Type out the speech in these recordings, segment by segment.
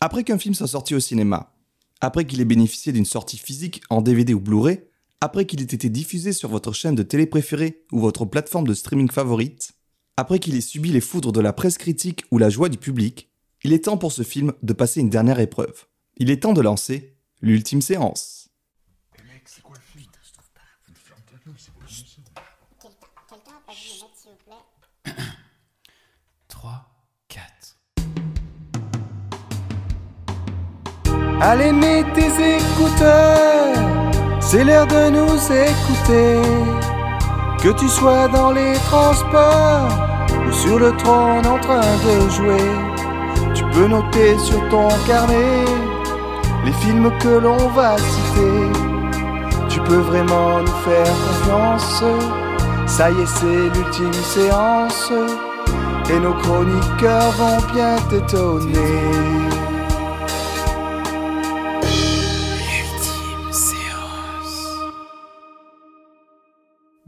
Après qu'un film soit sorti au cinéma, après qu'il ait bénéficié d'une sortie physique en DVD ou Blu-ray, après qu'il ait été diffusé sur votre chaîne de télé préférée ou votre plateforme de streaming favorite, après qu'il ait subi les foudres de la presse critique ou la joie du public, il est temps pour ce film de passer une dernière épreuve. Il est temps de lancer l'ultime séance. Allez, mets tes écouteurs, c'est l'heure de nous écouter. Que tu sois dans les transports ou sur le trône en train de jouer, tu peux noter sur ton carnet les films que l'on va citer. Tu peux vraiment nous faire confiance. Ça y est, c'est l'ultime séance. Et nos chroniqueurs vont bien t'étonner.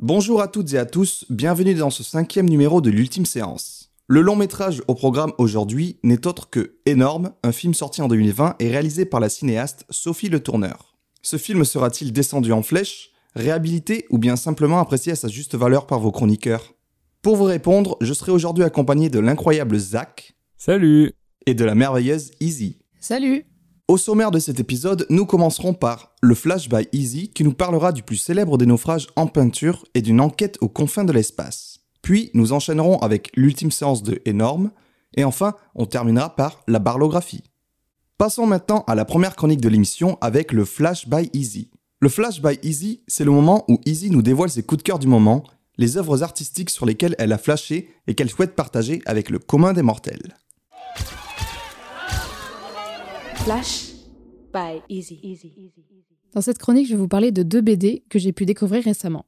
Bonjour à toutes et à tous, bienvenue dans ce cinquième numéro de l'ultime séance. Le long métrage au programme aujourd'hui n'est autre que Énorme, un film sorti en 2020 et réalisé par la cinéaste Sophie Le Tourneur. Ce film sera-t-il descendu en flèche, réhabilité ou bien simplement apprécié à sa juste valeur par vos chroniqueurs? Pour vous répondre, je serai aujourd'hui accompagné de l'incroyable Zach Salut et de la merveilleuse Easy. Salut Au sommaire de cet épisode, nous commencerons par le Flash by Easy qui nous parlera du plus célèbre des naufrages en peinture et d'une enquête aux confins de l'espace. Puis nous enchaînerons avec l'ultime séance de Énorme et enfin on terminera par la barlographie. Passons maintenant à la première chronique de l'émission avec le Flash by Easy. Le Flash by Easy, c'est le moment où Easy nous dévoile ses coups de cœur du moment, les œuvres artistiques sur lesquelles elle a flashé et qu'elle souhaite partager avec le commun des mortels. Flash by Easy. Dans cette chronique, je vais vous parler de deux BD que j'ai pu découvrir récemment.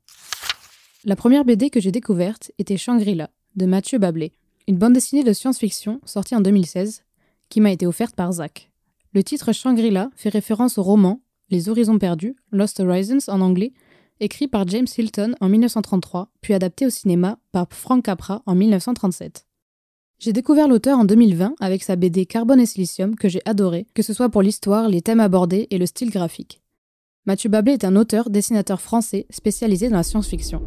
La première BD que j'ai découverte était Shangri-La, de Mathieu Bablé, une bande dessinée de science-fiction sortie en 2016, qui m'a été offerte par Zach. Le titre Shangri-La fait référence au roman Les Horizons Perdus, Lost Horizons en anglais, écrit par James Hilton en 1933, puis adapté au cinéma par Frank Capra en 1937. J'ai découvert l'auteur en 2020 avec sa BD Carbone et Silicium que j'ai adoré, que ce soit pour l'histoire, les thèmes abordés et le style graphique. Mathieu Bablé est un auteur, dessinateur français spécialisé dans la science-fiction.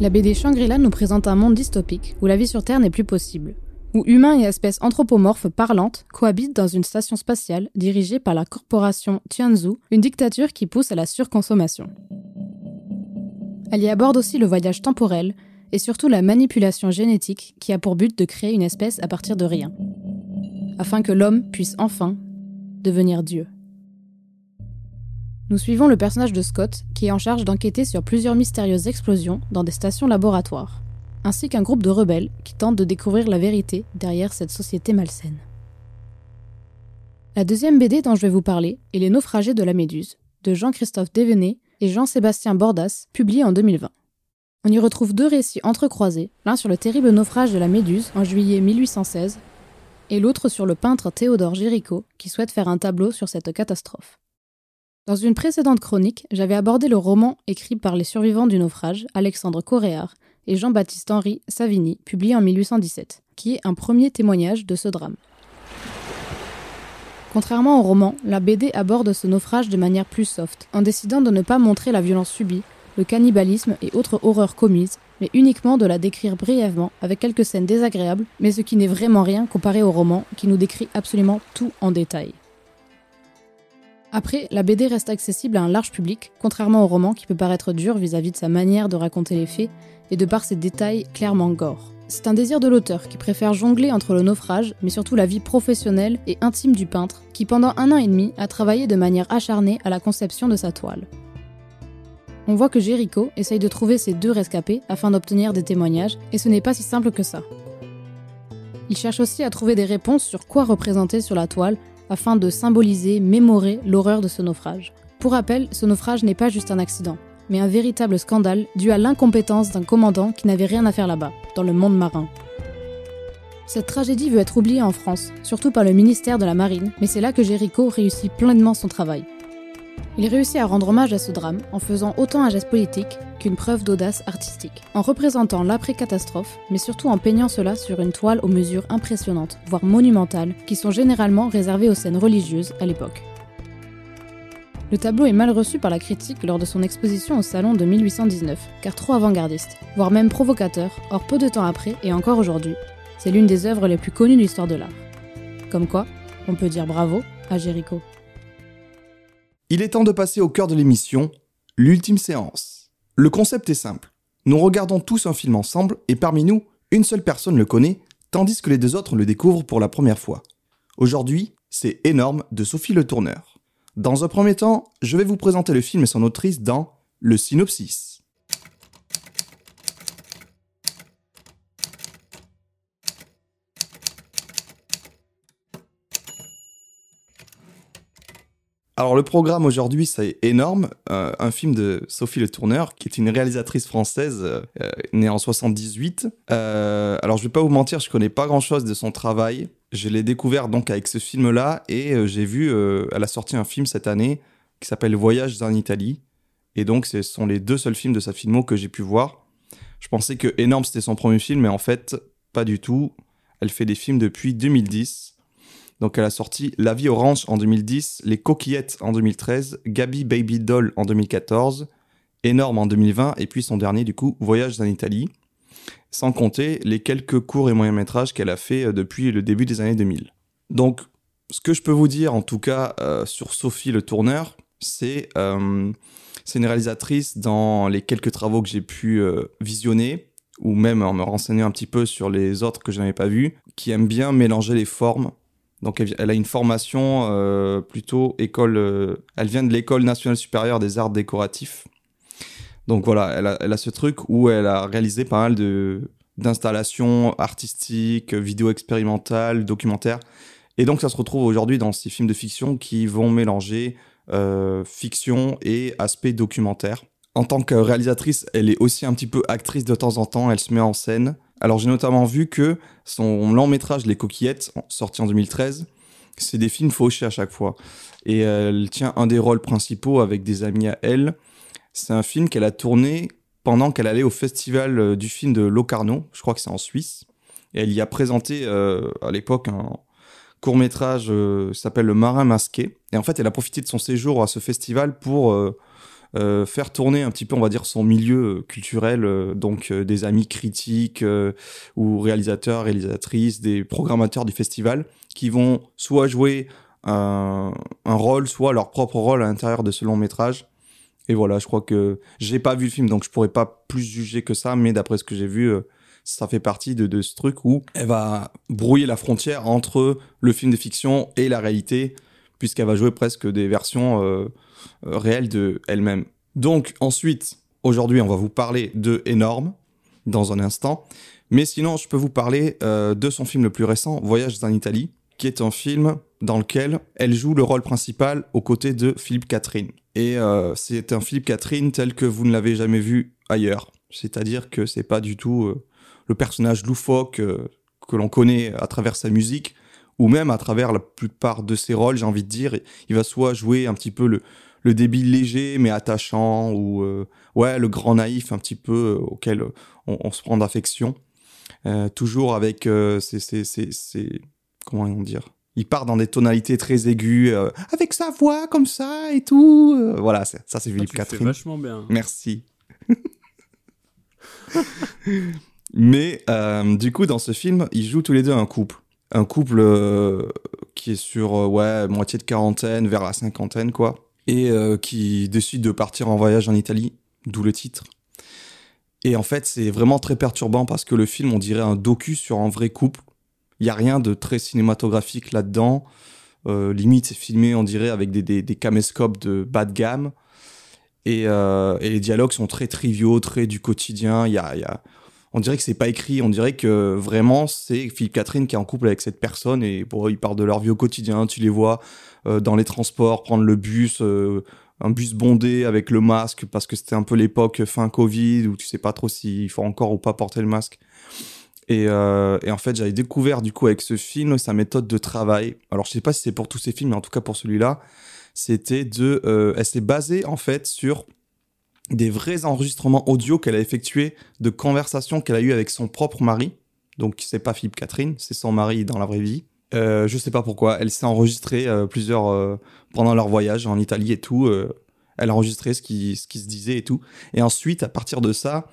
La BD Shangri-La nous présente un monde dystopique où la vie sur Terre n'est plus possible, où humains et espèces anthropomorphes parlantes cohabitent dans une station spatiale dirigée par la corporation Tianzhu, une dictature qui pousse à la surconsommation. Elle y aborde aussi le voyage temporel et surtout la manipulation génétique qui a pour but de créer une espèce à partir de rien, afin que l'homme puisse enfin devenir Dieu. Nous suivons le personnage de Scott, qui est en charge d'enquêter sur plusieurs mystérieuses explosions dans des stations laboratoires, ainsi qu'un groupe de rebelles qui tentent de découvrir la vérité derrière cette société malsaine. La deuxième BD dont je vais vous parler est Les naufragés de la Méduse, de Jean-Christophe Dévenet et Jean-Sébastien Bordas, publié en 2020. On y retrouve deux récits entrecroisés, l'un sur le terrible naufrage de la Méduse en juillet 1816, et l'autre sur le peintre Théodore Géricault qui souhaite faire un tableau sur cette catastrophe. Dans une précédente chronique, j'avais abordé le roman écrit par les survivants du naufrage, Alexandre Coréard et Jean-Baptiste Henri Savigny, publié en 1817, qui est un premier témoignage de ce drame. Contrairement au roman, la BD aborde ce naufrage de manière plus soft, en décidant de ne pas montrer la violence subie, le cannibalisme et autres horreurs commises, mais uniquement de la décrire brièvement avec quelques scènes désagréables, mais ce qui n'est vraiment rien comparé au roman qui nous décrit absolument tout en détail. Après, la BD reste accessible à un large public, contrairement au roman qui peut paraître dur vis-à-vis de sa manière de raconter les faits et de par ses détails clairement gore. C'est un désir de l'auteur qui préfère jongler entre le naufrage, mais surtout la vie professionnelle et intime du peintre, qui pendant un an et demi a travaillé de manière acharnée à la conception de sa toile. On voit que Jericho essaye de trouver ces deux rescapés afin d'obtenir des témoignages, et ce n'est pas si simple que ça. Il cherche aussi à trouver des réponses sur quoi représenter sur la toile afin de symboliser, mémorer l'horreur de ce naufrage. Pour rappel, ce naufrage n'est pas juste un accident, mais un véritable scandale dû à l'incompétence d'un commandant qui n'avait rien à faire là-bas, dans le monde marin. Cette tragédie veut être oubliée en France, surtout par le ministère de la Marine, mais c'est là que Jericho réussit pleinement son travail. Il réussit à rendre hommage à ce drame en faisant autant un geste politique qu'une preuve d'audace artistique, en représentant l'après-catastrophe, mais surtout en peignant cela sur une toile aux mesures impressionnantes, voire monumentales, qui sont généralement réservées aux scènes religieuses à l'époque. Le tableau est mal reçu par la critique lors de son exposition au salon de 1819, car trop avant-gardiste, voire même provocateur, or peu de temps après, et encore aujourd'hui, c'est l'une des œuvres les plus connues de l'histoire de l'art. Comme quoi, on peut dire bravo à Jéricho. Il est temps de passer au cœur de l'émission, l'ultime séance. Le concept est simple. Nous regardons tous un film ensemble et parmi nous, une seule personne le connaît, tandis que les deux autres le découvrent pour la première fois. Aujourd'hui, c'est Énorme de Sophie Le Tourneur. Dans un premier temps, je vais vous présenter le film et son autrice dans le synopsis. Alors le programme aujourd'hui c'est énorme, euh, un film de Sophie Le Tourneur qui est une réalisatrice française euh, euh, née en 78. Euh, alors je vais pas vous mentir, je connais pas grand chose de son travail. Je l'ai découvert donc avec ce film-là et j'ai vu, elle a sorti un film cette année qui s'appelle Voyage en Italie. Et donc ce sont les deux seuls films de sa filmo que j'ai pu voir. Je pensais que Énorme c'était son premier film, mais en fait pas du tout. Elle fait des films depuis 2010. Donc elle a sorti La vie orange en 2010, Les coquillettes en 2013, Gabi Baby Doll en 2014, Énorme en 2020 et puis son dernier du coup Voyage en Italie. Sans compter les quelques courts et moyens métrages qu'elle a fait euh, depuis le début des années 2000. Donc ce que je peux vous dire en tout cas euh, sur Sophie le tourneur, c'est euh, une réalisatrice dans les quelques travaux que j'ai pu euh, visionner ou même en me renseignant un petit peu sur les autres que je n'avais pas vus, qui aime bien mélanger les formes donc elle, a une formation euh, plutôt école. euh, elle vient de l'école nationale supérieure des arts décoratifs. Donc voilà, elle a, elle a ce truc où elle a réalisé pas mal de d'installations artistiques, vidéos expérimentales, documentaires. Et donc ça se retrouve aujourd'hui dans ces films de fiction qui vont mélanger euh, fiction et aspect documentaire. En tant que réalisatrice, elle est aussi un petit peu actrice de temps en temps, elle se met en scène. Alors j'ai notamment vu que son long métrage Les Coquillettes, sorti en 2013, c'est des films fauchés à chaque fois. Et elle tient un des rôles principaux avec des amis à elle. C'est un film qu'elle a tourné pendant qu'elle allait au festival euh, du film de Locarno, je crois que c'est en Suisse. Et elle y a présenté euh, à l'époque un court métrage euh, qui s'appelle Le Marin Masqué. Et en fait, elle a profité de son séjour à ce festival pour euh, euh, faire tourner un petit peu, on va dire, son milieu euh, culturel, euh, donc des amis critiques ou réalisateurs, réalisatrices, des programmateurs du festival, qui vont soit jouer un, rôle, soit leur propre rôle à l'intérieur de ce long métrage. Et voilà, je crois que j'ai pas vu le film, donc je pourrais pas plus juger que ça, mais d'après ce que j'ai vu, ça fait partie de ce truc où elle va brouiller la frontière entre le film de fiction et la réalité, puisqu'elle va jouer presque des versions euh, euh, réelles de elle-même. Donc ensuite, aujourd'hui, on va vous parler de Énorme dans un instant, mais sinon, je peux vous parler euh, de son film le plus récent, Voyage en Italie, qui est un film dans lequel elle joue le rôle principal aux côtés de Philippe Catherine. Et c'est un Philippe Catherine tel que vous ne l'avez jamais vu ailleurs. C'est-à-dire que c'est pas du tout le personnage loufoque que l'on connaît à travers sa musique, ou même à travers la plupart de ses rôles, j'ai envie de dire. Il va soit jouer un petit peu le, le débile léger mais attachant, ou euh, ouais, le grand naïf un petit peu euh, auquel on, on se prend d'affection. Euh, toujours avec euh, ces, ces, ces, ces- Comment on dire il part dans des tonalités très aiguës, euh, avec sa voix comme ça et tout. euh, voilà, ça c'est Ah, Philippe tu le fais Catherine. vachement bien. Merci. Mais euh, du coup, dans ce film, ils jouent tous les deux un couple. Un couple euh, qui est sur euh, ouais, moitié de quarantaine, vers la cinquantaine, quoi. Et euh, qui décide de partir en voyage en Italie, d'où le titre. Et en fait, c'est vraiment très perturbant parce que le film, on dirait un docu sur un vrai couple. Il y a rien de très cinématographique là-dedans. Limite, c'est filmé, on dirait, avec des, des, caméscopes de bas de gamme. Et, et les dialogues sont très triviaux, très du quotidien. Il y a- on dirait que c'est pas écrit. On dirait que vraiment c'est Philippe Catherine qui est en couple avec cette personne et ils parlent de leur vie au quotidien. Tu les vois euh, dans les transports, prendre le bus, euh, un bus bondé avec le masque parce que c'était un peu l'époque fin Covid où tu sais pas trop s'il faut encore ou pas porter le masque. Et, euh, et en fait, j'avais découvert du coup avec ce film sa méthode de travail. Alors, je sais pas si c'est pour tous ces films, mais en tout cas pour celui-là, c'était de, elle s'est basée en fait sur des vrais enregistrements audio qu'elle a effectués de conversations qu'elle a eues avec son propre mari. Donc c'est pas Philippe Catherine, c'est son mari dans la vraie vie. Euh, je sais pas pourquoi, elle s'est enregistrée euh, plusieurs euh, pendant leur voyage en Italie et tout. euh, elle a enregistré ce qui, ce qui se disait et tout. Et ensuite, à partir de ça,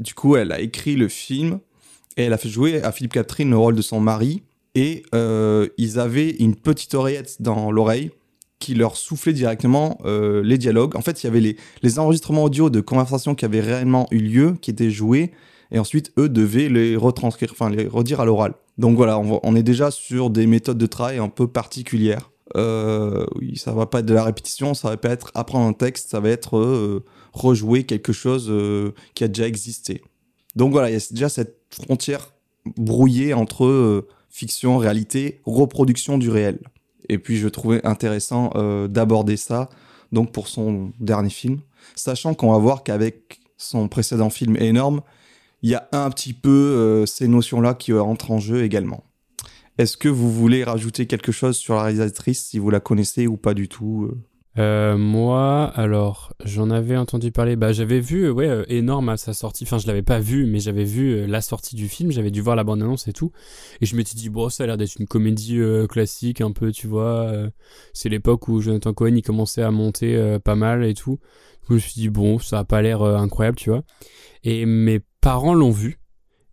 du coup, elle a écrit le film et elle a fait jouer à Philippe Catherine le rôle de son mari. Et ils avaient une petite oreillette dans l'oreille qui leur soufflait directement euh, les dialogues. En fait, il y avait les, enregistrements audio de conversations qui avaient réellement eu lieu, qui étaient joués, et ensuite, eux devaient les retranscrire, enfin, les redire à l'oral. Donc voilà, on, est déjà sur des méthodes de travail un peu particulières. Euh, oui, ça va pas être de la répétition, ça va pas être apprendre un texte, ça va être euh, rejouer quelque chose qui a déjà existé. Donc voilà, il y a déjà cette frontière brouillée entre fiction, réalité, reproduction du réel. Et puis je trouvais intéressant euh, d'aborder ça donc pour son dernier film, sachant qu'on va voir qu'avec son précédent film énorme, il y a un petit peu euh, ces notions-là qui rentrent en jeu également. Est-ce que vous voulez rajouter quelque chose sur la réalisatrice, si vous la connaissez ou pas du tout euh? Euh, moi, alors, j'en avais entendu parler. Bah, j'avais vu, euh, ouais, euh, énorme à sa sortie. Enfin, je l'avais pas vu, mais j'avais vu euh, la sortie du film. J'avais dû voir la bande-annonce et tout. Et je m'étais dit, bon, ça a l'air d'être une comédie classique, un peu, tu vois. c'est l'époque où Jonathan Cohen, il commençait à monter pas mal et tout. Donc, je me suis dit, bon, ça a pas l'air incroyable, tu vois. Et mes parents l'ont vu.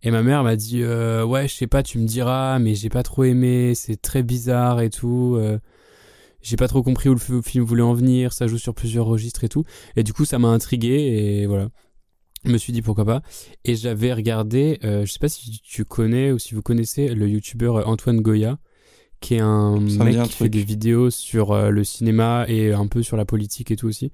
Et ma mère m'a dit, ouais, je sais pas, tu me diras, mais j'ai pas trop aimé, c'est très bizarre et tout. J'ai pas trop compris où le film voulait en venir, ça joue sur plusieurs registres et tout. Et du coup, ça m'a intrigué et voilà. Je me suis dit pourquoi pas. Et j'avais regardé, euh, je sais pas si tu connais ou si vous connaissez le youtubeur Antoine Goya, qui est un Ça me mec un qui fait des vidéos sur euh, le cinéma et un peu sur la politique et tout aussi.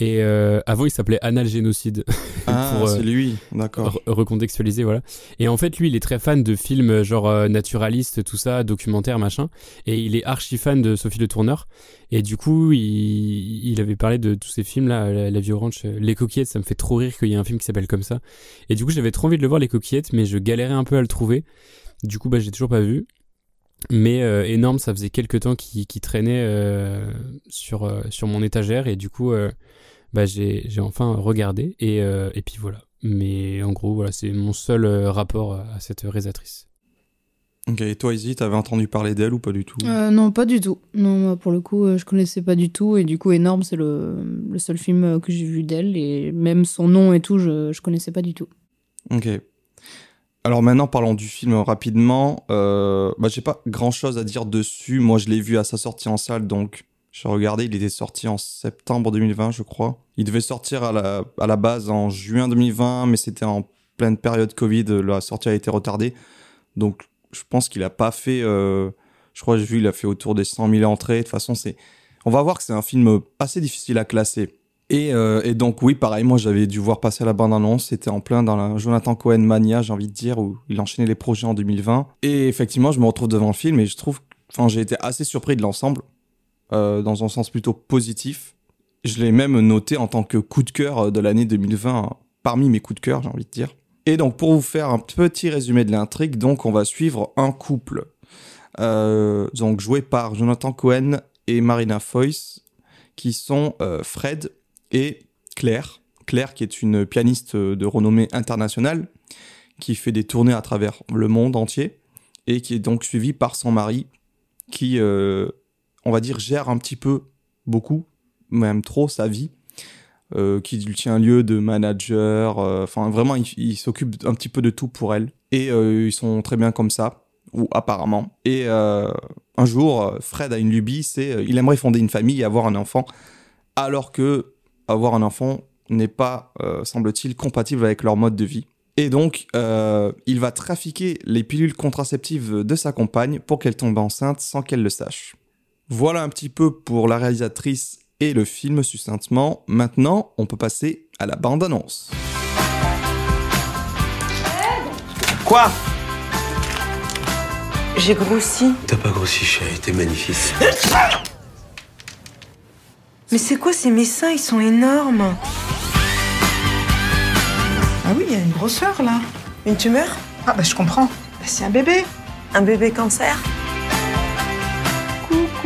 Et euh, avant, il s'appelait Anal Génocide. Ah, pour, euh, c'est lui, d'accord. re- recontextualiser voilà. Et en fait lui il est très fan de films euh, genre euh, naturalistes tout ça documentaires machin. Et il est archi fan de Sophie Le Tourneur. Et du coup il, il avait parlé de tous ces films là la, la Vie Orange euh, les coquillettes ça me fait trop rire qu'il y ait un film qui s'appelle comme ça. Et du coup j'avais trop envie de le voir les coquillettes mais je galérais un peu à le trouver. Du coup bah j'ai toujours pas vu. Mais euh, énorme ça faisait quelques temps qu'il qu'il traînait euh, sur euh, sur mon étagère. Et du coup euh, bah j'ai j'ai enfin regardé et, euh, et puis voilà. Mais en gros, voilà, c'est mon seul euh, rapport à cette réalisatrice. Ok, et toi, Izzy, t'avais entendu parler d'elle ou pas du tout? Euh, non, pas du tout. Non, moi, pour le coup, je connaissais pas du tout. Et du coup, Énorme, c'est le, le seul film que j'ai vu d'elle. Et même son nom et tout, je, je connaissais pas du tout. Ok. Alors maintenant, parlons du film rapidement. Euh, bah, j'ai pas grand chose à dire dessus. Moi, je l'ai vu à sa sortie en salle, donc j'ai regardé. Il était sorti en septembre 2020, je crois. Il devait sortir à la, à la base en juin 2020, mais c'était en pleine période Covid. La sortie a été retardée. Donc, je pense qu'il a pas fait. euh, je crois que j'ai vu, il a fait autour des 100 000 entrées. De toute façon, c'est. On va voir que c'est un film assez difficile à classer. Et, euh, et donc oui, pareil, moi j'avais dû voir passer la bande-annonce, c'était en plein dans la Jonathan Cohen mania, j'ai envie de dire, où il enchaînait les projets en 2020. Et effectivement, je me retrouve devant le film et je trouve, enfin j'ai été assez surpris de l'ensemble, euh, dans un sens plutôt positif. Je l'ai même noté en tant que coup de cœur euh, de l'année 2020, euh, parmi mes coups de cœur, j'ai envie de dire. Et donc pour vous faire un petit résumé de l'intrigue, donc on va suivre un couple, euh, donc joué par Jonathan Cohen et Marina Foïs, qui sont Fred et Claire. Claire qui est une pianiste de renommée internationale, qui fait des tournées à travers le monde entier, et qui est donc suivie par son mari, qui, on va dire, gère un petit peu, beaucoup, même trop, sa vie, euh, qui lui tient lieu de manager, euh, enfin vraiment, il, s'occupe un petit peu de tout pour elle. Et euh, ils sont très bien comme ça, ou apparemment. Et un jour, Fred a une lubie, c'est il aimerait fonder une famille et avoir un enfant, alors que avoir un enfant n'est pas, semble-t-il, compatible avec leur mode de vie. Et donc, il va trafiquer les pilules contraceptives de sa compagne pour qu'elle tombe enceinte sans qu'elle le sache. Voilà un petit peu pour la réalisatrice et le film succinctement. Maintenant, on peut passer à la bande-annonce. Quoi? J'ai grossi. T'as pas grossi, chérie, t'es magnifique. Mais c'est quoi ces mes seins Ils sont énormes. Ah oui, il y a une grosseur là. Une tumeur? Ah bah je comprends. Bah, c'est un bébé. Un bébé cancer?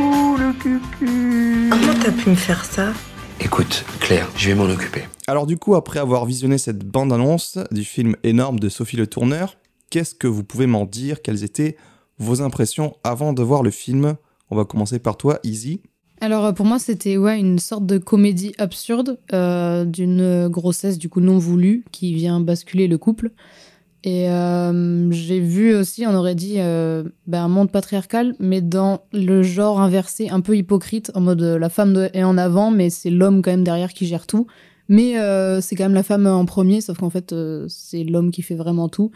Coucou le cucu. Comment t'as pu me faire ça? Écoute, Claire, je vais m'en occuper. Alors du coup, après avoir visionné cette bande-annonce du film énorme de Sophie Le Tourneur, qu'est-ce que vous pouvez m'en dire? Quelles étaient vos impressions avant de voir le film? On va commencer par toi, Easy. Alors euh, pour moi, c'était ouais, une sorte de comédie absurde euh, d'une grossesse du coup non voulue qui vient basculer le couple. Et euh, j'ai vu aussi, on aurait dit, euh, ben, un monde patriarcal, mais dans le genre inversé, un peu hypocrite, en mode euh, la femme est en avant, mais c'est l'homme quand même derrière qui gère tout. Mais euh, c'est quand même la femme en premier, sauf qu'en fait, euh, c'est l'homme qui fait vraiment tout.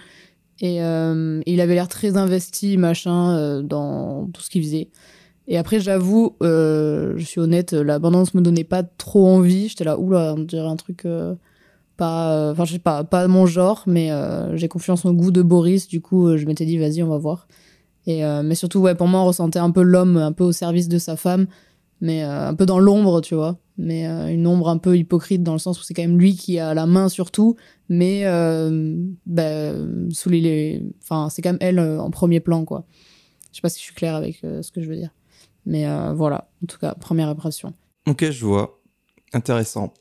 Et il avait l'air très investi, machin, dans tout ce qu'il faisait. Et après, j'avoue, je suis honnête, la bande-annonce me donnait pas trop envie. J'étais là, oula, on dirait un truc pas, euh, enfin, je sais pas, pas mon genre, mais euh, j'ai confiance au goût de Boris. Du coup, euh, je m'étais dit, vas-y, on va voir. Et mais surtout, ouais, pour moi, on ressentait un peu l'homme, un peu au service de sa femme, mais un peu dans l'ombre, tu vois. Mais une ombre un peu hypocrite dans le sens où c'est quand même lui qui a la main sur tout, mais euh, bah, sous les, enfin, c'est quand même elle en premier plan, quoi. Je sais pas si je suis claire avec ce que je veux dire. Mais voilà, en tout cas, première impression. Ok, je vois. Intéressant.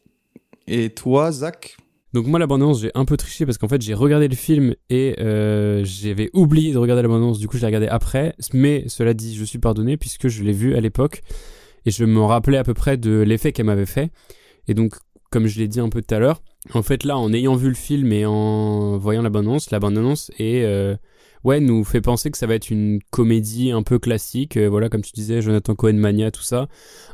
Et toi, Zach? Donc moi la j'ai un peu triché parce qu'en fait j'ai regardé le film et euh, j'avais oublié de regarder la du coup je l'ai regardé après. Mais cela dit je suis pardonné puisque je l'ai vu à l'époque et je me rappelais à peu près de l'effet qu'elle m'avait fait. Et donc comme je l'ai dit un peu tout à l'heure en fait là en ayant vu le film et en voyant la bande-annonce est euh, ouais nous fait penser que ça va être une comédie un peu classique euh, voilà comme tu disais Jonathan Cohen mania tout ça.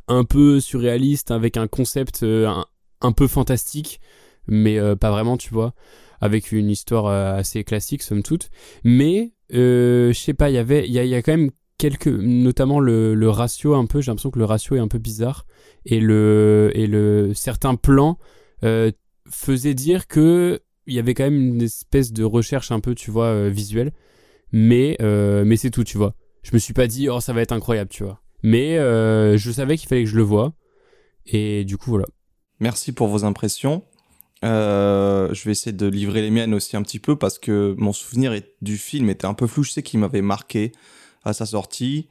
Un peu surréaliste avec un concept un peu fantastique mais euh, pas vraiment, tu vois, avec une histoire euh, assez classique, somme toute. Mais, euh, je sais pas, il y avait, il y a, quand même quelques, notamment le, ratio un peu, j'ai l'impression que le ratio est un peu bizarre, et le, et le, certains plans faisaient dire que il y avait quand même une espèce de recherche un peu, tu vois, visuelle, mais, mais c'est tout, tu vois. Je me suis pas dit, oh, ça va être incroyable, tu vois. Mais je savais qu'il fallait que je le voie, et du coup, voilà. Merci pour vos impressions. Euh, je vais essayer de livrer les miennes aussi un petit peu parce que mon souvenir du film était un peu flou. Je sais qu'il m'avait marqué à sa sortie,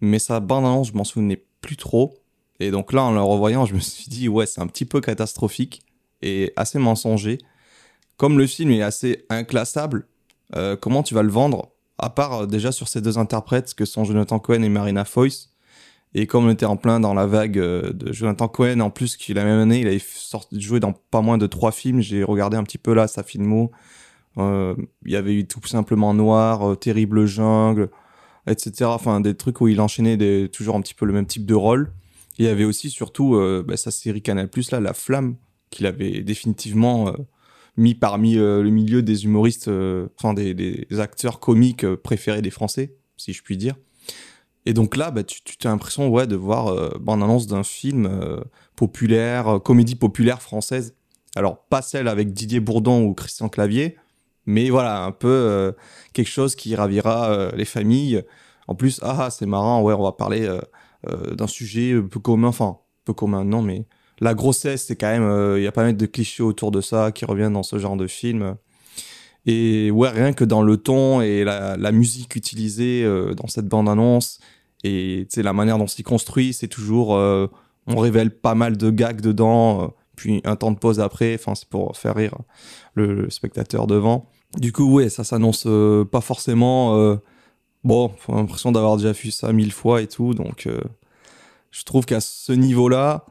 mais sa bande-annonce, je m'en souvenais plus trop. Et donc là, en le revoyant, je me suis dit, ouais, c'est un petit peu catastrophique et assez mensonger. Comme le film est assez inclassable, euh, comment tu vas le vendre À part euh, déjà sur ces deux interprètes que sont Jonathan Cohen et Marina Foïs? Et comme on était en plein dans la vague euh, de Jonathan Cohen, en plus qui la même année, il avait sorti, joué dans pas moins de trois films. J'ai regardé un petit peu là sa filmo. Euh, il y avait eu tout simplement Noir, euh, Terrible Jungle, etc. Enfin des trucs où il enchaînait des, toujours un petit peu le même type de rôle. Il y avait aussi surtout euh, bah, sa série Canal Plus là, La Flamme, qu'il avait définitivement euh, mis parmi le milieu des humoristes, enfin des, des acteurs comiques préférés des Français, si je puis dire. Et donc là, bah, tu, tu as l'impression ouais, de voir euh, bande-annonce d'un film euh, populaire, euh, comédie populaire française. Alors, pas celle avec Didier Bourdon ou Christian Clavier, mais voilà, un peu euh, quelque chose qui ravira euh, les familles. En plus, ah, c'est marrant, ouais, on va parler d'un sujet peu commun, enfin, peu commun, non, mais la grossesse, c'est quand même, il y a pas mal de clichés autour de ça qui reviennent dans ce genre de film. Et ouais, rien que dans le ton et la, musique utilisée euh, dans cette bande-annonce, et la manière dont c'est construit, c'est toujours. euh, on révèle pas mal de gags dedans, euh, puis un temps de pause après, enfin, c'est pour faire rire le, spectateur devant. Du coup, ouais, ça s'annonce euh, pas forcément. bon, j'ai l'impression d'avoir déjà vu ça mille fois et tout, donc je trouve qu'à ce niveau-là,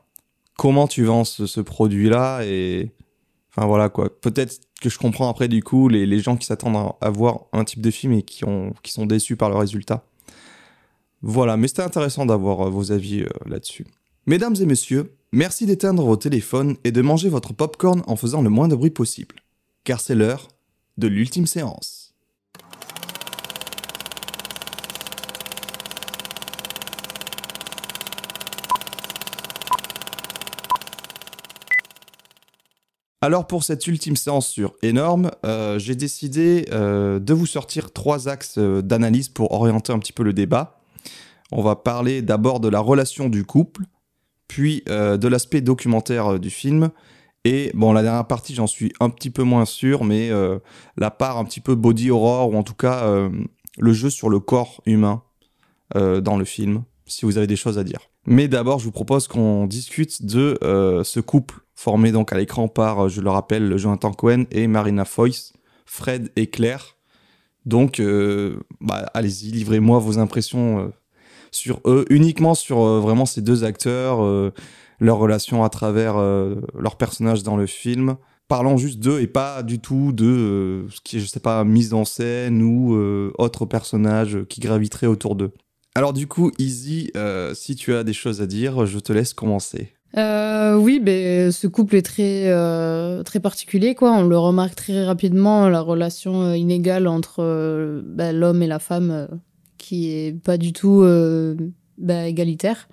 comment tu vends ce, ce produit-là et. Enfin voilà quoi. Peut-être que je comprends après du coup les, les gens qui s'attendent à, à voir un type de film et qui, ont, qui sont déçus par le résultat. Voilà, mais c'était intéressant d'avoir euh, vos avis euh, là-dessus. Mesdames et messieurs, merci d'éteindre vos téléphones et de manger votre popcorn en faisant le moins de bruit possible. Car c'est l'heure de l'ultime séance. Alors pour cette ultime séance sur énorme, euh, j'ai décidé euh, de vous sortir trois axes euh, d'analyse pour orienter un petit peu le débat. On va parler d'abord de la relation du couple, puis de l'aspect documentaire du film, et bon la dernière partie j'en suis un petit peu moins sûr, mais la part un petit peu body horror ou en tout cas le jeu sur le corps humain dans le film. si vous avez des choses à dire. Mais d'abord, je vous propose qu'on discute de euh, ce couple formé donc à l'écran par, euh, je le rappelle, Jonathan Cohen et Marina Foïs, Fred et Claire. Donc, euh, bah, allez-y, livrez-moi vos impressions sur eux, uniquement sur vraiment ces deux acteurs, leur relation à travers leurs personnages dans le film. Parlons juste d'eux et pas du tout de ce qui est, je sais pas, mise en scène ou autres personnages qui graviteraient autour d'eux. Alors du coup, Easy, euh, si tu as des choses à dire, je te laisse commencer. Euh, oui, ben, ce couple est très, euh, particulier. On le remarque très rapidement, la relation inégale entre ben, l'homme et la femme, qui est pas du tout ben, égalitaire.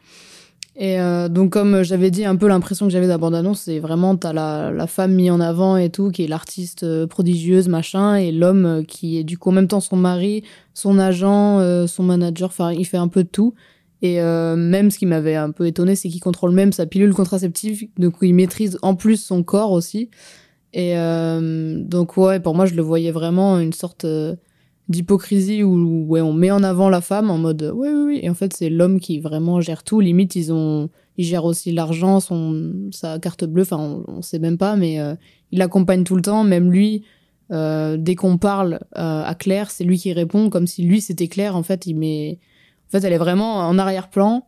Et euh, donc, comme j'avais dit, un peu l'impression que j'avais de la c'est vraiment, t'as la, la femme mise en avant et tout, qui est l'artiste euh, prodigieuse, machin, et l'homme euh, qui est du coup en même temps son mari, son agent, euh, son manager, enfin, il fait un peu de tout. Et euh, même ce qui m'avait un peu étonné, c'est qu'il contrôle même sa pilule contraceptive, donc il maîtrise en plus son corps aussi. Et euh, donc ouais, pour moi, je le voyais vraiment une sorte d'hypocrisie où ouais, on met en avant la femme en mode ouais, oui, oui, et en fait c'est l'homme qui vraiment gère tout. Limite, ils ont, ils gèrent aussi l'argent, son sa carte bleue. Enfin, on, on sait même pas, mais euh, il l'accompagne tout le temps. Même lui, euh, dès qu'on parle euh, à Claire, c'est lui qui répond comme si lui c'était Claire. En fait, il met en fait, elle est vraiment en arrière-plan.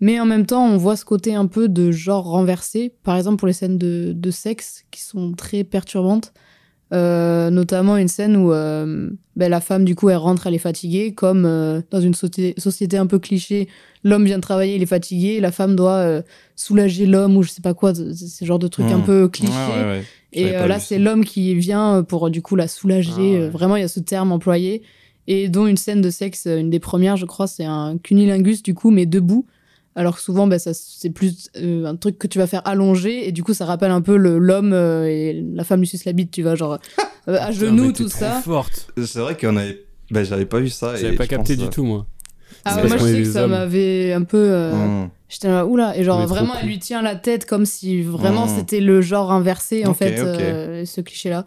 Mais en même temps, on voit ce côté un peu de genre renversé. Par exemple, pour les scènes de, de sexe qui sont très perturbantes. Euh, notamment une scène où euh, ben, la femme, du coup, elle rentre, elle est fatiguée. Comme euh, dans une société, société un peu cliché, l'homme vient de travailler, il est fatigué. La femme doit soulager l'homme ou je sais pas quoi. Ce genre de truc un Mmh. peu cliché. Ouais, ouais, ouais. Et là, c'est l'homme qui vient pour du coup la soulager. Ah Vraiment, il y a ce terme employé. Et dont une scène de sexe, une des premières, je crois, c'est un cunilingus du coup, mais debout. Alors que souvent, bah, ça, c'est plus euh, un truc que tu vas faire allonger. Et du coup, ça rappelle un peu le- l'homme euh, et la femme lui suce la bite, tu vois, genre euh, à genoux, tout trop ça. forte. C'est vrai qu'on avait... Ben, j'avais pas vu ça. J'avais pas capté pense, du euh, tout, moi. Ah ouais, moi, je sais que ça m'avait un peu. euh, hmm. J'étais là, oula. Et genre, vraiment, cool. elle lui tient la tête comme si vraiment Mm. c'était le genre inversé, en fait, euh, ce cliché-là.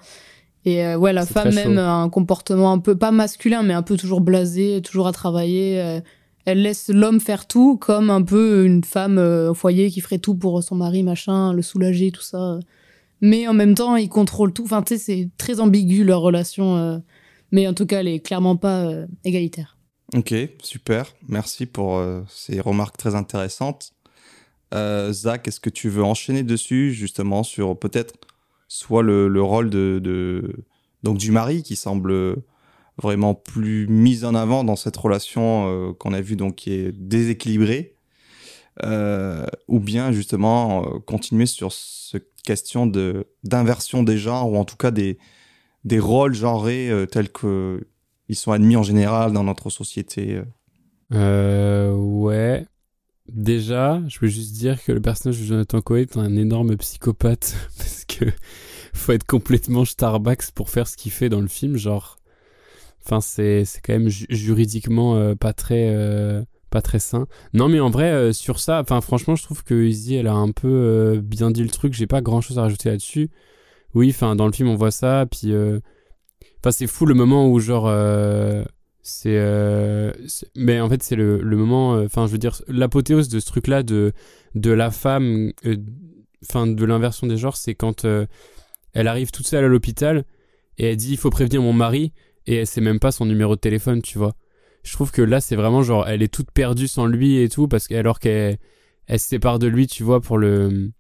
Et euh, ouais, la femme, même, a un comportement un peu, pas masculin, mais un peu toujours blasé, toujours à travailler. Elle laisse l'homme faire tout, comme un peu une femme euh, au foyer qui ferait tout pour son mari, machin, le soulager, tout ça. Mais en même temps, il contrôle tout. Enfin, tu sais, c'est très ambigu leur relation. euh, mais en tout cas, elle est clairement pas euh, égalitaire. Ok, super. Merci pour ces remarques très intéressantes. Zach, est-ce que tu veux enchaîner dessus, justement, sur peut-être soit le, le rôle de- donc du mari qui semble vraiment plus mis en avant dans cette relation euh, qu'on a vue, donc qui est déséquilibrée, euh, ou bien justement euh, continuer sur cette question de d'inversion des genres, ou en tout cas des, des rôles genrés tels que ils sont admis en général dans notre société. Euh, ouais. Déjà, je veux juste dire que le personnage de Jonathan Cohen est un énorme psychopathe parce que faut être complètement Starbucks pour faire ce qu'il fait dans le film, genre. Enfin, c'est quand même ju- juridiquement euh, pas très euh, pas très sain. Non, mais en vrai, euh, sur ça, enfin, franchement, je trouve que Izzy, elle a un peu euh, bien dit le truc. J'ai pas grand chose à rajouter là-dessus. Oui, enfin, dans le film, on voit ça, puis. Enfin, c'est fou le moment où, genre. c'est. mais en fait, c'est le, le moment. Enfin, je veux dire, l'apothéose de ce truc-là, de, de la femme. Enfin, de l'inversion des genres, c'est quand elle arrive toute seule à l'hôpital et elle dit il faut prévenir mon mari et elle sait même pas son numéro de téléphone, tu vois. Je trouve que là, c'est vraiment genre, elle est toute perdue sans lui et tout, parce qu'alors qu'elle elle se sépare de lui, tu vois, pour le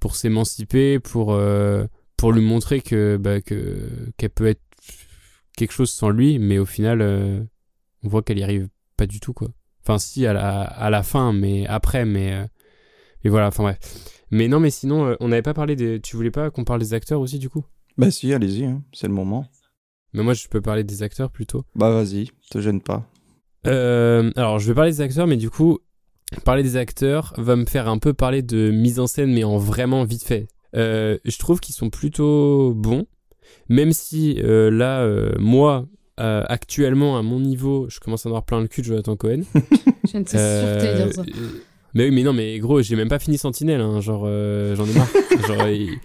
pour s'émanciper, pour euh, pour lui montrer que bah, que qu'elle peut être quelque chose sans lui, mais au final, euh, on voit qu'elle y arrive pas du tout, quoi. Enfin, si à la à la fin, mais après, mais euh, mais voilà, enfin bref. Mais non, mais sinon, on n'avait pas parlé des. Tu voulais pas qu'on parle des acteurs aussi, du coup? Bah si, allez-y, hein, c'est le moment. Mais moi, je peux parler des acteurs plutôt. Bah vas-y, te gêne pas. Euh, alors, je vais parler des acteurs, mais du coup, parler des acteurs va me faire un peu parler de mise en scène, mais en vraiment vite fait. Euh, je trouve qu'ils sont plutôt bons, même si euh, là, euh, moi, euh, actuellement, à mon niveau, je commence à en avoir plein le cul de Jonathan Cohen. Je ne sais sûreté Euh, dire ça. Mais oui, mais non, mais gros, j'ai même pas fini Sentinelle, hein, genre, euh, j'en ai marre. genre, il-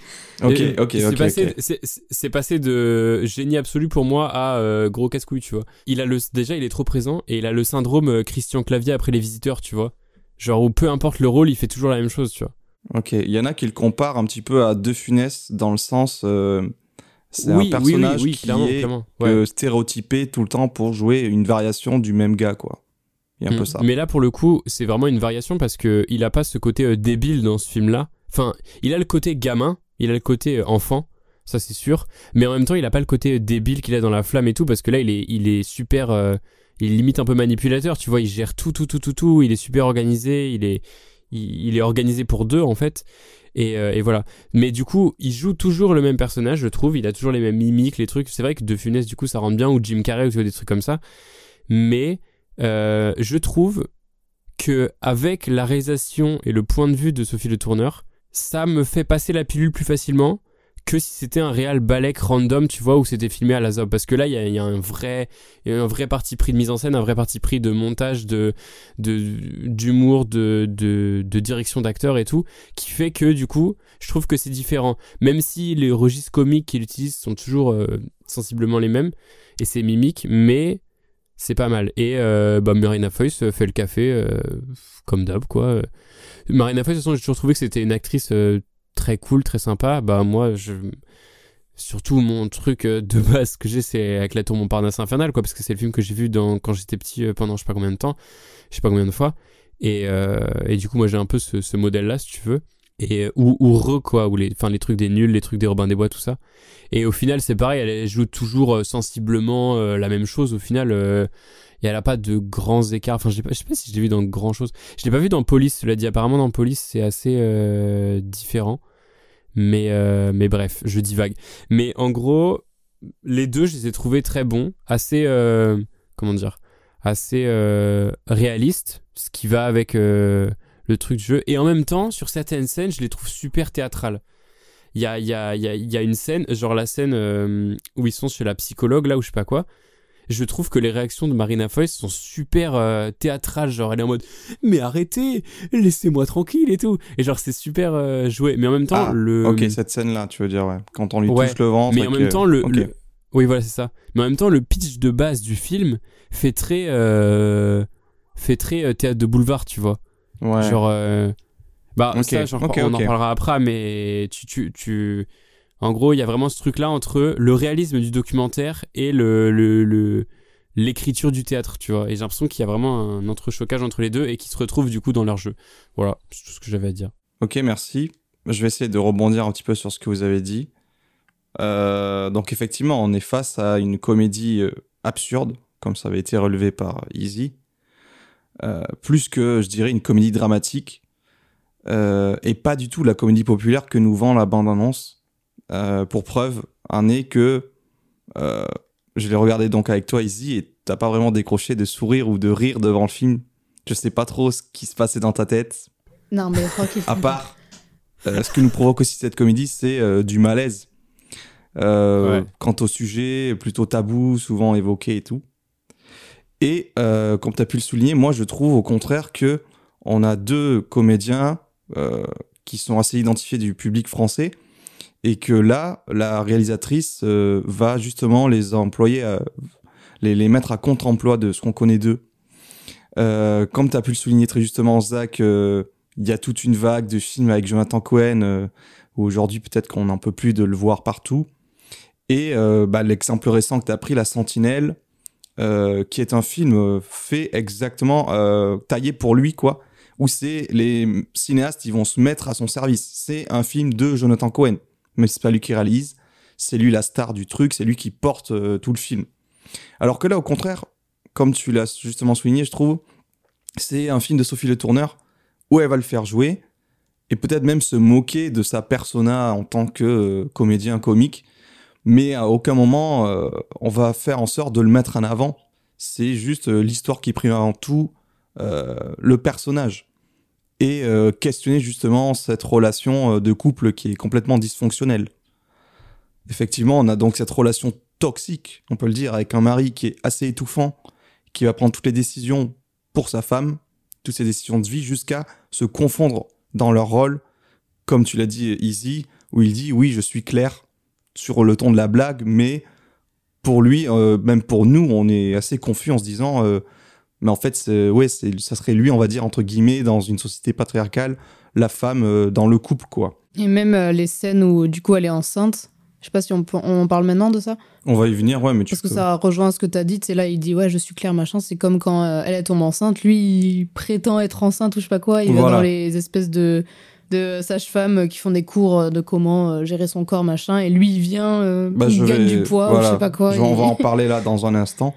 Ok, ok, c'est ok, passé, c'est- passé de génie absolu pour moi à euh, gros casse-couille, tu vois. Il a le, déjà, il est trop présent et il a le syndrome euh, Christian Clavier après les visiteurs, tu vois. Genre où peu importe le rôle, il fait toujours la même chose, tu vois. Ok, il y en a qui le comparent un petit peu à De Funès dans le sens. euh, c'est Oui, un oui, personnage oui, qui clairement, est clairement. Ouais. stéréotypé tout le temps pour jouer une variation du même gars, quoi. Il y a un Mm. peu ça. Mais là, pour le coup, c'est vraiment une variation parce que il a pas ce côté euh, débile dans ce film-là. Enfin, il a le côté gamin, il a le côté euh, enfant, ça c'est sûr. Mais en même temps, il a pas le côté débile qu'il a dans la flamme et tout parce que là, il est, il est super, euh, il est limite un peu manipulateur. Tu vois, il gère tout, tout, tout, tout, tout. Il est super organisé. Il est, il, il est organisé pour deux en fait. Et, euh, et voilà. Mais du coup, il joue toujours le même personnage, je trouve. Il a toujours les mêmes mimiques, les trucs. C'est vrai que De Funès, du coup, ça rentre bien ou Jim Carrey ou des trucs comme ça. Mais euh, je trouve que avec la réalisation et le point de vue de Sophie Le Tourneur, ça me fait passer la pilule plus facilement que si c'était un réal balek random, tu vois, où c'était filmé à la zob. Parce que là, il y a, un vrai, un vrai parti pris de mise en scène, un vrai parti pris de montage, de, de d'humour, de, de, de direction d'acteur et tout, qui fait que du coup, je trouve que c'est différent. Même si les registres comiques qu'il utilise sont toujours euh, sensiblement les mêmes et c'est mimique, mais c'est pas mal. Et euh, bah, Marina Foïs euh, fait le café euh, comme d'hab, quoi. Marina Foïs, de toute façon, j'ai toujours trouvé que c'était une actrice euh, très cool, très sympa. Bah, moi, je. Surtout, mon truc de base que j'ai, c'est avec la tour Montparnasse Infernale, quoi, parce que c'est le film que j'ai vu dans, quand j'étais petit pendant je sais pas combien de temps, je sais pas combien de fois. Et, du coup, moi, j'ai un peu ce, ce modèle-là, si tu veux. Et, euh, ou, ou re, quoi, ou les, enfin, les trucs des nuls, les trucs des Robins des Bois, tout ça. Et au final, c'est pareil, elle joue toujours euh, sensiblement euh, la même chose. Au final, euh, et elle a pas de grands écarts. Enfin, je, l'ai pas- sais pas si je l'ai vu dans grand chose. Je l'ai pas vu dans Police, cela dit. Apparemment, dans Police, c'est assez euh, différent. Mais, euh, mais bref, je divague. Mais en gros, les deux, je les ai trouvés très bons. Assez, comment dire, assez réalistes. Ce qui va avec le truc du jeu. Et en même temps, sur certaines scènes, je les trouve super théâtrales. Il y a, y, a, y, a, y a une scène, genre la scène euh, où ils sont chez la psychologue, là, ou je sais pas quoi. Je trouve que les réactions de Marina Foïs sont super euh, théâtrales. Genre, elle est en mode Mais arrêtez, laissez-moi tranquille et tout. Et genre, c'est super euh, joué. Mais en même temps, Ah, le. Ok, cette scène-là, tu veux dire, ouais. Quand on lui Ouais, touche le ventre. Mais en même temps, le, Oui, voilà, c'est ça. Mais en même temps, le pitch de base du film fait très. euh, fait très euh, théâtre de boulevard, tu vois. Ouais. Genre. euh, Bah, ça, genre, on en parlera après, mais tu. tu, tu... En gros, il y a vraiment ce truc-là entre le réalisme du documentaire et le. le, le- l'écriture du théâtre, tu vois. Et j'ai l'impression qu'il y a vraiment un entrechocage entre les deux et qu'ils se retrouvent du coup dans leur jeu. Voilà, c'est tout ce que j'avais à dire. Ok, merci. Je vais essayer de rebondir un petit peu sur ce que vous avez dit. Euh, donc effectivement, on est face à une comédie euh, absurde, comme ça avait été relevé par Easy, plus que, je dirais, une comédie dramatique, euh, et pas du tout la comédie populaire que nous vend la bande-annonce. Euh, pour preuve, un est que euh, je l'ai regardé donc avec toi, Easy, et t'as pas vraiment décroché de sourire ou de rire devant le film. Je sais pas trop ce qui se passait dans ta tête. Non, mais À part, euh, ce que nous provoque aussi cette comédie, c'est euh, du malaise. Euh, Ouais. Quant au sujet, plutôt tabou, souvent évoqué et tout. Et euh, comme tu as pu le souligner, moi je trouve au contraire que on a deux comédiens euh, qui sont assez identifiés du public français et que là, la réalisatrice euh, va justement les employer, à- les, les mettre à contre-emploi de ce qu'on connaît d'eux. Euh, comme tu as pu le souligner très justement, Zach, euh, il y a toute une vague de films avec Jonathan Cohen, euh, où aujourd'hui peut-être qu'on n'en peut plus de le voir partout. Et euh, bah, l'exemple récent que tu as pris, La Sentinelle, euh, qui est un film euh, fait exactement euh, taillé pour lui, quoi, où c'est les cinéastes, ils vont se mettre à son service. C'est un film de Jonathan Cohen, mais c'est pas lui qui réalise, c'est lui la star du truc, c'est lui qui porte tout le film. Alors que là, au contraire, comme tu l'as justement souligné, je trouve, c'est un film de Sophie Le Tourneur où elle va le faire jouer et peut-être même se moquer de sa persona en tant que comédien comique, mais à aucun moment euh, on va faire en sorte de le mettre en avant. C'est juste euh, l'histoire qui prime avant tout euh, le personnage et questionner justement cette relation de couple qui est complètement dysfonctionnelle. Effectivement, on a donc cette relation toxique, on peut le dire, avec un mari qui est assez étouffant, qui va prendre toutes les décisions pour sa femme, toutes ses décisions de vie, jusqu'à se confondre dans leur rôle, comme tu l'as dit, Easy, où il dit oui, je suis clair sur le ton de la blague, mais pour lui, euh, même pour nous, on est assez confus en se disant euh, Mais en fait, ouais, ça serait lui, on va dire, entre guillemets, dans une société patriarcale, la femme euh, dans le couple, quoi. Et même les scènes où du coup elle est enceinte. Je sais pas si on, peut- on parle maintenant de ça? On va y venir, ouais, mais tu Parce que ça rejoint ce que tu as dit. C'est là, il dit Ouais, je suis Claire, machin. C'est comme quand elle, elle tombe enceinte. Lui, il prétend être enceinte ou je sais pas quoi. Il va dans les espèces de, de sages-femmes qui font des cours euh, de comment euh, gérer son corps, machin. Et lui, il vient, euh, Bah, il je gagne vais- du poids ou voilà. je sais pas quoi. Je- on va en parler là dans un instant.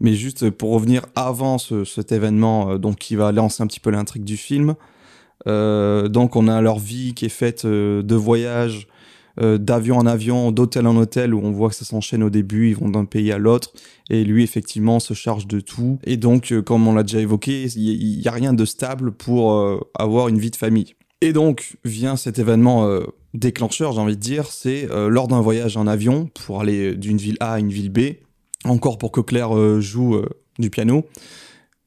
Mais juste pour revenir avant ce- cet événement, donc qui va lancer un petit peu l'intrigue du film. euh, donc on a leur vie qui est faite euh, de voyages, euh, d'avion en avion, d'hôtel en hôtel, où on voit que ça s'enchaîne au début, ils vont d'un pays à l'autre, et lui effectivement se charge de tout. Et donc, comme on l'a déjà évoqué, il n'y a rien de stable pour avoir une vie de famille. Et donc vient cet événement euh, déclencheur, j'ai envie de dire, c'est euh, lors d'un voyage en avion pour aller d'une ville A à une ville B, encore pour que Claire euh, joue euh, du piano,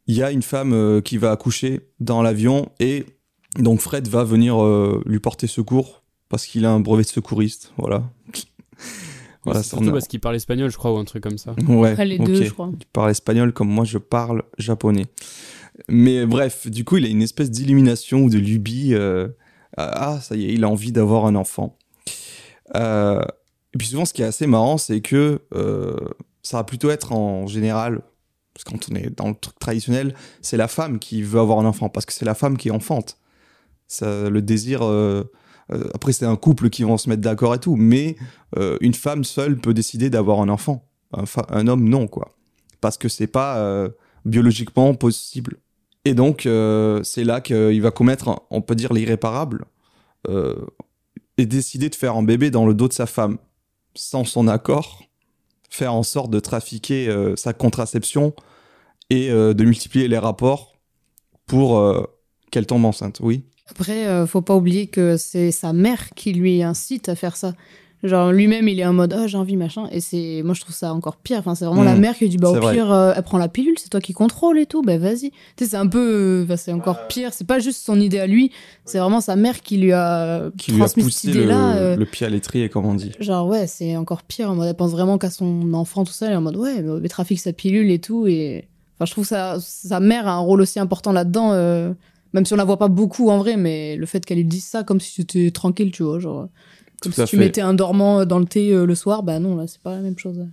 il y a une femme euh, qui va accoucher dans l'avion et donc Fred va venir euh, lui porter secours parce qu'il a un brevet de secouriste, voilà. voilà, surtout a- parce qu'il parle espagnol, je crois, ou un truc comme ça. Ouais, Après les deux, je crois. Tu parles espagnol comme moi je parle japonais. Mais bref, du coup, il a une espèce d'illumination ou de lubie. euh, ah, ça y est, il a envie d'avoir un enfant. Euh, et puis souvent, ce qui est assez marrant, c'est que euh, ça va plutôt être en général, parce que quand on est dans le truc traditionnel, c'est la femme qui veut avoir un enfant, parce que c'est la femme qui enfante. Ça, le désir. après, c'est un couple qui vont se mettre d'accord et tout, mais une femme seule peut décider d'avoir un enfant. Un, un homme, non, quoi. Parce que c'est pas biologiquement possible. Et donc, euh, c'est là qu'il va commettre, on peut dire, l'irréparable, euh, et décider de faire un bébé dans le dos de sa femme, sans son accord, faire en sorte de trafiquer euh, sa contraception et de multiplier les rapports pour qu'elle tombe enceinte. Oui. Après, faut pas oublier que c'est sa mère qui lui incite à faire ça. Genre lui-même, il est en mode ah j'ai envie machin et c'est moi je trouve ça encore pire. Enfin c'est vraiment la mère qui lui dit bah au vrai. pire euh, elle prend la pilule, c'est toi qui contrôle et tout, bah vas-y. Tu sais c'est un peu, euh, enfin, c'est encore pire. C'est pas juste son idée à lui, c'est vraiment sa mère qui lui a Qui lui a cette poussé le, euh, le pied à l'étrier, comme on dit. Genre ouais, c'est encore pire. En mode, elle pense vraiment qu'à son enfant tout ça. Elle est en mode ouais, mais trafique sa pilule et tout. Et enfin, je trouve ça, sa mère a un rôle aussi important là-dedans. euh, même si on la voit pas beaucoup en vrai, mais le fait qu'elle lui dise ça comme si c'était tranquille, tu vois, genre comme Tout si tu fait. mettais un dormant dans le thé euh, le soir, bah non là c'est pas la même chose.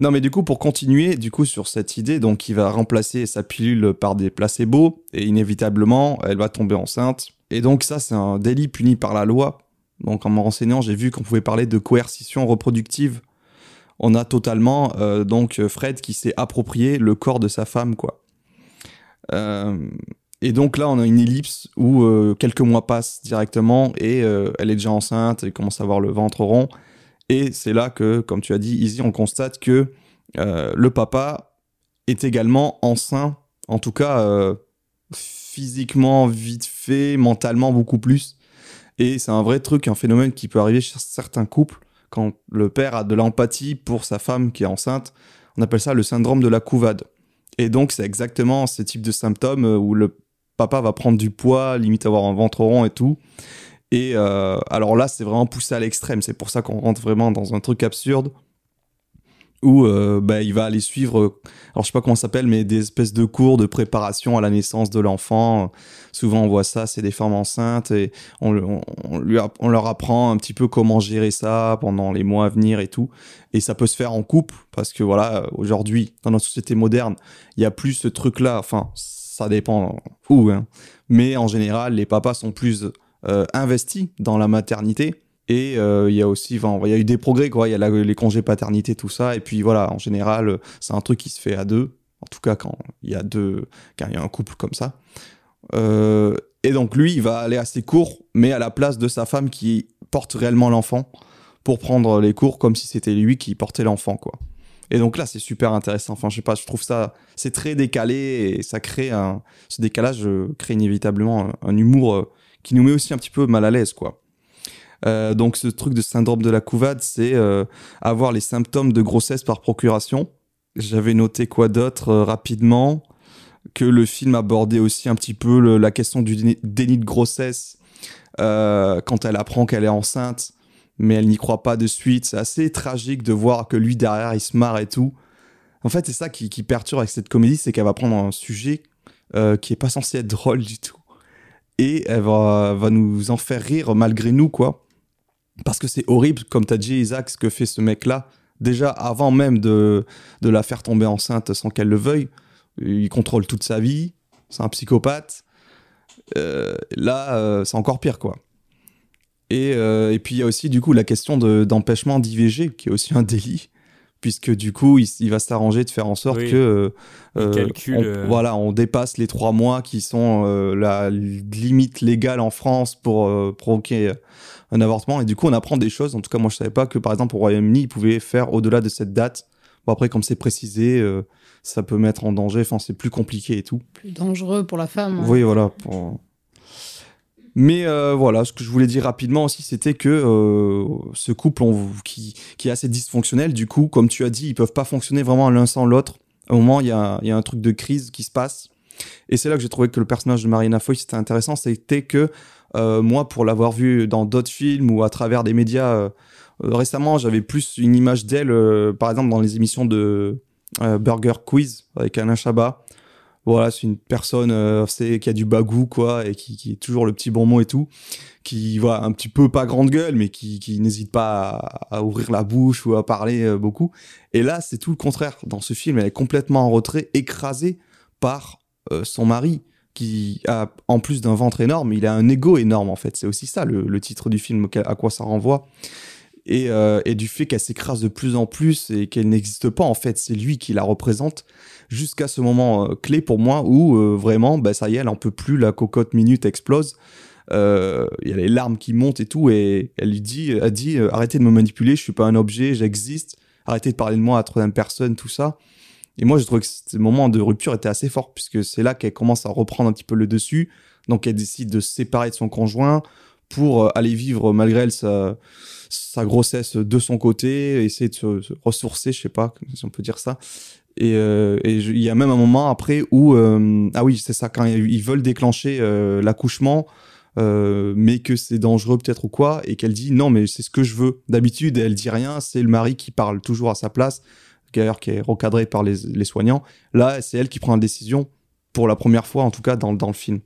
Non, mais du coup, pour continuer, du coup, sur cette idée, donc, il va remplacer sa pilule par des placebos, et inévitablement, elle va tomber enceinte. Et donc, ça, c'est un délit puni par la loi. Donc, en me renseignant, j'ai vu qu'on pouvait parler de coercition reproductive. On a totalement, euh, donc, Fred qui s'est approprié le corps de sa femme, quoi. Euh, et donc là, on a une ellipse où euh, quelques mois passent directement, et euh, elle est déjà enceinte, elle commence à avoir le ventre rond. Et c'est là que, comme tu as dit, Izzy, on constate que euh, le papa est également enceint, en tout cas physiquement vite fait, mentalement beaucoup plus. Et c'est un vrai truc, un phénomène qui peut arriver chez certains couples quand le père a de l'empathie pour sa femme qui est enceinte. On appelle ça le syndrome de la couvade. Et donc c'est exactement ce type de symptômes où le papa va prendre du poids, limite avoir un ventre rond et tout. Et euh, alors là, c'est vraiment poussé à l'extrême. C'est pour ça qu'on rentre vraiment dans un truc absurde où euh, bah, il va aller suivre, euh, alors je sais pas comment ça s'appelle, mais des espèces de cours de préparation à la naissance de l'enfant. Souvent, on voit ça, c'est des femmes enceintes et on, on- leur apprend un petit peu comment gérer ça pendant les mois à venir et tout. Et ça peut se faire en couple parce que voilà, aujourd'hui, dans notre société moderne, il y a plus ce truc-là. Enfin, ça dépend où, hein. mais en général, les papas sont plus euh, investis dans la maternité. Et euh, il y a aussi, il y a eu des progrès, quoi. Il y a les congés paternité, tout ça. Et puis voilà, en général, c'est un truc qui se fait à deux. En tout cas, quand il y a deux, quand il y a un couple comme ça. Euh, et donc lui, il va aller à ses cours, mais à la place de sa femme qui porte réellement l'enfant, pour prendre les cours comme si c'était lui qui portait l'enfant, quoi. Et donc là, c'est super intéressant. Enfin, je sais pas, je trouve ça, c'est très décalé et ça crée un, ce décalage euh, crée inévitablement un, humour euh, qui nous met aussi un petit peu mal à l'aise, quoi. Euh, donc ce truc de syndrome de la couvade, c'est avoir les symptômes de grossesse par procuration. J'avais noté quoi d'autre rapidement? Que le film abordait aussi un petit peu la question du déni, de grossesse quand elle apprend qu'elle est enceinte, mais elle n'y croit pas de suite. C'est assez tragique de voir que lui derrière il se marre et tout. En fait, c'est ça qui, perturbe avec cette comédie, c'est qu'elle va prendre un sujet euh, qui est pas censé être drôle du tout. Et elle va, nous en faire rire malgré nous, quoi. Parce que c'est horrible, comme t'as dit, Isaac, ce que fait ce mec-là. Déjà, avant même de, de la faire tomber enceinte sans qu'elle le veuille, il contrôle toute sa vie, c'est un psychopathe. Euh, là, euh, c'est encore pire, quoi. Et, euh, et puis, il y a aussi, du coup, la question de- d'empêchement d'IVG, qui est aussi un délit, puisque, du coup, il, va s'arranger de faire en sorte Oui. que... Euh, calcule, on, euh, Voilà, on dépasse les trois mois qui sont euh, la limite légale en France pour euh, provoquer un avortement. Et du coup, on apprend des choses. En tout cas, moi, je savais pas que, par exemple, au Royaume-Uni, ils pouvaient faire au-delà de cette date. Bon, après, comme c'est précisé, euh, ça peut mettre en danger. Enfin, c'est plus compliqué et tout. Plus dangereux pour la femme. hein. Oui, voilà. pour- Mais euh, voilà, ce que je voulais dire rapidement aussi, c'était que euh, ce couple qui, qui est assez dysfonctionnel, du coup, comme tu as dit, ils peuvent pas fonctionner vraiment l'un sans l'autre. Un moment, il y a, il y a un truc de crise qui se passe. Et c'est là que j'ai trouvé que le personnage de Marina Foy, c'était intéressant. C'était que euh, moi, pour l'avoir vu dans d'autres films ou à travers des médias récemment, j'avais plus une image d'elle, par exemple, dans les émissions de Burger Quiz avec Alain Chabat. Voilà, c'est une personne euh, qui a du bagou, quoi, et qui, est toujours le petit bon mot et tout. Qui, voilà, un petit peu pas grande gueule, mais qui, qui n'hésite pas à, ouvrir la bouche ou à parler euh, beaucoup. Et là, c'est tout le contraire. Dans ce film, elle est complètement en retrait, écrasée par euh, son mari, qui a, en plus d'un ventre énorme, il a un ego énorme, en fait. C'est aussi ça, le, titre du film, à quoi ça renvoie. Et, euh, et du fait qu'elle s'écrase de plus en plus et qu'elle n'existe pas, en fait, c'est lui qui la représente jusqu'à ce moment euh, clé pour moi où euh, vraiment, bah, ça y est, elle en peut plus, la cocotte minute explose. Il y a les larmes qui montent et tout, et elle lui dit, elle dit arrêtez de me manipuler, je suis pas un objet, j'existe, arrêtez de parler de moi à troisième personne, tout ça. Et moi, je trouvais que ce moment de rupture était assez fort, puisque c'est là qu'elle commence à reprendre un petit peu le dessus. Donc, elle décide de se séparer de son conjoint pour aller vivre, malgré elle, sa, sa grossesse de son côté, essayer de se, ressourcer, je sais pas si on peut dire ça. Et euh, il y a même un moment après où, euh, ah oui, c'est ça, quand ils veulent déclencher euh, l'accouchement, euh, mais que c'est dangereux peut-être ou quoi, et qu'elle dit non, mais c'est ce que je veux. D'habitude, elle dit rien, c'est le mari qui parle toujours à sa place, d'ailleurs qui est recadré par les, les soignants. Là, c'est elle qui prend la décision pour la première fois, en tout cas dans, dans le film.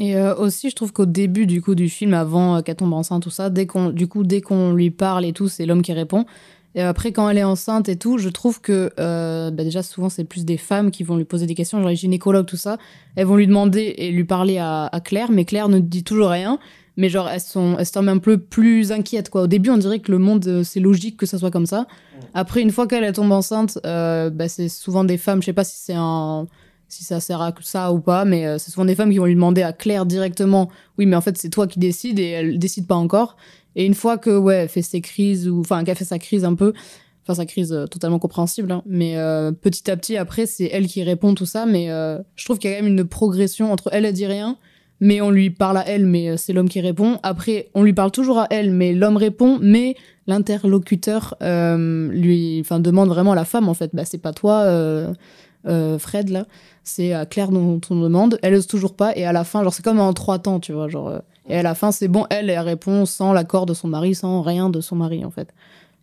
Et euh, aussi, je trouve qu'au début du coup du film, avant euh, qu'elle tombe enceinte, tout ça, dès qu'on, du coup, dès qu'on lui parle et tout, c'est l'homme qui répond. Et après, quand elle est enceinte et tout, je trouve que euh, bah, déjà souvent c'est plus des femmes qui vont lui poser des questions, genre les gynécologues, tout ça. Elles vont lui demander et lui parler à, à Claire, mais Claire ne dit toujours rien. Mais genre elles sont, elles sont un peu plus inquiètes quoi. Au début, on dirait que le monde c'est logique que ça soit comme ça. Après, une fois qu'elle elle tombe enceinte, bah, c'est souvent des femmes. Je sais pas si c'est un si ça sert à ça ou pas, mais euh, c'est souvent des femmes qui vont lui demander à Claire directement, oui, mais en fait, c'est toi qui décides et elle décide pas encore. Et une fois que, ouais, fait ses crises, ou enfin, qu'elle fait sa crise un peu, enfin, sa crise euh, totalement compréhensible, hein, mais euh, petit à petit, après, c'est elle qui répond tout ça, mais je trouve qu'il y a quand même une progression entre elle, elle dit rien, mais on lui parle à elle, mais c'est l'homme qui répond. Après, on lui parle toujours à elle, mais l'homme répond, mais l'interlocuteur lui, enfin, demande vraiment à la femme, en fait, bah, c'est pas toi, Fred, là c'est à Claire dont on demande, elle ose toujours pas, et à la fin, genre c'est comme en trois temps, tu vois, genre, euh, et à la fin c'est bon, elle, elle répond sans l'accord de son mari, sans rien de son mari en fait.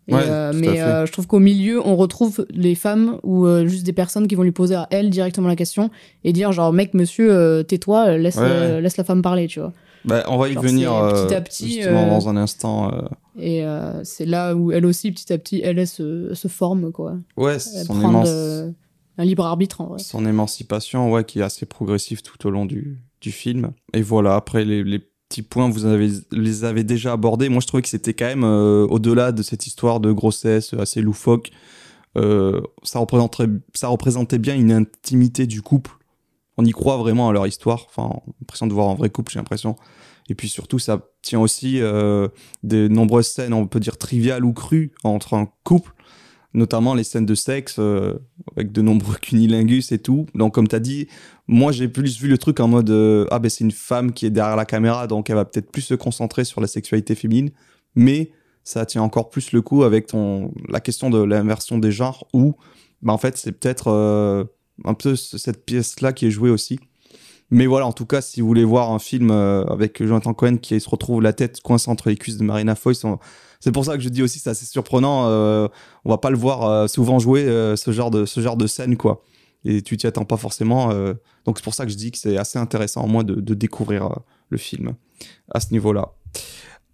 Et, Ouais, euh, mais euh, je trouve qu'au milieu, on retrouve les femmes ou euh, juste des personnes qui vont lui poser à elle directement la question et dire genre mec, monsieur, euh, tais-toi, euh, laisse, Ouais, euh, ouais. laisse la femme parler, tu vois. Bah, on va y Genre, venir c'est petit euh, à petit, justement euh, dans un instant. euh, Et euh, c'est là où elle aussi, petit à petit, elle, elle se, se forme, quoi. Ouais, Elle son, de- un libre arbitre, en vrai. son émancipation, ouais, qui est assez progressive tout au long du, du film. Et voilà, après les, les petits points, vous avez, les avez déjà abordés. Moi, je trouvais que c'était quand même euh, au-delà de cette histoire de grossesse assez loufoque. euh, ça, représenterait, ça représentait bien une intimité du couple. On y croit vraiment à leur histoire. Enfin, on l'impression de voir un vrai couple, j'ai l'impression. Et puis surtout, ça tient aussi euh, de nombreuses scènes, on peut dire triviales ou crues, entre un couple, notamment les scènes de sexe, euh, avec de nombreux cunilingus et tout. Donc, comme tu as dit, moi, j'ai plus vu le truc en mode euh, Ah, ben c'est une femme qui est derrière la caméra, donc elle va peut-être plus se concentrer sur la sexualité féminine. Mais ça tient encore plus le coup avec ton, la question de l'inversion des genres, où, bah, en fait, c'est peut-être euh, un peu ce- cette pièce-là qui est jouée aussi. Mais voilà, en tout cas, si vous voulez voir un film avec Jonathan Cohen qui se retrouve la tête coincée entre les cuisses de Marina on- c'est pour ça que je dis aussi c'est assez surprenant. euh, on va pas le voir euh, souvent jouer euh, ce genre de scène quoi. Et tu t'y attends pas forcément. euh, donc c'est pour ça que je dis que c'est assez intéressant au moins de, découvrir le film à ce niveau-là.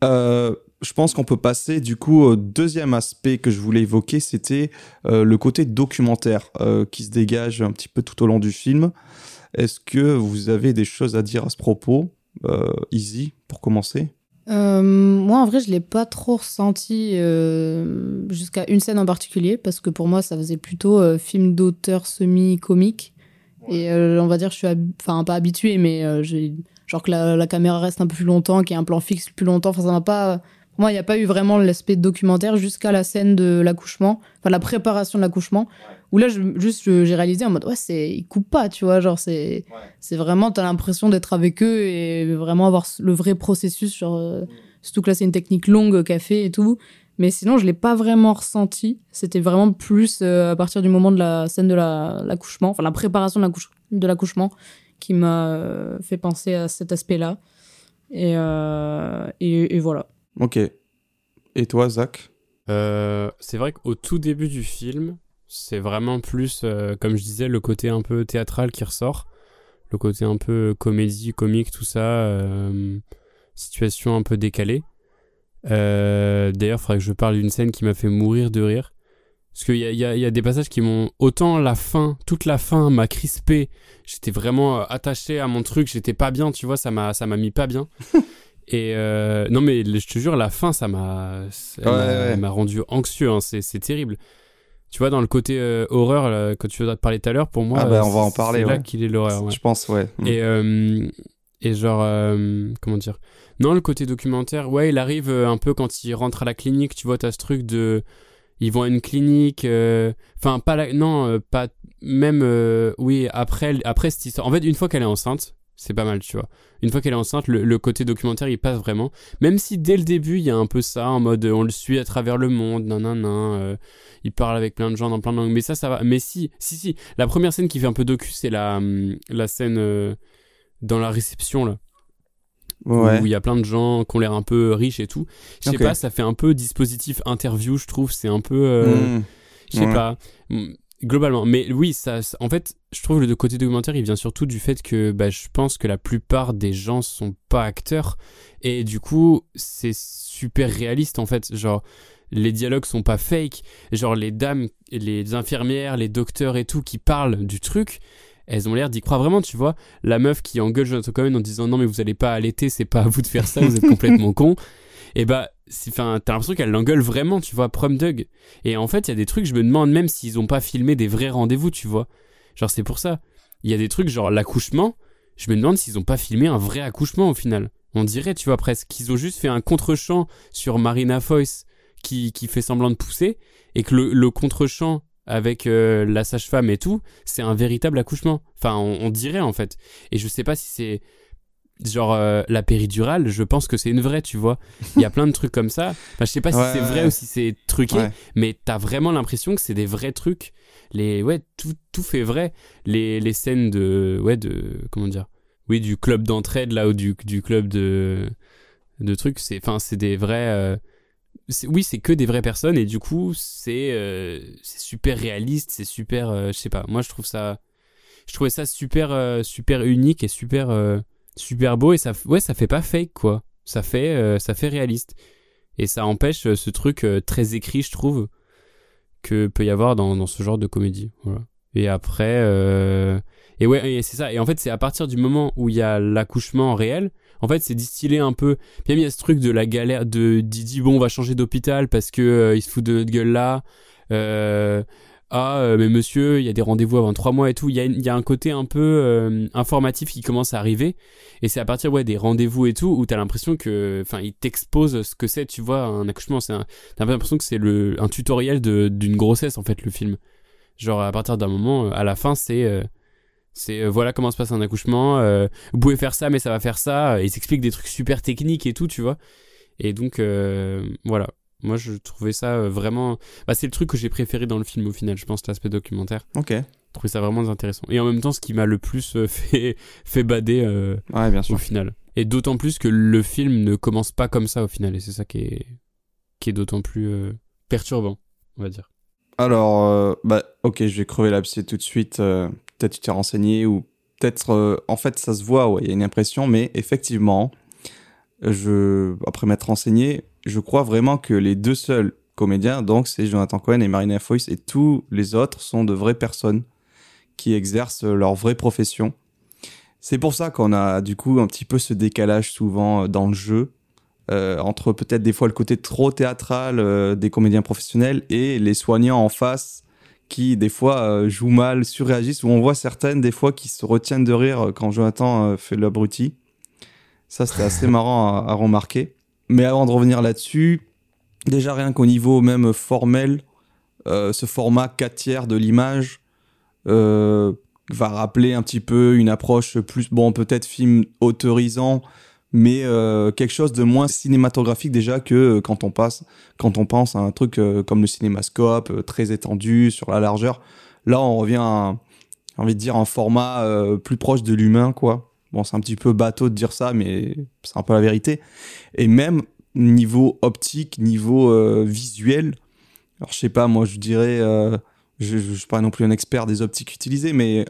Je pense qu'on peut passer du coup au deuxième aspect que je voulais évoquer, c'était le côté documentaire qui se dégage un petit peu tout au long du film. Est-ce que vous avez des choses à dire à ce propos? Easy, pour commencer Euh, moi, en vrai, je l'ai pas trop ressenti euh, jusqu'à une scène en particulier, parce que pour moi, ça faisait plutôt euh, film d'auteur semi-comique. Et euh, on va dire, je suis, hab- enfin, pas habituée, mais euh, j'ai genre que la, la caméra reste un peu plus longtemps, qu'il y ait un plan fixe plus longtemps. Enfin, ça m'a pas. Pour moi, il n'y a pas eu vraiment l'aspect documentaire jusqu'à la scène de l'accouchement, enfin, la préparation de l'accouchement, où là, je, juste, j'ai réalisé en mode, ouais, c'est, ils coupent pas, tu vois, genre, c'est, c'est vraiment, t'as l'impression d'être avec eux et vraiment avoir le vrai processus sur. euh, Surtout que là, c'est une technique longue qu'a fait et tout. Mais sinon, je l'ai pas vraiment ressenti. C'était vraiment plus euh, à partir du moment de la scène de la- l'accouchement, enfin la préparation de l'accouche- de l'accouchement, qui m'a euh, fait penser à cet aspect-là. Et, euh, et, et voilà. Ok. Et toi, Zach? Euh, c'est vrai qu'au tout début du film, c'est vraiment plus, euh, comme je disais, le côté un peu théâtral qui ressort. Le côté un peu comédie, comique, tout ça. euh, situation un peu décalée. Euh, D'ailleurs, il faudrait que je parle d'une scène qui m'a fait mourir de rire. Parce qu'il y y, y a des passages qui m'ont... Autant la fin, toute la fin m'a crispé. J'étais vraiment attaché à mon truc. J'étais pas bien, tu vois, ça m'a mis pas bien. Et euh, non, mais je te jure, la fin, ça m'a Ouais, rendu anxieux. hein, c'est terrible. Tu vois, dans le côté euh, horreur, là, quand tu vas te parler tout à l'heure, pour moi, Ah bah, euh, on va en c'est parler, là ouais. qu'il est l'horreur. ouais. Je pense, ouais. Mm. Et, euh, et genre, euh, comment dire? Non, le côté documentaire, ouais, il arrive un peu quand il rentre à la clinique, tu vois, t'as ce truc de. Ils vont à une clinique. Enfin, pas la. Non, pas. Même. oui, après, après cette histoire. En fait, une fois qu'elle est enceinte, c'est pas mal, tu vois. Une fois qu'elle est enceinte, le, le côté documentaire, il passe vraiment. Même si dès le début, il y a un peu ça, en mode on le suit à travers le monde, nanana. euh, il parle avec plein de gens dans plein de langues. Mais ça, ça va. Mais si, si, si. La première scène qui fait un peu docu, c'est la, hum, la scène euh, dans la réception, là. Ouais. Où il y a plein de gens qui ont l'air un peu riches et tout. Je sais Ok. pas, ça fait un peu dispositif interview, je trouve. C'est un peu. euh, Mm. Je sais Ouais. pas. Globalement. Mais oui, ça, ça- en fait, je trouve le côté documentaire, il vient surtout du fait que bah, je pense que la plupart des gens sont pas acteurs. Et du coup, c'est super réaliste, en fait. Genre, les dialogues sont pas fake. Genre, les dames, les infirmières, les docteurs et tout qui parlent du truc, elles ont l'air d'y croire vraiment, tu vois. La meuf qui engueule Jonathan Cohen en disant non, mais vous allez pas allaiter, c'est pas à vous de faire ça, vous êtes complètement con. Et bah, enfin, t'as l'impression qu'elle l'engueule vraiment, tu vois, prom Doug. Et en fait, il y a des trucs, je me demande même s'ils ont pas filmé des vrais rendez-vous, tu vois. Genre, c'est pour ça. Il y a des trucs, genre l'accouchement, je me demande s'ils ont pas filmé un vrai accouchement au final. On dirait, tu vois, presque qu'ils ont juste fait un contre-champ sur Marina Foyce qui, qui fait semblant de pousser, et que le, le contre-champ avec euh, la sage-femme et tout, c'est un véritable accouchement. Enfin, on, on dirait en fait. Et je sais pas si c'est genre euh, la péridurale, je pense que c'est une vraie, tu vois. Il y a plein de trucs comme ça. Enfin, je sais pas si c'est vrai ouais. ou si c'est truqué, Ouais. mais t'as vraiment l'impression que c'est des vrais trucs. Les ouais, tout, tout fait vrai. Les, les scènes de ouais de comment dire? Oui, du club d'entraide là ou du, du club de de trucs, c'est enfin c'est des vrais euh, oui, c'est que des vraies personnes et du coup, c'est euh, c'est super réaliste, c'est super je sais pas. Moi, je trouve ça je trouvais ça super super unique et super super beau et ça ouais, ça fait pas fake quoi. Ça fait euh, ça fait réaliste. Et ça empêche euh, ce truc euh, très écrit, je trouve, que peut y avoir dans, dans ce genre de comédie. Voilà. Et après, et ouais, c'est ça. Et en fait, c'est à partir du moment où il y a l'accouchement réel, en fait, c'est distillé un peu. Puis il y a ce truc de la galère de Didi, bon, on va changer d'hôpital parce que il se fout de notre gueule là. Euh, ah, euh, mais monsieur, il y a des rendez-vous avant trois mois et tout. Il y a, un côté un peu euh, informatif qui commence à arriver. Et c'est à partir des rendez-vous et tout où t'as l'impression que. Enfin, il t'expose ce que c'est, tu vois, un accouchement. C'est un- T'as l'impression que c'est un tutoriel d'une grossesse, en fait, le film. Genre, à partir d'un moment, euh, à la fin, c'est. c'est voilà comment se passe un accouchement. vous pouvez faire ça, mais ça va faire ça. Ils s'expliquent des trucs super techniques et tout, tu vois. Et donc, voilà. Moi, je trouvais ça euh, vraiment. Bah, c'est le truc que j'ai préféré dans le film au final, je pense, l'aspect documentaire. Ok. trouvé ça vraiment intéressant. Et en même temps, ce qui m'a le plus euh, fait, fait bader euh, Ouais, bien au sûr. final. Et d'autant plus que le film ne commence pas comme ça au final. Et c'est ça qui est, qui est d'autant plus euh, perturbant, on va dire. Alors, euh, bah, ok, je vais crever l'abcès tout de suite. peut-être tu t'es renseigné ou peut-être, en fait, ça se voit, ouais, il y a une impression, mais effectivement, je, après m'être renseigné, je crois vraiment que les deux seuls comédiens, donc c'est Jonathan Cohen et Marina Foïs, et tous les autres sont de vraies personnes qui exercent leur vraie profession. C'est pour ça qu'on a du coup un petit peu ce décalage souvent euh, dans le jeu euh, entre peut-être des fois le côté trop théâtral euh, des comédiens professionnels et les soignants en face qui des fois euh, jouent mal, surréagissent, où on voit certaines des fois qui se retiennent de rire quand Jonathan fait l'abruti. Ça c'était assez marrant à, à remarquer. Mais avant de revenir là-dessus, déjà rien qu'au niveau même formel, euh, ce format 4 tiers de l'image euh, va rappeler un petit peu une approche plus, bon peut-être film autorisant, mais euh, quelque chose de moins cinématographique déjà que quand on passe, quand on pense à un truc comme le cinémascope, très étendu sur la largeur. Là, on revient à, envie de dire, un format plus proche de l'humain, quoi. Bon, c'est un petit peu bateau de dire ça, mais c'est un peu la vérité. Et même niveau optique, niveau euh, visuel, alors je sais pas, moi je dirais, euh, je, je, je suis pas non plus un expert des optiques utilisées, mais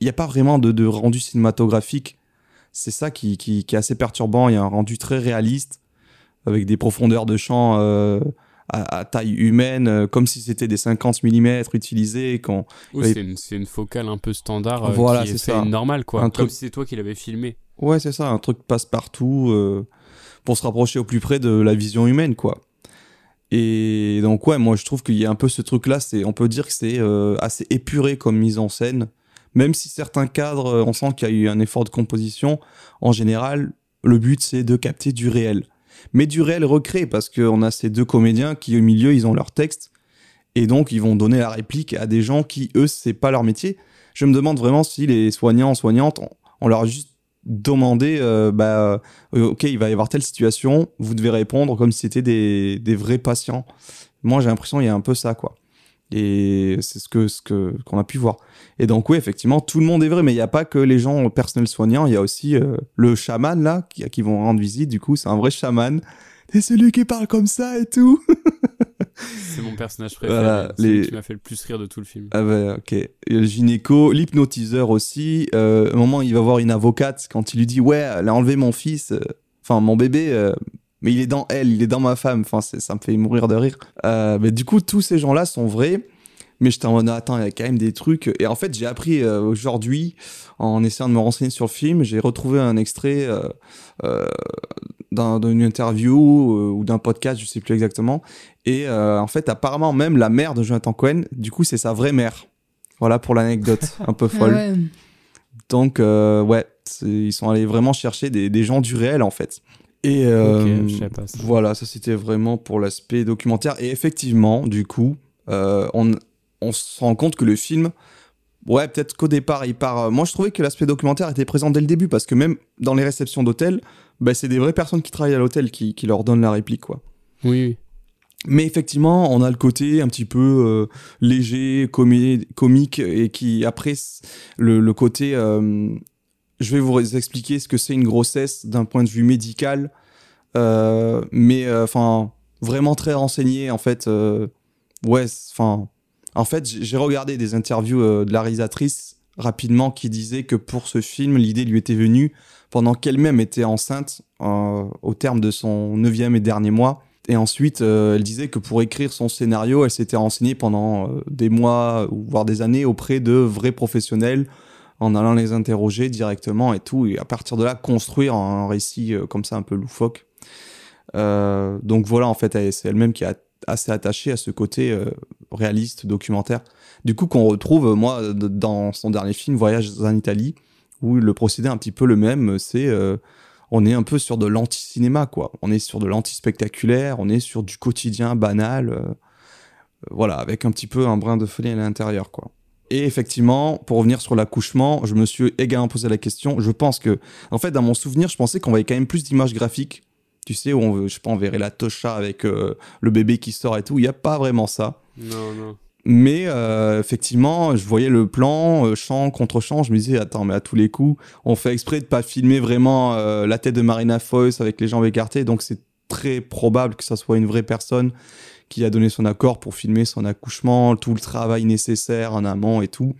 il n'y a pas vraiment de, rendu cinématographique c'est ça qui, qui, qui est assez perturbant. Il y a un rendu très réaliste, avec des profondeurs de champ euh, à, à taille humaine, euh, comme si c'était des 50 mm utilisés. Quand... Oui, c'est une, c'est une focale un peu standard euh, Voilà, qui est, fait ça. quoi. Un Comme truc- si c'est toi qui l'avais filmé. Ouais, c'est ça, un truc passe-partout euh, pour se rapprocher au plus près de la vision humaine, quoi. Et donc, ouais, moi je trouve qu'il y a un peu ce truc-là, c'est, on peut dire que c'est euh, assez épuré comme mise en scène. Même si certains cadres, euh, on sent qu'il y a eu un effort de composition, en général, le but c'est de capter du réel. Mais du réel recréé, parce qu'on a ces deux comédiens qui, au milieu, ils ont leur texte, et donc ils vont donner la réplique à des gens qui, eux, c'est pas leur métier. Je me demande vraiment si les soignants, soignantes, on, leur a juste demandé, euh, bah, euh, ok, il va y avoir telle situation, vous devez répondre comme si c'était des, des vrais patients. Moi, j'ai l'impression qu'il y a un peu ça, quoi. Et c'est ce que ce que qu'on a pu voir. Et donc oui, effectivement, tout le monde est vrai, mais il n'y a pas que les gens euh, personnels soignants. Il y a aussi euh, le chaman là qui, qui vont rendre visite. Du coup, c'est un vrai chaman. C'est celui qui parle comme ça et tout. C'est mon personnage préféré. Voilà, celui qui m'a fait le plus rire de tout le film. Ah bah ok. Le gynéco, l'hypnotiseur aussi. Euh, à un moment, il va voir une avocate quand il lui dit ouais, elle a enlevé mon fils, euh, enfin mon bébé, mais il est dans elle, il est dans ma femme. Enfin, ça me fait mourir de rire. Euh, mais du coup, tous ces gens-là sont vrais. Mais j'étais en mode attends, il y a quand même des trucs. Et en fait, j'ai appris euh, aujourd'hui, en essayant de me renseigner sur le film, j'ai retrouvé un extrait euh, d'un- d'une interview ou d'un podcast, je sais plus exactement. Et en fait, apparemment, même la mère de Jonathan Cohen, du coup, c'est sa vraie mère. Voilà pour l'anecdote, un peu Ah folle. ouais. Donc, ouais, ils sont allés vraiment chercher des, des gens du réel, en fait. Et euh, pas ça. voilà, ça c'était vraiment pour l'aspect documentaire. Et effectivement, du coup, euh, on, on se rend compte que le film, ouais, peut-être qu'au départ, il part. euh, Moi, je trouvais que l'aspect documentaire était présent dès le début parce que même dans les réceptions d'hôtel, bah, c'est des vraies personnes qui travaillent à l'hôtel qui, qui leur donnent la réplique, quoi. Oui, oui. Mais effectivement, on a le côté un petit peu euh, léger, comique, et qui après le côté. Euh, je vais vous expliquer ce que c'est une grossesse d'un point de vue médical, euh, mais enfin vraiment très renseigné en fait. euh, ouais, enfin, en fait, j'ai regardé des interviews euh, de la réalisatrice rapidement qui disait que pour ce film, l'idée lui était venue pendant qu'elle-même était enceinte euh, au terme de son neuvième et dernier mois. Et ensuite, euh, elle disait que pour écrire son scénario, elle s'était renseignée pendant euh, des mois voire des années auprès de vrais professionnels en allant les interroger directement et tout. Et à partir de là, construire un récit euh, comme ça un peu loufoque. Euh, donc voilà, en fait, c'est elle-même qui est assez attachée à ce côté euh, réaliste, documentaire. Du coup, qu'on retrouve, moi, dans son dernier film, Voyage en Italie, où le procédé est un petit peu le même. C'est, euh, on est un peu sur de l'anti-cinéma, quoi. On est sur de l'anti-spectaculaire, on est sur du quotidien banal, euh, voilà, avec un petit peu un brin de folie à l'intérieur, quoi. Et effectivement, pour revenir sur l'accouchement, je me suis également posé la question. Je pense que, en fait, dans mon souvenir, je pensais qu'on voyait quand même plus d'images graphiques. Tu sais, où on, je sais pas, on verrait la Tosha avec euh, le bébé qui sort et tout. Il n'y a pas vraiment ça. Non, non. Mais euh, effectivement, je voyais le plan, euh, champ contre champ, je me disais, attends, mais à tous les coups, on fait exprès de pas filmer vraiment euh, la tête de Marina Foïs avec les jambes écartées, donc c'est très probable que ça soit une vraie personne qui a donné son accord pour filmer son accouchement, tout le travail nécessaire en amont et tout.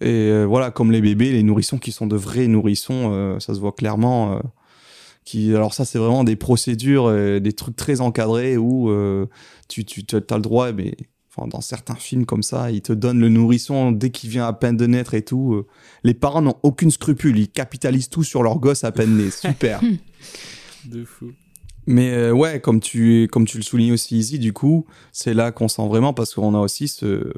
Et euh, voilà, comme les bébés, les nourrissons qui sont de vrais nourrissons, euh, ça se voit clairement. euh, qui, alors ça, c'est vraiment des procédures, euh, des trucs très encadrés où euh, tu, tu as le droit, mais enfin, dans certains films comme ça, ils te donnent le nourrisson dès qu'il vient à peine de naître et tout. euh. Les parents n'ont aucune scrupule, ils capitalisent tout sur leur gosse à peine né. Super. De fou. Mais euh, ouais, comme tu, comme tu le soulignes aussi ici, du coup, c'est là qu'on sent vraiment parce qu'on a aussi ce.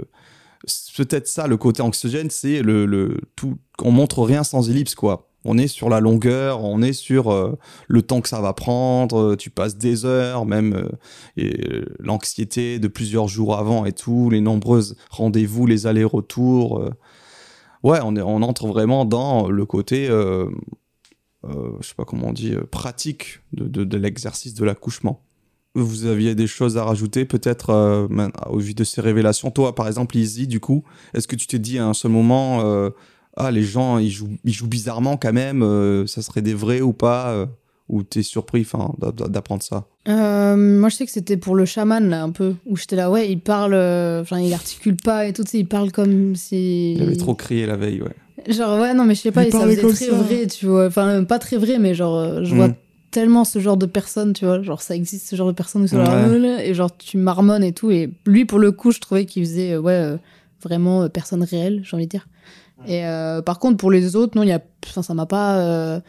Peut-être ça, le côté anxiogène, c'est le, le tout. On montre rien sans ellipse, quoi. On est sur la longueur, on est sur euh, le temps que ça va prendre, euh, tu passes des heures, même l'anxiété de plusieurs jours avant et tout, les nombreuses rendez-vous, les allers-retours. ouais, on, est, on entre vraiment dans le côté je sais pas comment on dit, euh, pratique de, de, de l'exercice de l'accouchement. Vous aviez des choses à rajouter peut-être euh, au vu de ces révélations? Toi, par exemple, Izzy, du coup, est-ce que tu t'es dit à un seul moment, euh, ah, les gens, ils jouent, ils jouent bizarrement quand même, euh, ça serait des vrais ou pas euh, Ou t'es surpris d'apprendre ça? Euh, moi, je sais que c'était pour le chaman, là, un peu, où j'étais là, ouais, il parle, euh, enfin, il articule pas et tout, tu sais, il parle comme si. Il avait trop crié la veille, ouais. Genre, ouais, non, mais je sais pas, Il et ça faisait très ça. vrai, tu vois. Enfin, euh, pas très vrai, mais genre, euh, je Mm. vois tellement ce genre de personnes, tu vois. Genre, ça existe, ce genre de personnes où c'est Ouais. là, et genre, tu marmonnes et tout. Et lui, pour le coup, je trouvais qu'il faisait, euh, ouais, euh, vraiment euh, personne réelle, j'ai envie de dire. Et euh, par contre, pour les autres, non, il y a, enfin, ça m'a pas euh,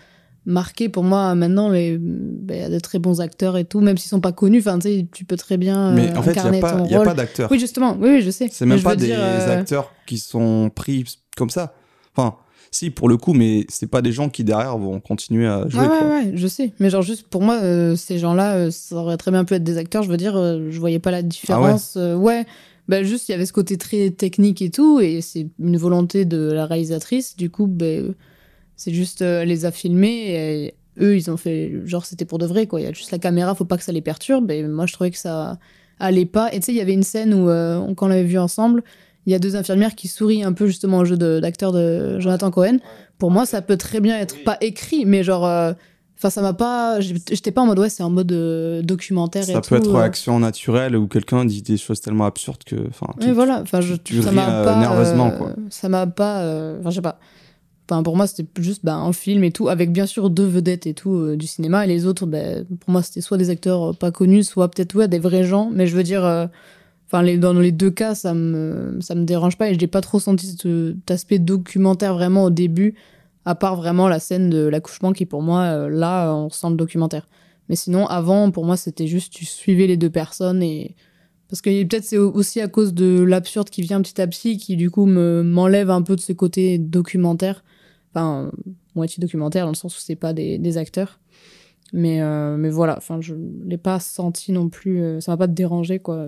marqué pour moi. Maintenant, les- ben, il y a de très bons acteurs et tout, même s'ils sont pas connus. Enfin, tu sais, tu peux très bien euh, Mais en fait, il n'y a pas, ton il y a rôle. pas d'acteur. Oui, justement, oui, oui, je sais. C'est Mais même pas des dire, euh, acteurs qui sont pris comme ça. Enfin, si, pour le coup, mais c'est pas des gens qui derrière vont continuer à jouer. Ouais, quoi. ouais, ouais, je sais. Mais genre, juste pour moi, euh, ces gens-là, euh, ça aurait très bien pu être des acteurs. Je veux dire, euh, je voyais pas la différence. euh, ouais, bah, juste, il y avait ce côté très technique et tout. Et c'est une volonté de la réalisatrice. Du coup, ben, euh, c'est juste, elle les a filmés. Et eux, ils ont fait. Genre, c'était pour de vrai, quoi. Il y a juste la caméra, faut pas que ça les perturbe. Et moi, je trouvais que ça allait pas. Et tu sais, il y avait une scène où, euh, on- quand on l'avait vu ensemble, il y a deux infirmières qui sourient un peu justement au jeu d'acteur de Jonathan Cohen. Pour moi, ça peut très bien être pas écrit, mais genre. euh, Enfin, ça m'a pas. J'étais pas en mode, ouais, c'est en mode euh, documentaire et Ça tout. peut être euh. action naturelle où quelqu'un dit des choses tellement absurdes que. Enfin, tu- voilà. Enfin, je, tu ça ris, m'a euh, pas. nerveusement, euh, quoi. Ça m'a pas. euh, Enfin, je sais pas. Enfin, pour moi, c'était juste ben, un film et tout, avec bien sûr deux vedettes et tout euh, du cinéma. Et les autres, ben, pour moi, c'était soit des acteurs pas connus, soit peut-être ouais, des vrais gens. Mais je veux dire, euh, enfin, dans les deux cas, ça me, ça me dérange pas. Et j'ai pas trop senti cet, aspect documentaire vraiment au début, à part vraiment la scène de l'accouchement qui, pour moi, euh, là, on sent le documentaire. Mais sinon, avant, pour moi, c'était juste, tu suivais les deux personnes et. Parce que peut-être c'est aussi à cause de l'absurde qui vient petit à petit, qui du coup me m'enlève un peu de ce côté documentaire. Enfin, moitié documentaire, dans le sens où c'est pas des, des acteurs. Mais, euh, mais voilà, enfin, je l'ai pas senti non plus. euh, ça m'a pas dérangé, quoi.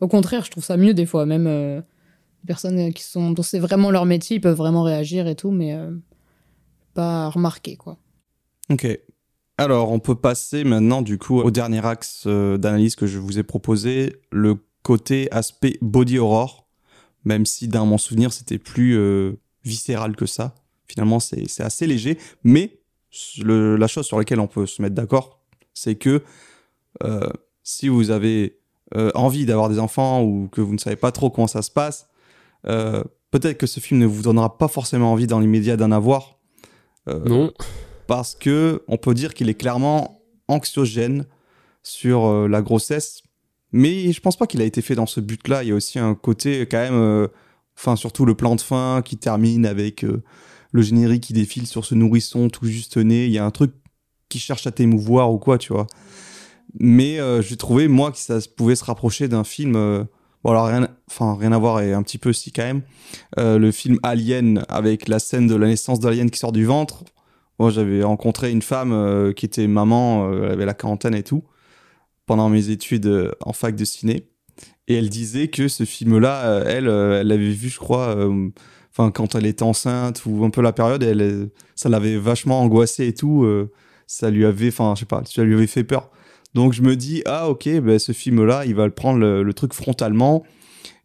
Au contraire, je trouve ça mieux des fois. Même euh, les personnes qui sont, dont c'est vraiment leur métier, ils peuvent vraiment réagir et tout, mais euh, pas remarquer, quoi. Ok. Alors, on peut passer maintenant, du coup, au dernier axe euh, d'analyse que je vous ai proposé, le côté aspect body horror, même si dans mon souvenir, c'était plus euh, viscéral que ça. Finalement, c'est assez léger, mais la chose sur laquelle on peut se mettre d'accord, c'est que euh, si vous avez euh, envie d'avoir des enfants ou que vous ne savez pas trop comment ça se passe, euh, peut-être que ce film ne vous donnera pas forcément envie dans l'immédiat d'en avoir. Euh, Non. parce que on peut dire qu'il est clairement anxiogène sur euh, la grossesse, mais je pense pas qu'il a été fait dans ce but-là. Il y a aussi un côté quand même, euh, enfin surtout le plan de fin qui termine avec euh, le générique qui défile sur ce nourrisson tout juste né. Il y a un truc qui cherche à t'émouvoir ou quoi, tu vois. Mais euh, j'ai trouvé moi que ça pouvait se rapprocher d'un film. euh, Bon alors rien, enfin rien à voir et un petit peu si quand même. Euh, le film Alien avec la scène de la naissance d'Alien qui sort du ventre. Moi, j'avais rencontré une femme qui était maman, elle avait la quarantaine et tout, pendant mes études en fac de ciné. Et elle disait que ce film-là, elle, elle l'avait vu, je crois, quand elle était enceinte ou un peu la période, elle, ça l'avait vachement angoissée et tout. ça lui avait, enfin, je sais pas, ça lui avait fait peur. Donc je me dis, ah ok, ben, ce film-là, il va le prendre le, truc frontalement.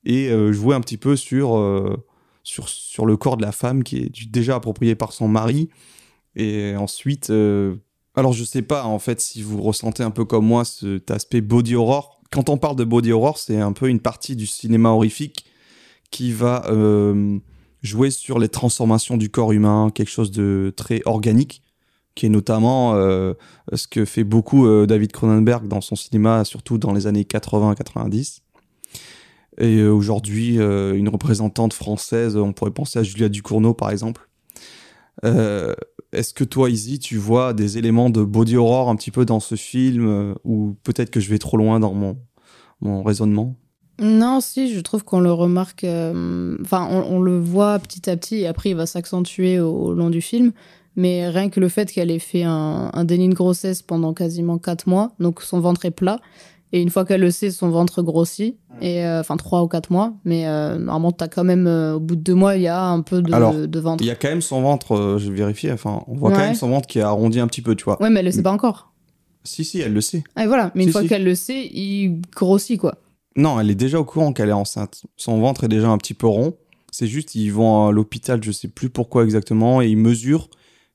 et euh, jouer un petit peu sur, euh, sur, le corps de la femme qui est déjà approprié par son mari. Et ensuite, euh, alors je sais pas en fait si vous ressentez un peu comme moi cet aspect body horror. Quand on parle de body horror, c'est un peu une partie du cinéma horrifique qui va jouer sur les transformations du corps humain, quelque chose de très organique, qui est notamment euh, ce que fait beaucoup euh, David Cronenberg dans son cinéma, surtout dans les années 80-90. Et euh, aujourd'hui, une représentante française, on pourrait penser à Julia Ducournau par exemple. Est-ce que toi, Izzy, tu vois des éléments de body horror un petit peu dans ce film, ou peut-être que je vais trop loin dans mon, mon raisonnement? Non, si, je trouve qu'on le remarque. Enfin, on, le voit petit à petit et après il va s'accentuer au long du film. Mais rien que le fait qu'elle ait fait un, un déni de grossesse pendant quasiment 4 mois, donc son ventre est plat. Et une fois qu'elle le sait, son ventre grossit. Et euh, enfin, 3 ou 4 mois. Mais euh, normalement, t'as quand même, euh, au bout de 2 mois, il y a un peu de, Alors, de ventre. Il y a quand même son ventre, j'ai vérifié, enfin, on voit quand même son ventre qui est arrondi un petit peu, tu vois. Ouais, mais elle le sait pas encore. Si, si, elle le sait. Ah, et voilà. Mais une fois si. qu'elle le sait, il grossit, quoi. Non, elle est déjà au courant qu'elle est enceinte. Son ventre est déjà un petit peu rond. C'est juste, ils vont à l'hôpital, je sais plus pourquoi exactement, et ils mesurent,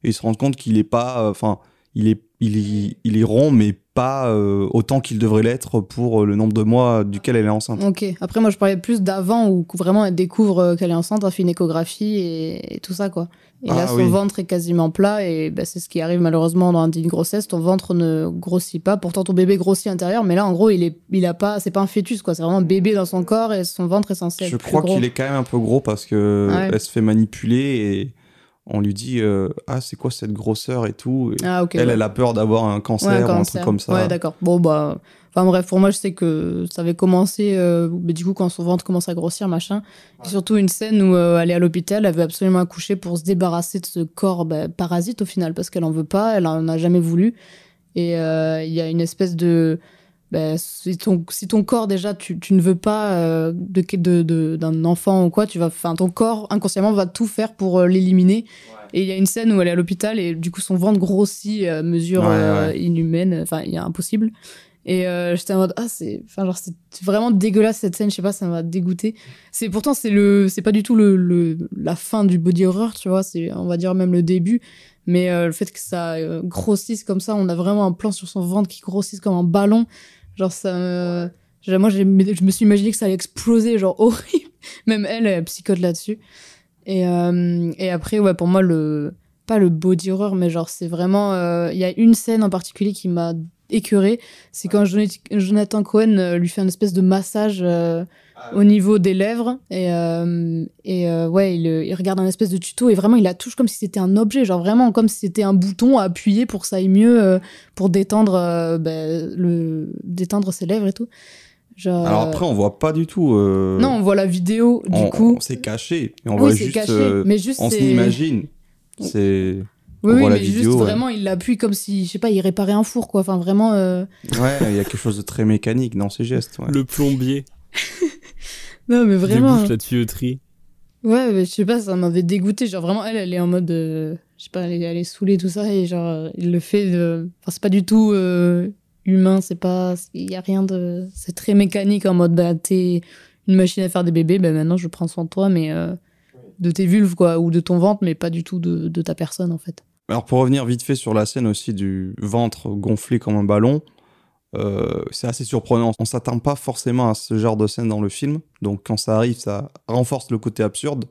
et ils se rendent compte qu'il est pas, euh, enfin, il est, il est, il est rond, mais pas euh, autant qu'il devrait l'être pour euh, le nombre de mois duquel elle est enceinte. Ok. Après, moi, je parlais plus d'avant où vraiment elle découvre qu'elle est enceinte, elle fait une échographie et, et tout ça, quoi. Et là, Ah, son oui. ventre est quasiment plat et bah, c'est ce qui arrive malheureusement dans une grossesse. Ton ventre ne grossit pas. Pourtant, ton bébé grossit à l'intérieur, mais là, en gros, il est, il a pas, c'est pas un fœtus, quoi. C'est vraiment un bébé dans son corps et son ventre est censé être Je crois qu'il est quand même un peu gros parce que Ouais. elle se fait manipuler et on lui dit euh, ah c'est quoi cette grosseur et tout? Et Ah, elle, ouais. elle a peur d'avoir un cancer Ouais, ou un truc comme ça. Ouais, d'accord. Bon, bah. Enfin, bref, pour moi, je sais que ça avait commencé, euh, mais du coup, quand son ventre commence à grossir, machin. Et surtout, une scène où euh, elle est à l'hôpital, elle veut absolument accoucher pour se débarrasser de ce corps bah, parasite au final, parce qu'elle en veut pas, elle en a jamais voulu. Et euh, il y a une espèce de. Bah, si, ton, si ton corps, déjà, tu, tu ne veux pas euh, de, de, de- d'un enfant ou quoi, tu vas, enfin, ton corps, inconsciemment, va tout faire pour euh, l'éliminer. Et il y a une scène où elle est à l'hôpital et du coup son ventre grossit à mesure Ouais, euh, ouais. inhumaine, enfin il y a impossible. Et euh, j'étais en mode ah c'est, enfin genre c'est vraiment dégueulasse cette scène, je sais pas, ça m'a dégoûté. C'est pourtant c'est le, c'est pas du tout le, le la fin du body horror, tu vois, c'est on va dire même le début. Mais euh, le fait que ça euh, grossisse comme ça, on a vraiment un plan sur son ventre qui grossisse comme un ballon, genre ça me, moi je me suis imaginé que ça allait exploser, genre horrible. Même elle, elle psychote là-dessus. Et, euh, et après, ouais, pour moi, le pas le body horror, mais genre, c'est vraiment. euh, Il y a une scène en particulier qui m'a écœurée. C'est quand Jonathan- Cohen euh, lui fait une espèce de massage euh, au niveau des lèvres. Et, euh, et euh, ouais, il, il regarde un espèce de tuto et vraiment, il la touche comme si c'était un objet. Genre, vraiment, comme si c'était un bouton à appuyer pour que ça aille mieux, euh, pour détendre, euh, ben, le, détendre ses lèvres et tout. Genre, Alors après, on voit pas du tout. euh, non, on voit la vidéo, du on- coup. on- c'est caché. Et on Oui, voit juste. caché, euh, mais juste on c'est- s'imagine. C'est. Oui, on oui, voit la mais vidéo, juste ouais. vraiment, il l'appuie comme si, je sais pas, il réparait un four, quoi. Enfin, vraiment. euh, Ouais, il y a quelque chose de très mécanique dans ces gestes. ouais. Le plombier Non, mais vraiment. débouche la tuyauterie. Ouais, mais je sais pas, ça m'avait dégoûté. Genre, vraiment, elle, elle est en mode. euh, je sais pas, elle est, elle est saoulée, tout ça. Et genre, il le fait. de- Enfin, c'est pas du tout euh, humain, c'est pas. Il y a rien de. C'est très mécanique en mode, bah, t'es une machine à faire des bébés, bah maintenant je prends soin de toi, mais. euh, de tes vulves, quoi, ou de ton ventre, mais pas du tout de, de ta personne, en fait. Alors pour revenir vite fait sur la scène aussi du ventre gonflé comme un ballon, euh, c'est assez surprenant. On s'attend pas forcément à ce genre de scène dans le film, donc quand ça arrive, ça renforce le côté absurde.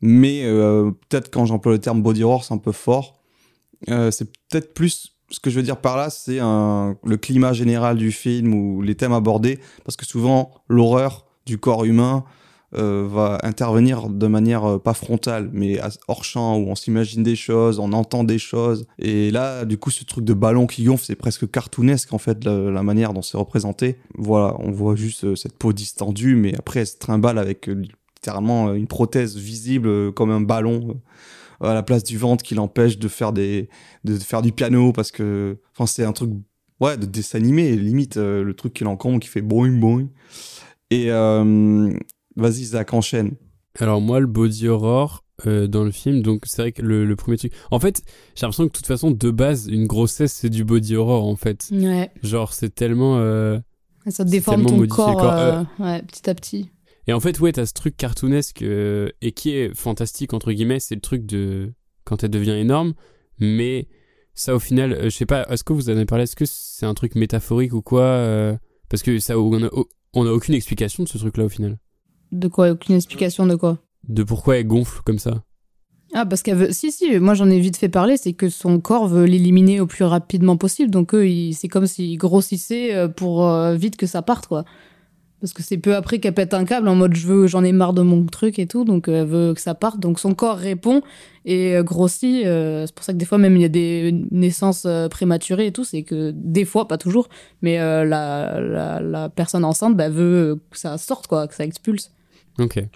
Mais euh, peut-être quand j'emploie le terme body horror, c'est un peu fort. Euh, c'est peut-être plus ce que je veux dire par là, c'est le climat général du film ou les thèmes abordés, parce que souvent l'horreur du corps humain euh, va intervenir de manière euh, pas frontale, mais hors champ, où on s'imagine des choses, on entend des choses. Et là, du coup, ce truc de ballon qui gonfle, c'est presque cartoonesque en fait, la, manière dont c'est représenté. Voilà, on voit juste euh, cette peau distendue, mais après, elle se trimballe avec littéralement une prothèse visible comme un ballon à la place du ventre qui l'empêche de faire des de faire du piano parce que enfin c'est un truc ouais de dessin animé limite le truc qui l'encombre qui fait boing boing et vas-y Zach enchaîne Alors moi, le body horror euh, dans le film, donc c'est vrai que le, le premier truc... En fait, j'ai l'impression que de toute façon, de base, une grossesse, c'est du body horror, en fait. Ouais. Genre, c'est tellement... euh, Ça déforme tellement ton corps, corps. euh, ouais, petit à petit. Et en fait, ouais, t'as ce truc cartoonesque euh, et qui est fantastique, entre guillemets, c'est le truc de quand elle devient énorme, mais ça, au final, euh, je sais pas, est-ce que vous en avez parlé, est-ce que c'est un truc métaphorique ou quoi euh, Parce que ça, on a, on a aucune explication de ce truc-là, au final. De quoi? Aucune explication de quoi? De pourquoi elle gonfle comme ça? Ah, parce qu'elle veut. Si, si, moi j'en ai vite fait parler, c'est que son corps veut l'éliminer au plus rapidement possible. Donc, eux, ils- c'est comme s'ils grossissaient euh, pour euh, vite que ça parte, quoi. Parce que c'est peu après qu'elle pète un câble en mode je veux, j'en ai marre de mon truc et tout, donc elle veut que ça parte. Donc son corps répond et euh, grossit. euh, c'est pour ça que des fois, même il y a des naissances prématurées et tout, c'est que des fois, pas toujours, mais euh, la, la, la personne enceinte bah, veut que ça sorte, quoi, que ça expulse.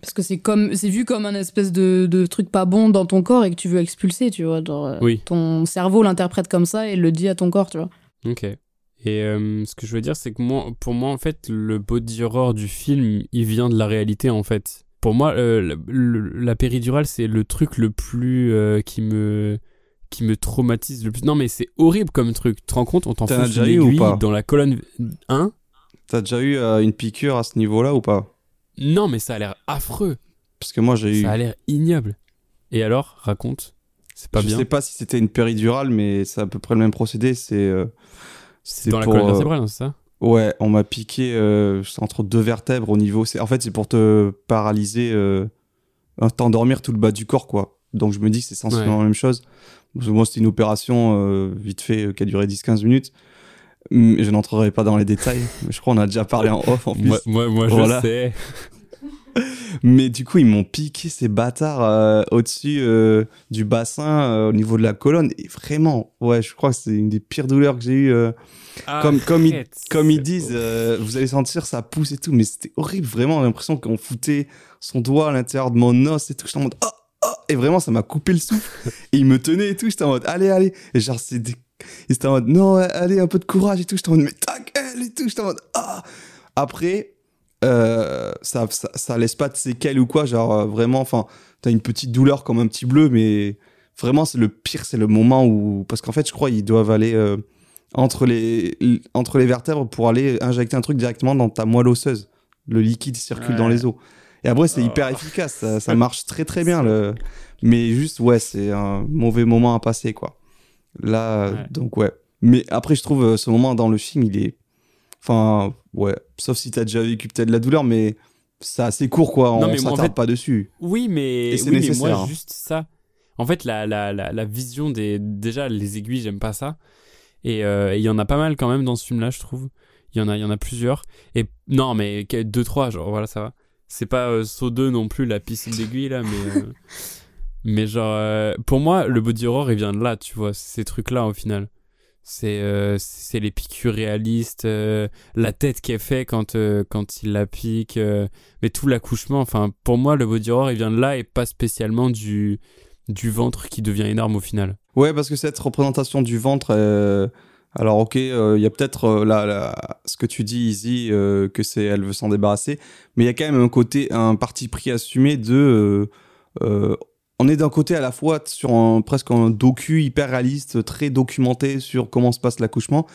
Parce que c'est comme c'est vu comme un espèce de, de truc pas bon dans ton corps et que tu veux expulser, tu vois. Genre, euh, Oui. Ton cerveau l'interprète comme ça et le dit à ton corps, tu vois. Ok. Et euh, ce que je veux dire, c'est que moi, pour moi, en fait, le body horror du film, il vient de la réalité, en fait. Pour moi, euh, la, le- la péridurale, c'est le truc le plus euh, qui me qui me traumatise le plus. Non, mais c'est horrible comme truc. Tu te rends compte On t'enfonce une eu ou aiguille pas dans la colonne 1 T'as déjà eu euh, une piqûre à ce niveau-là ou pas? Non, mais ça a l'air affreux. Parce que moi j'ai eu. Ça a l'air ignoble. Et alors, raconte. C'est pas je bien. sais pas si c'était une péridurale, mais c'est à peu près le même procédé. C'est. euh, C'est dans la colonne euh, vertébrale, hein, c'est ça? Ouais, on m'a piqué euh, entre deux vertèbres au niveau. En fait, c'est pour te paralyser, t'endormir tout le bas du corps, quoi. Donc je me dis que c'est sensiblement Ouais. la même chose. Moi, c'était une opération vite fait qui a duré 10-15 minutes. Hum, Je n'entrerai pas dans les détails. mais je crois qu'on a déjà parlé en off en plus. Moi, moi, moi, je sais. Mais du coup, ils m'ont piqué ces bâtards euh, au-dessus euh, du bassin, euh, au niveau de la colonne. Et vraiment, ouais, je crois que c'est une des pires douleurs que j'ai eues. euh, comme, comme, ils, comme ils disent, vous allez sentir ça pousse et tout. Mais c'était horrible, vraiment. J'ai l'impression qu'on foutait son doigt à l'intérieur de mon os et tout. J'étais en mode, oh, oh. Et vraiment, ça m'a coupé le souffle. et il me tenait et tout. J'étais en mode, allez, allez. Et genre, c'est des... Il était en mode, non, allez, un peu de courage et tout. J'étais en mode, mais ta gueule et tout. J'étais en mode, ah. Après, euh, ça, ça, ça laisse pas de séquelles ou quoi. Genre, euh, vraiment, enfin, t'as une petite douleur comme un petit bleu, mais vraiment, c'est le pire, c'est le moment où. Parce qu'en fait, je crois ils doivent aller euh, entre, les, entre les vertèbres pour aller injecter un truc directement dans ta moelle osseuse. Le liquide circule Ouais. dans les os. Et après, c'est hyper efficace. Ça, ça marche très, très bien. Le... Mais juste, ouais, c'est un mauvais moment à passer, quoi. Là, Ouais. donc, ouais. Mais après, je trouve euh, ce moment dans le film, il est. Enfin, ouais. Sauf si t'as déjà vécu peut-être de la douleur, mais c'est assez court, quoi. On mais moi, en s'attarde fait- pas dessus. Oui, mais, Et c'est oui, mais nécessaire, moi, hein. juste ça. En fait, la, la, la, la vision des. Déjà, les aiguilles, j'aime pas ça. Et euh, et il y en a pas mal quand même dans ce film-là, je trouve. Il y en a, il y en a plusieurs. Et non, mais 2-3, genre, voilà, ça va. C'est pas euh, Saut 2 non plus, la piscine d'aiguilles, là, mais. euh, mais genre, euh, pour moi, le body horror, il vient de là, tu vois. Ces trucs-là, au final. C'est euh, les piqûres réalistes, euh, la tête est fait quand, quand il la pique, mais tout l'accouchement. Enfin, pour moi, le body horror, il vient de là et pas spécialement du, du ventre qui devient énorme au final. Ouais, parce que cette représentation du ventre, alors ok, il y a peut-être là, là, ce que tu dis, Izzy, euh, que c'est, elle veut s'en débarrasser, mais il y a quand même un côté, un parti pris assumé de, on est d'un côté à la fois sur un, presque un docu hyper réaliste, très documenté sur comment se passe l'accouchement,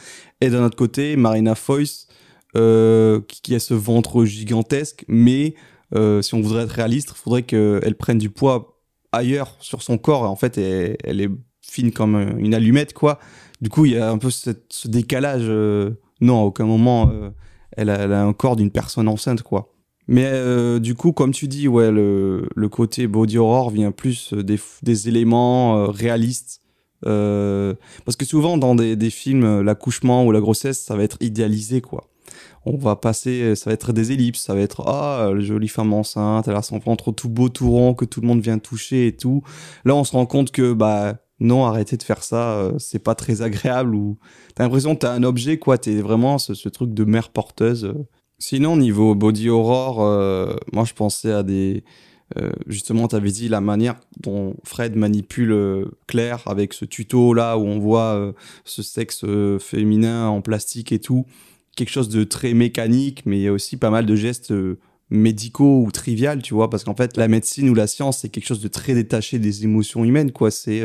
et d'un autre côté, Marina Foïs, euh, qui, a ce ventre gigantesque, mais euh, si on voudrait être réaliste, il faudrait qu'elle prenne du poids ailleurs sur son corps, en fait, elle, est fine comme une allumette, quoi. Du coup, il y a un peu ce décalage. euh, non, à aucun moment, elle, a, elle a un corps d'une personne enceinte, quoi. Mais euh, du coup, comme tu dis, ouais, le, côté body horror vient plus euh, des, éléments euh, réalistes. Parce que souvent, dans des, films, l'accouchement ou la grossesse, ça va être idéalisé, quoi. On va passer, ça va être des ellipses, ça va être ah, la jolie femme enceinte, elle a son ventre tout beau, tout rond, que tout le monde vient toucher et tout. Là, on se rend compte que, bah, non, arrêtez de faire ça, c'est pas très agréable ou t'as l'impression que t'as un objet, quoi, t'es vraiment ce truc de mère porteuse. Sinon, niveau body horror, euh, moi je pensais à des. euh, justement, t'avais dit la manière dont Fred manipule euh, Claire avec ce tuto là où on voit ce sexe féminin en plastique et tout. Quelque chose de très mécanique, mais il y a aussi pas mal de gestes médicaux ou trivial, tu vois, parce qu'en fait, la médecine ou la science, c'est quelque chose de très détaché des émotions humaines, quoi. C'est.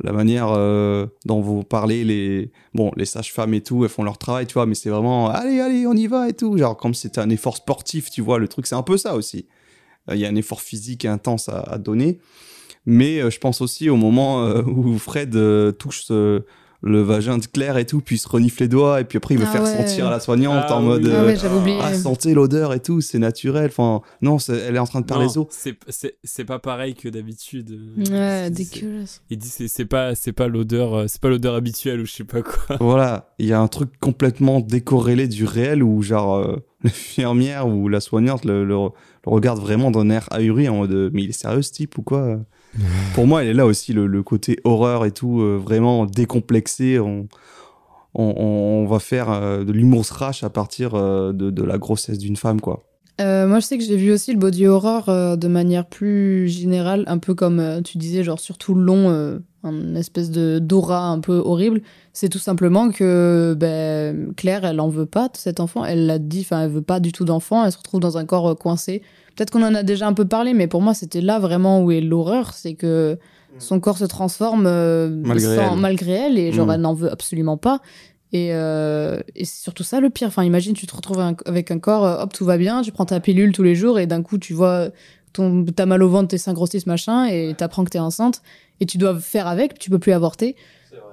La manière euh, dont vous parlez, les, bon, les sages-femmes et tout, elles font leur travail, tu vois, mais c'est vraiment, allez, allez, on y va et tout. Genre, comme c'était un effort sportif, tu vois, le truc, c'est un peu ça aussi. Euh, Il y a un effort physique intense à, donner. Mais euh, je pense aussi au moment où Fred touche le vagin de Claire et tout, puis il se renifle les doigts, et puis après il veut Ah faire ouais. sentir à la soignante Ah en oui. mode. Ah euh, ouais, j'avais oublié. ah, sentez l'odeur et tout, c'est naturel. Enfin, non, c'est- elle est en train de Non, les os. c'est- pas pareil que d'habitude. Ouais, C'est- c'est- dégueulasse. Il dit c'est pas c'est pas l'odeur euh, c'est pas l'odeur habituelle ou je sais pas quoi. Voilà, il y a un truc complètement décorrélé du réel où, genre, euh, l'infirmière ou la soignante le, le- le regarde vraiment d'un air ahuri en mode euh, Mais il est sérieux ce type ou quoi? Pour moi, elle est là aussi, le, côté horreur et tout, euh, vraiment décomplexé. On, va faire euh, de l'humour thrash à partir euh, de, la grossesse d'une femme, quoi. Moi, je sais que j'ai vu aussi le body horror de manière plus générale, un peu comme tu disais, genre surtout long, euh, un espèce de d'aura un peu horrible. C'est tout simplement que ben, Claire, elle en veut pas de cet enfant. Elle l'a dit, enfin, elle veut pas du tout d'enfant. Elle se retrouve dans un corps coincé. Peut-être qu'on en a déjà un peu parlé, mais pour moi, c'était là vraiment où est l'horreur, c'est que son corps se transforme euh, Malgré sans- elle. malgré elle, et genre Mm. elle n'en veut absolument pas. Et, euh, et c'est surtout ça le pire. Enfin, imagine, tu te retrouves un- avec un corps, euh, hop, tout va bien, tu prends ta pilule tous les jours et d'un coup, tu vois, ton, t'as mal au ventre, tes seins grossissent, machin, et t'apprends que t'es enceinte et tu dois faire avec, tu peux plus avorter.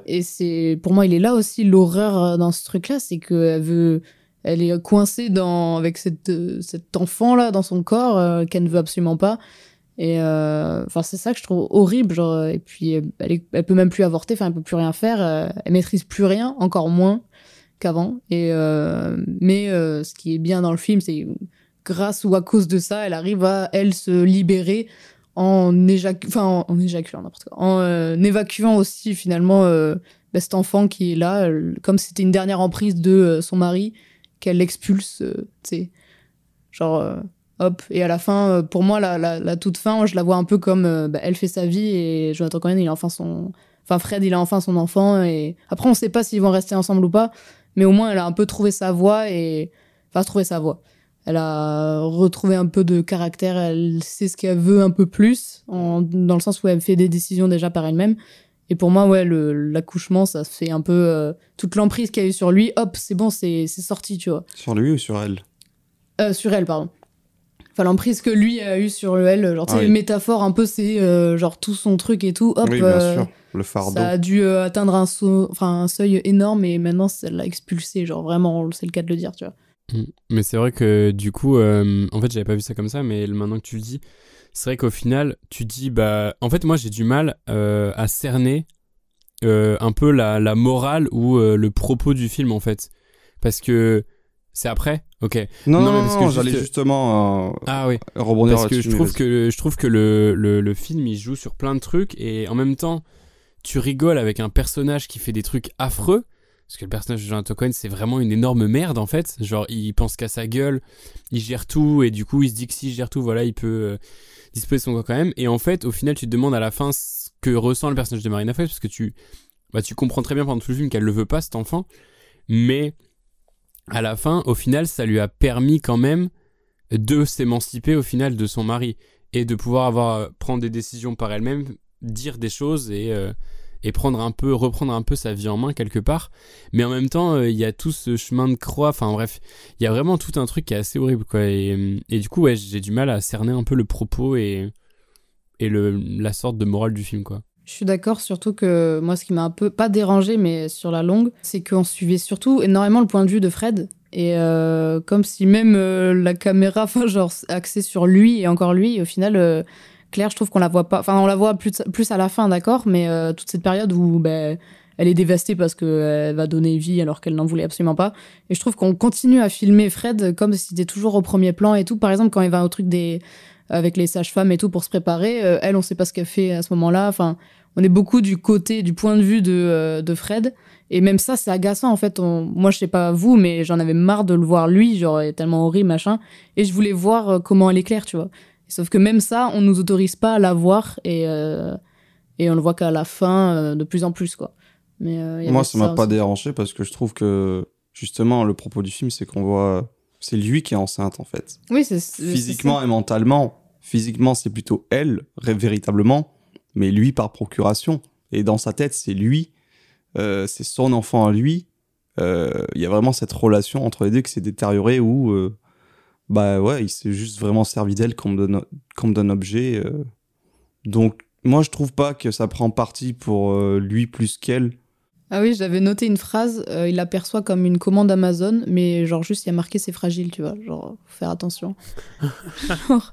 Et c'est, pour moi, il est là aussi l'horreur dans ce truc-là, c'est qu'elle veut, elle est coincée dans, avec euh, cet enfant-là dans son corps euh, qu'elle ne veut absolument pas. Et euh, enfin, c'est ça que je trouve horrible. Genre, et puis, elle, est- peut même plus avorter, enfin, elle peut plus rien faire. euh, elle maîtrise plus rien, encore moins qu'avant. Et mais ce qui est bien dans le film, c'est grâce ou à cause de ça, elle arrive à elle se libérer en éjac enfin en, éjaculant en évacuant aussi finalement bah, cet enfant qui est là, comme c'était une dernière emprise de son mari qu'elle l'expulse, euh, tu sais, genre euh, hop. Et à la fin, euh, pour moi, la, toute fin, je la vois un peu comme euh, bah, elle fait sa vie et Jonathan Cohen, il a enfin son, enfin Fred, il a enfin son enfant et après on sait pas s'ils vont rester ensemble ou pas, mais au moins elle a un peu trouvé sa voie et enfin trouvé sa voie. Elle a retrouvé un peu de caractère, elle sait ce qu'elle veut un peu plus, dans le sens où elle fait des décisions déjà par elle-même. Et pour moi, ouais, le- l'accouchement, ça fait un peu euh, toute l'emprise qu'il y a eu sur lui. Hop, c'est bon, c'est c'est sorti, tu vois. Sur lui ou sur elle? Euh, sur elle, pardon. Enfin, l'emprise que lui a eu sur le elle, genre, tu sais, Ah oui. métaphore un peu, c'est euh, genre tout son truc et tout. Hop, Oui, bien euh, sûr. Le fardeau. ça a dû euh, atteindre un, un seuil énorme et maintenant, ça l'a expulsé. Genre, vraiment, c'est le cas de le dire, tu vois. Mm. Mais c'est vrai que du coup, euh, en fait, j'avais pas vu ça comme ça, mais maintenant que tu le dis, c'est vrai qu'au final, tu dis, bah, en fait, moi, j'ai du mal euh, à cerner euh, un peu la, la morale ou euh, le propos du film, en fait. Parce que c'est après? Ok. Non, Non, non, mais parce que non, juste- j'allais justement Ah oui. rebondir Parce que je trouve que, je trouve que le, le, le film, il joue sur plein de trucs et en même temps, tu rigoles avec un personnage qui fait des trucs affreux. Parce que le personnage de Jonathan Cohen, c'est vraiment une énorme merde en fait. Genre, il pense qu'à sa gueule, il gère tout et du coup, il se dit que s'il gère tout, voilà, il peut disposer son corps quand même. Et en fait, au final, tu te demandes à la fin ce que ressent le personnage de Marina Foïs parce que tu, bah, tu comprends très bien pendant tout le film qu'elle le veut pas, cet enfant. Mais à la fin, au final, ça lui a permis quand même de s'émanciper au final de son mari et de pouvoir avoir euh, prendre des décisions par elle-même, dire des choses et euh, et prendre un peu reprendre un peu sa vie en main quelque part. Mais en même temps, euh, il y a tout ce chemin de croix. Enfin bref, il y a vraiment tout un truc qui est assez horrible quoi. Et, euh, et du coup, ouais, j'ai du mal à cerner un peu le propos et et le la sorte de morale du film quoi. Je suis d'accord, surtout que moi, ce qui m'a un peu, pas dérangé, mais sur la longue, c'est qu'on suivait surtout énormément le point de vue de Fred. Et euh, comme si même la caméra, enfin, genre, axée sur lui et encore lui, au final, Claire, je trouve qu'on la voit pas. Enfin, on la voit plus, à la fin, d'accord, mais euh, toute cette période où ben, elle est dévastée parce qu'elle va donner vie alors qu'elle n'en voulait absolument pas. Et je trouve qu'on continue à filmer Fred comme si c'était toujours au premier plan et tout. Par exemple, quand il va au truc des avec les sages-femmes et tout pour se préparer. Euh, elle, on sait pas ce qu'elle fait à ce moment-là. Enfin, on est beaucoup du côté, du point de vue de, euh, de Fred. Et même ça, c'est agaçant, en fait. On... Moi, je sais pas vous, mais j'en avais marre de le voir lui, genre, tellement horrible, machin. Et je voulais voir euh, comment elle est claire, tu vois. Sauf que même ça, on nous autorise pas à la voir et, euh, et on le voit qu'à la fin, euh, de plus en plus, quoi. Mais, euh, y Moi, ça m'a pas dérangé parce que je trouve que justement, le propos du film, c'est qu'on voit. C'est lui qui est enceinte en fait. Oui, c'est Physiquement et mentalement. Physiquement, c'est plutôt elle, véritablement, mais lui par procuration. Et dans sa tête, c'est lui, euh, c'est son enfant à lui. Il y a vraiment cette relation entre les deux qui s'est détériorée où, bah ouais, il s'est juste vraiment servi d'elle comme d'un comme objet. euh. Donc, moi, je trouve pas que ça prend parti pour euh, lui plus qu'elle. Ah oui, j'avais noté une phrase, euh, il l'aperçoit comme une commande Amazon, mais genre juste il y a marqué c'est fragile, tu vois, genre faut faire attention. genre,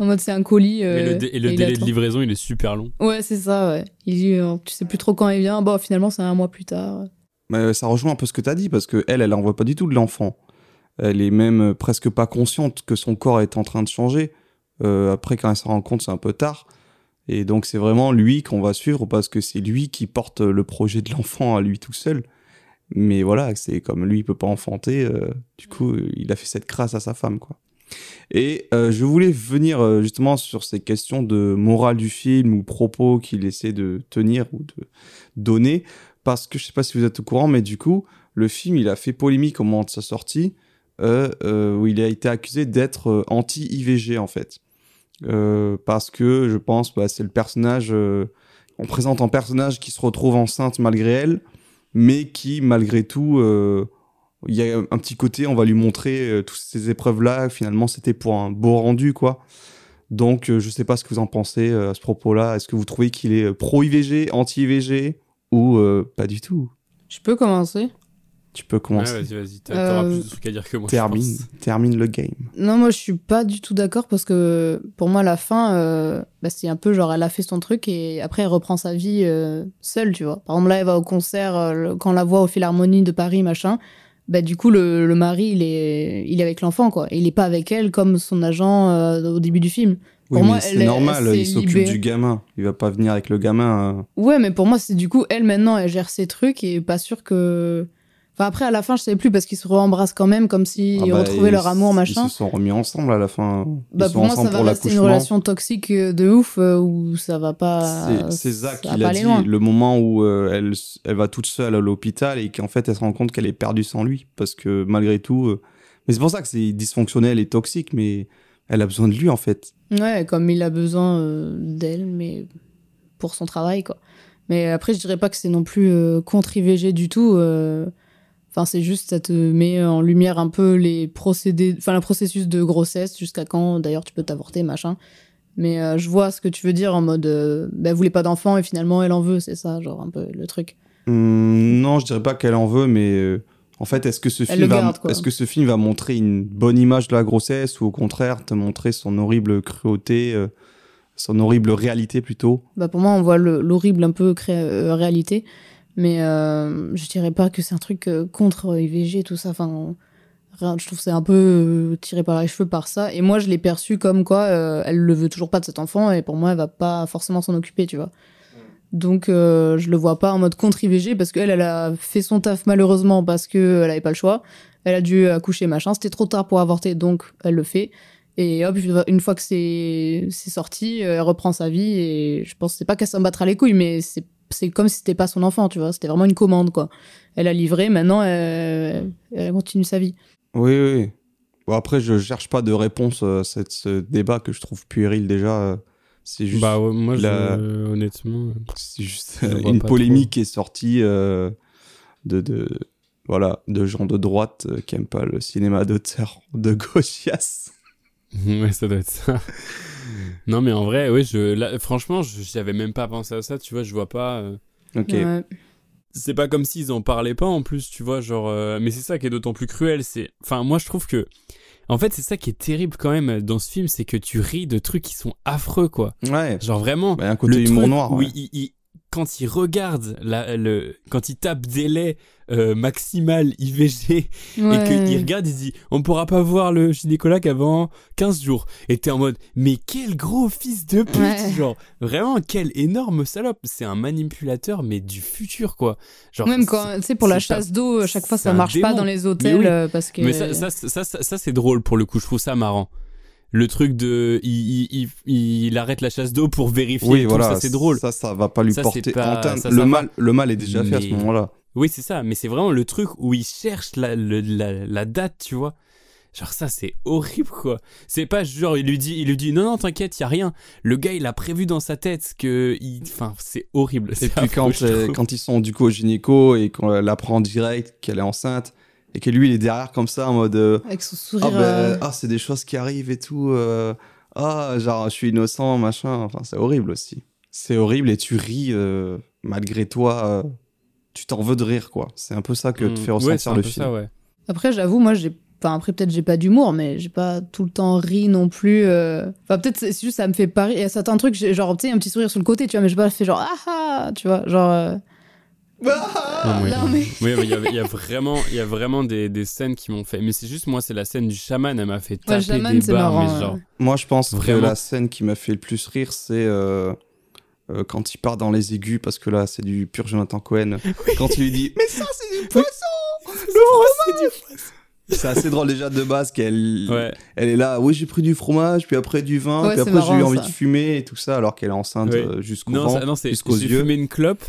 en mode c'est un colis. Euh, le dé- et le délai de livraison, il est super long. Ouais, c'est ça, ouais. Il dit, euh, tu sais plus trop quand il vient, bon finalement c'est un mois plus tard. Mais ça rejoint un peu ce que tu as dit, parce que elle, elle envoie pas du tout de l'enfant. Elle est même euh, presque pas consciente que son corps est en train de changer. Euh, après, quand elle s'en rend compte, c'est un peu tard. Et donc, c'est vraiment lui qu'on va suivre parce que c'est lui qui porte le projet de l'enfant à lui tout seul. Mais voilà, c'est comme lui, il peut pas enfanter. euh, du coup, il a fait cette crasse à sa femme, quoi. Et euh, je voulais venir euh, justement sur ces questions de morale du film ou propos qu'il essaie de tenir ou de donner parce que je sais pas si vous êtes au courant, mais du coup, le film, il a fait polémique au moment de sa sortie, euh, euh, où il a été accusé d'être euh, anti-IVG, en fait. Euh, parce que, je pense, bah, c'est le personnage... euh, on présente un personnage qui se retrouve enceinte malgré elle, mais qui, malgré tout... euh, il y a un petit côté, on va lui montrer euh, toutes ces épreuves-là, finalement, c'était pour un beau rendu, quoi. Donc, euh, je sais pas ce que vous en pensez euh, à ce propos-là. Est-ce que vous trouvez qu'il est euh, pro-IVG, anti-IVG ou euh, pas du tout? Je peux commencer? Tu peux Ouais, commencer. vas-y, vas-y. t'a- T'auras Euh, plus de trucs à dire que moi. je termine, pense. termine le game. Non, moi je suis pas du tout d'accord parce que pour moi la fin, euh, bah, c'est un peu genre elle a fait son truc et après elle reprend sa vie euh, seule, tu vois. Par exemple là elle va au concert, euh, le- quand on la voit au Philharmonie de Paris, machin, bah du coup le, le mari il est, il est avec l'enfant quoi. Et il est pas avec elle comme son agent euh, au début du film. Oui, Pour moi, c'est est- normal, elle il s'occupe libérée. du gamin. Il va pas venir avec le gamin. euh. Ouais, mais pour moi, c'est du coup, elle maintenant, elle gère ses trucs et pas sûr que. Enfin, après, à la fin, je savais plus parce qu'ils se re-embrassent quand même, comme s'ils Ah bah, retrouvaient leur amour, machin. Ils se sont remis ensemble à la fin. Ils Bah, sont pour moi, ça va rester une relation toxique euh, de ouf euh, où ça va pas. C'est- Zach ça qui l'a dit, loin. le moment où euh, elle, elle va toute seule à l'hôpital et qu'en fait elle se rend compte qu'elle est perdue sans lui. Parce que malgré tout. euh, Mais c'est pour ça que c'est dysfonctionnel et toxique, mais elle a besoin de lui en fait. Ouais, comme il a besoin d'elle, mais pour son travail, quoi. Mais après, je dirais pas que c'est non plus euh, contre IVG du tout. Enfin, c'est juste, ça te met en lumière un peu les procédés, enfin, le processus de grossesse, jusqu'à quand, d'ailleurs, tu peux t'avorter, machin. Mais euh, je vois ce que tu veux dire en mode, euh, bah, elle voulait pas d'enfant et finalement, elle en veut, c'est ça, genre, un peu le truc. Hum, non, je dirais pas qu'elle en veut, mais euh, en fait, est-ce que ce film va, garde, quoi. est-ce que ce film va montrer une bonne image de la grossesse ou au contraire te montrer son horrible cruauté, euh, son horrible réalité plutôt? Bah, pour moi, on voit le- l'horrible un peu euh, réalité. Mais euh, je dirais pas que c'est un truc euh, contre IVG, tout ça. Enfin, je trouve que c'est un peu euh, tiré par les cheveux par ça. Et moi, je l'ai perçu comme quoi euh, elle le veut toujours pas de cet enfant. Et pour moi, elle va pas forcément s'en occuper, tu vois. Donc, euh, je le vois pas en mode contre IVG parce qu'elle, elle a fait son taf malheureusement parce qu'elle avait pas le choix. Elle a dû accoucher, machin. C'était trop tard pour avorter, donc elle le fait. Et hop, une fois que c'est sorti, euh, elle reprend sa vie et je pense que c'est pas qu'elle s'en battra les couilles, mais c'est c'est comme si c'était pas son enfant, tu vois. C'était vraiment une commande, quoi. Elle a livré, maintenant elle, elle continue sa vie. Oui, oui. Bon, après, je cherche pas de réponse euh, à cette- ce débat que je trouve puéril déjà. euh, C'est juste, Bah ouais, moi, je- honnêtement. euh, c'est juste euh, une polémique qui est sortie euh, de, de, voilà, de gens de droite euh, qui aiment pas le cinéma d'auteur de gauchias. ouais, ça doit être ça. non, mais en vrai, oui, je, là, franchement, je- j'avais même pas pensé à ça, tu vois, je vois pas. euh, Ok. Ouais. c'est pas comme s'ils en parlaient pas en plus, tu vois, genre. euh, mais c'est ça qui est d'autant plus cruel. C'est, enfin, moi je trouve que, en fait, c'est ça qui est terrible quand même dans ce film, c'est que tu ris de trucs qui sont affreux, quoi. Ouais. Genre vraiment. Bah, un côté le humour noir. ouais. il- il- quand il regarde la, le, quand il tape délai euh, maximal IVG et qu'il regarde, il dit on pourra pas voir le gynécologue avant 15 jours. Et t'es en mode mais quel gros fils de pute Ouais. Genre vraiment quel énorme salope C'est un manipulateur mais du futur quoi. Genre, Même c'est- quand, tu sais, pour la c'est chasse d'eau, à chaque fois, c'est ça marche pas dans les hôtels oui. euh, parce que. Mais ça, ça, ça, c'est drôle pour le coup, je trouve ça marrant. Le truc de. Il, il, il, il arrête la chasse d'eau pour vérifier. Oui, tout, voilà. ça c'est drôle. Ça, ça va pas lui Ça, porter pas- ça, le, mal, le mal est déjà fait à ce moment-là. Oui, c'est ça, mais c'est vraiment le truc où il cherche la, le- la, la date, tu vois. Genre ça c'est horrible quoi. C'est pas genre il lui dit il lui dit non non t'inquiète y a rien. Le gars il a prévu dans sa tête que il... enfin c'est horrible. Et puis affreux, quand, euh, quand ils sont du coup au gynéco et qu'on l'apprend en direct qu'elle est enceinte et que lui il est derrière comme ça en mode euh, Avec son ah sourire. ben euh, ah c'est des choses qui arrivent et tout euh, ah genre je suis innocent machin enfin c'est horrible aussi c'est horrible et tu ris euh, malgré toi euh, tu t'en veux de rire quoi c'est un peu ça que te fait Mm. Ouais, c'est ressentir un le film ça, ouais. Après, j'avoue, moi, j'ai. Enfin, après, peut-être j'ai pas d'humour, mais j'ai pas tout le temps ri non plus. euh. Enfin, peut-être c'est juste ça me fait pas rire. Il y a certains trucs, j'ai genre, tu sais, un petit sourire sur le côté, tu vois, mais j'ai pas fait genre, ah ah, tu vois, genre. Non, oui. non, mais- Oui, mais il y, a- il y a vraiment, il y a vraiment des, des scènes qui m'ont fait. Mais c'est juste moi, c'est la scène du chaman, elle m'a fait Ouais, taper chaman, des c'est barres, marrant, mais genre. ouais. moi je pense Vraiment. que la scène qui m'a fait le plus rire c'est euh, euh, quand il part dans les aigus parce que là c'est du pur Jonathan Cohen quand il lui dit mais ça c'est du poisson c'est assez drôle déjà de base qu'elle Ouais. Elle est là, oui, j'ai pris du fromage, puis après du vin, Ouais, puis c'est après j'ai eu envie ça. de fumer et tout ça, alors qu'elle est enceinte Ouais. euh, jusqu'au Non, vent, ça- non, c'est jusqu'aux j'ai yeux. fumé une clope.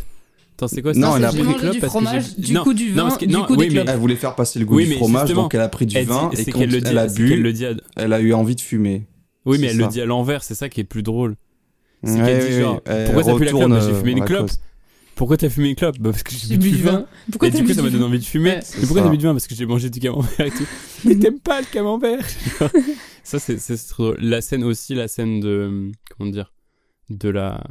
Attends, c'est quoi Non, ça elle a pris- du clope parce que fromage, du non, coup du vin, du non, coup des oui, mais- clopes. Elle voulait faire passer le goût Oui, du fromage, donc elle a pris du Elle vin, dit- et quand elle a bu, elle a eu envie de fumer. Oui, mais elle le dit à l'envers, c'est ça qui est plus drôle. C'est Ouais, qu'elle dit genre, pourquoi t'as pu la clope Bah, J'ai fumé euh, une la clope. Pourquoi t'as fumé une clope Bah parce que j'ai bu du vin. Pourquoi et t'as du coup, ça m'a donné envie de fumer. Ouais. Mais pourquoi t'as bu du vin Parce que j'ai mangé du camembert et tout. mais t'aimes pas le camembert Ça, c'est c'est trop drôle. La scène aussi, la scène de. Comment dire De la.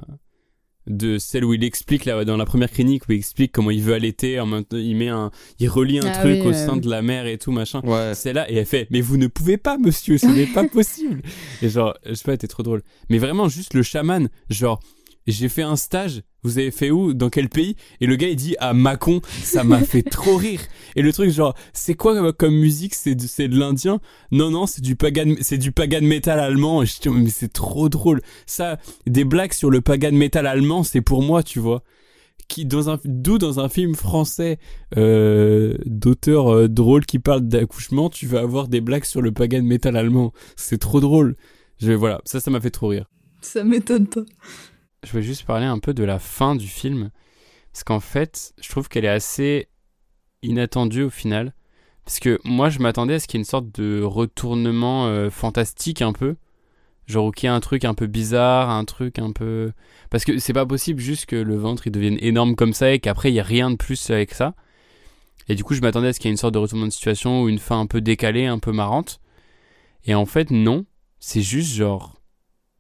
De celle où il explique là, dans la première clinique où il explique comment il veut allaiter, en même temps, il met un, il relie un Ah truc oui, au euh. sein de la mère et tout machin. Ouais, C'est là et elle fait mais vous ne pouvez pas monsieur ce n'est pas possible et genre je sais pas t'es trop drôle mais vraiment juste le chaman genre j'ai fait un stage. Vous avez fait où? Dans quel pays? Et le gars il dit à Mâcon. Ça m'a fait trop rire. Et le truc genre c'est quoi comme- comme musique? C'est de, c'est de l'indien? Non non c'est du pagan c'est du pagan metal allemand. Et je dis mais c'est trop drôle. Ça des blagues sur le pagan metal allemand c'est pour moi tu vois. Qui dans un d'où dans un film français euh, d'auteur euh, drôle qui parle d'accouchement, tu vas avoir des blagues sur le pagan metal allemand. C'est trop drôle. Je voilà, ça ça m'a fait trop rire. Ça m'étonne pas. Je vais juste parler un peu de la fin du film parce qu'en fait, je trouve qu'elle est assez inattendue au final parce que moi je m'attendais à ce qu'il y ait une sorte de retournement euh, fantastique un peu. Genre ait un truc un peu bizarre, un truc un peu parce que c'est pas possible juste que le ventre il devienne énorme comme ça et qu'après il y a rien de plus avec ça. Et du coup, je m'attendais à ce qu'il y ait une sorte de retournement de situation ou une fin un peu décalée, un peu marrante. Et en fait, non. C'est juste genre.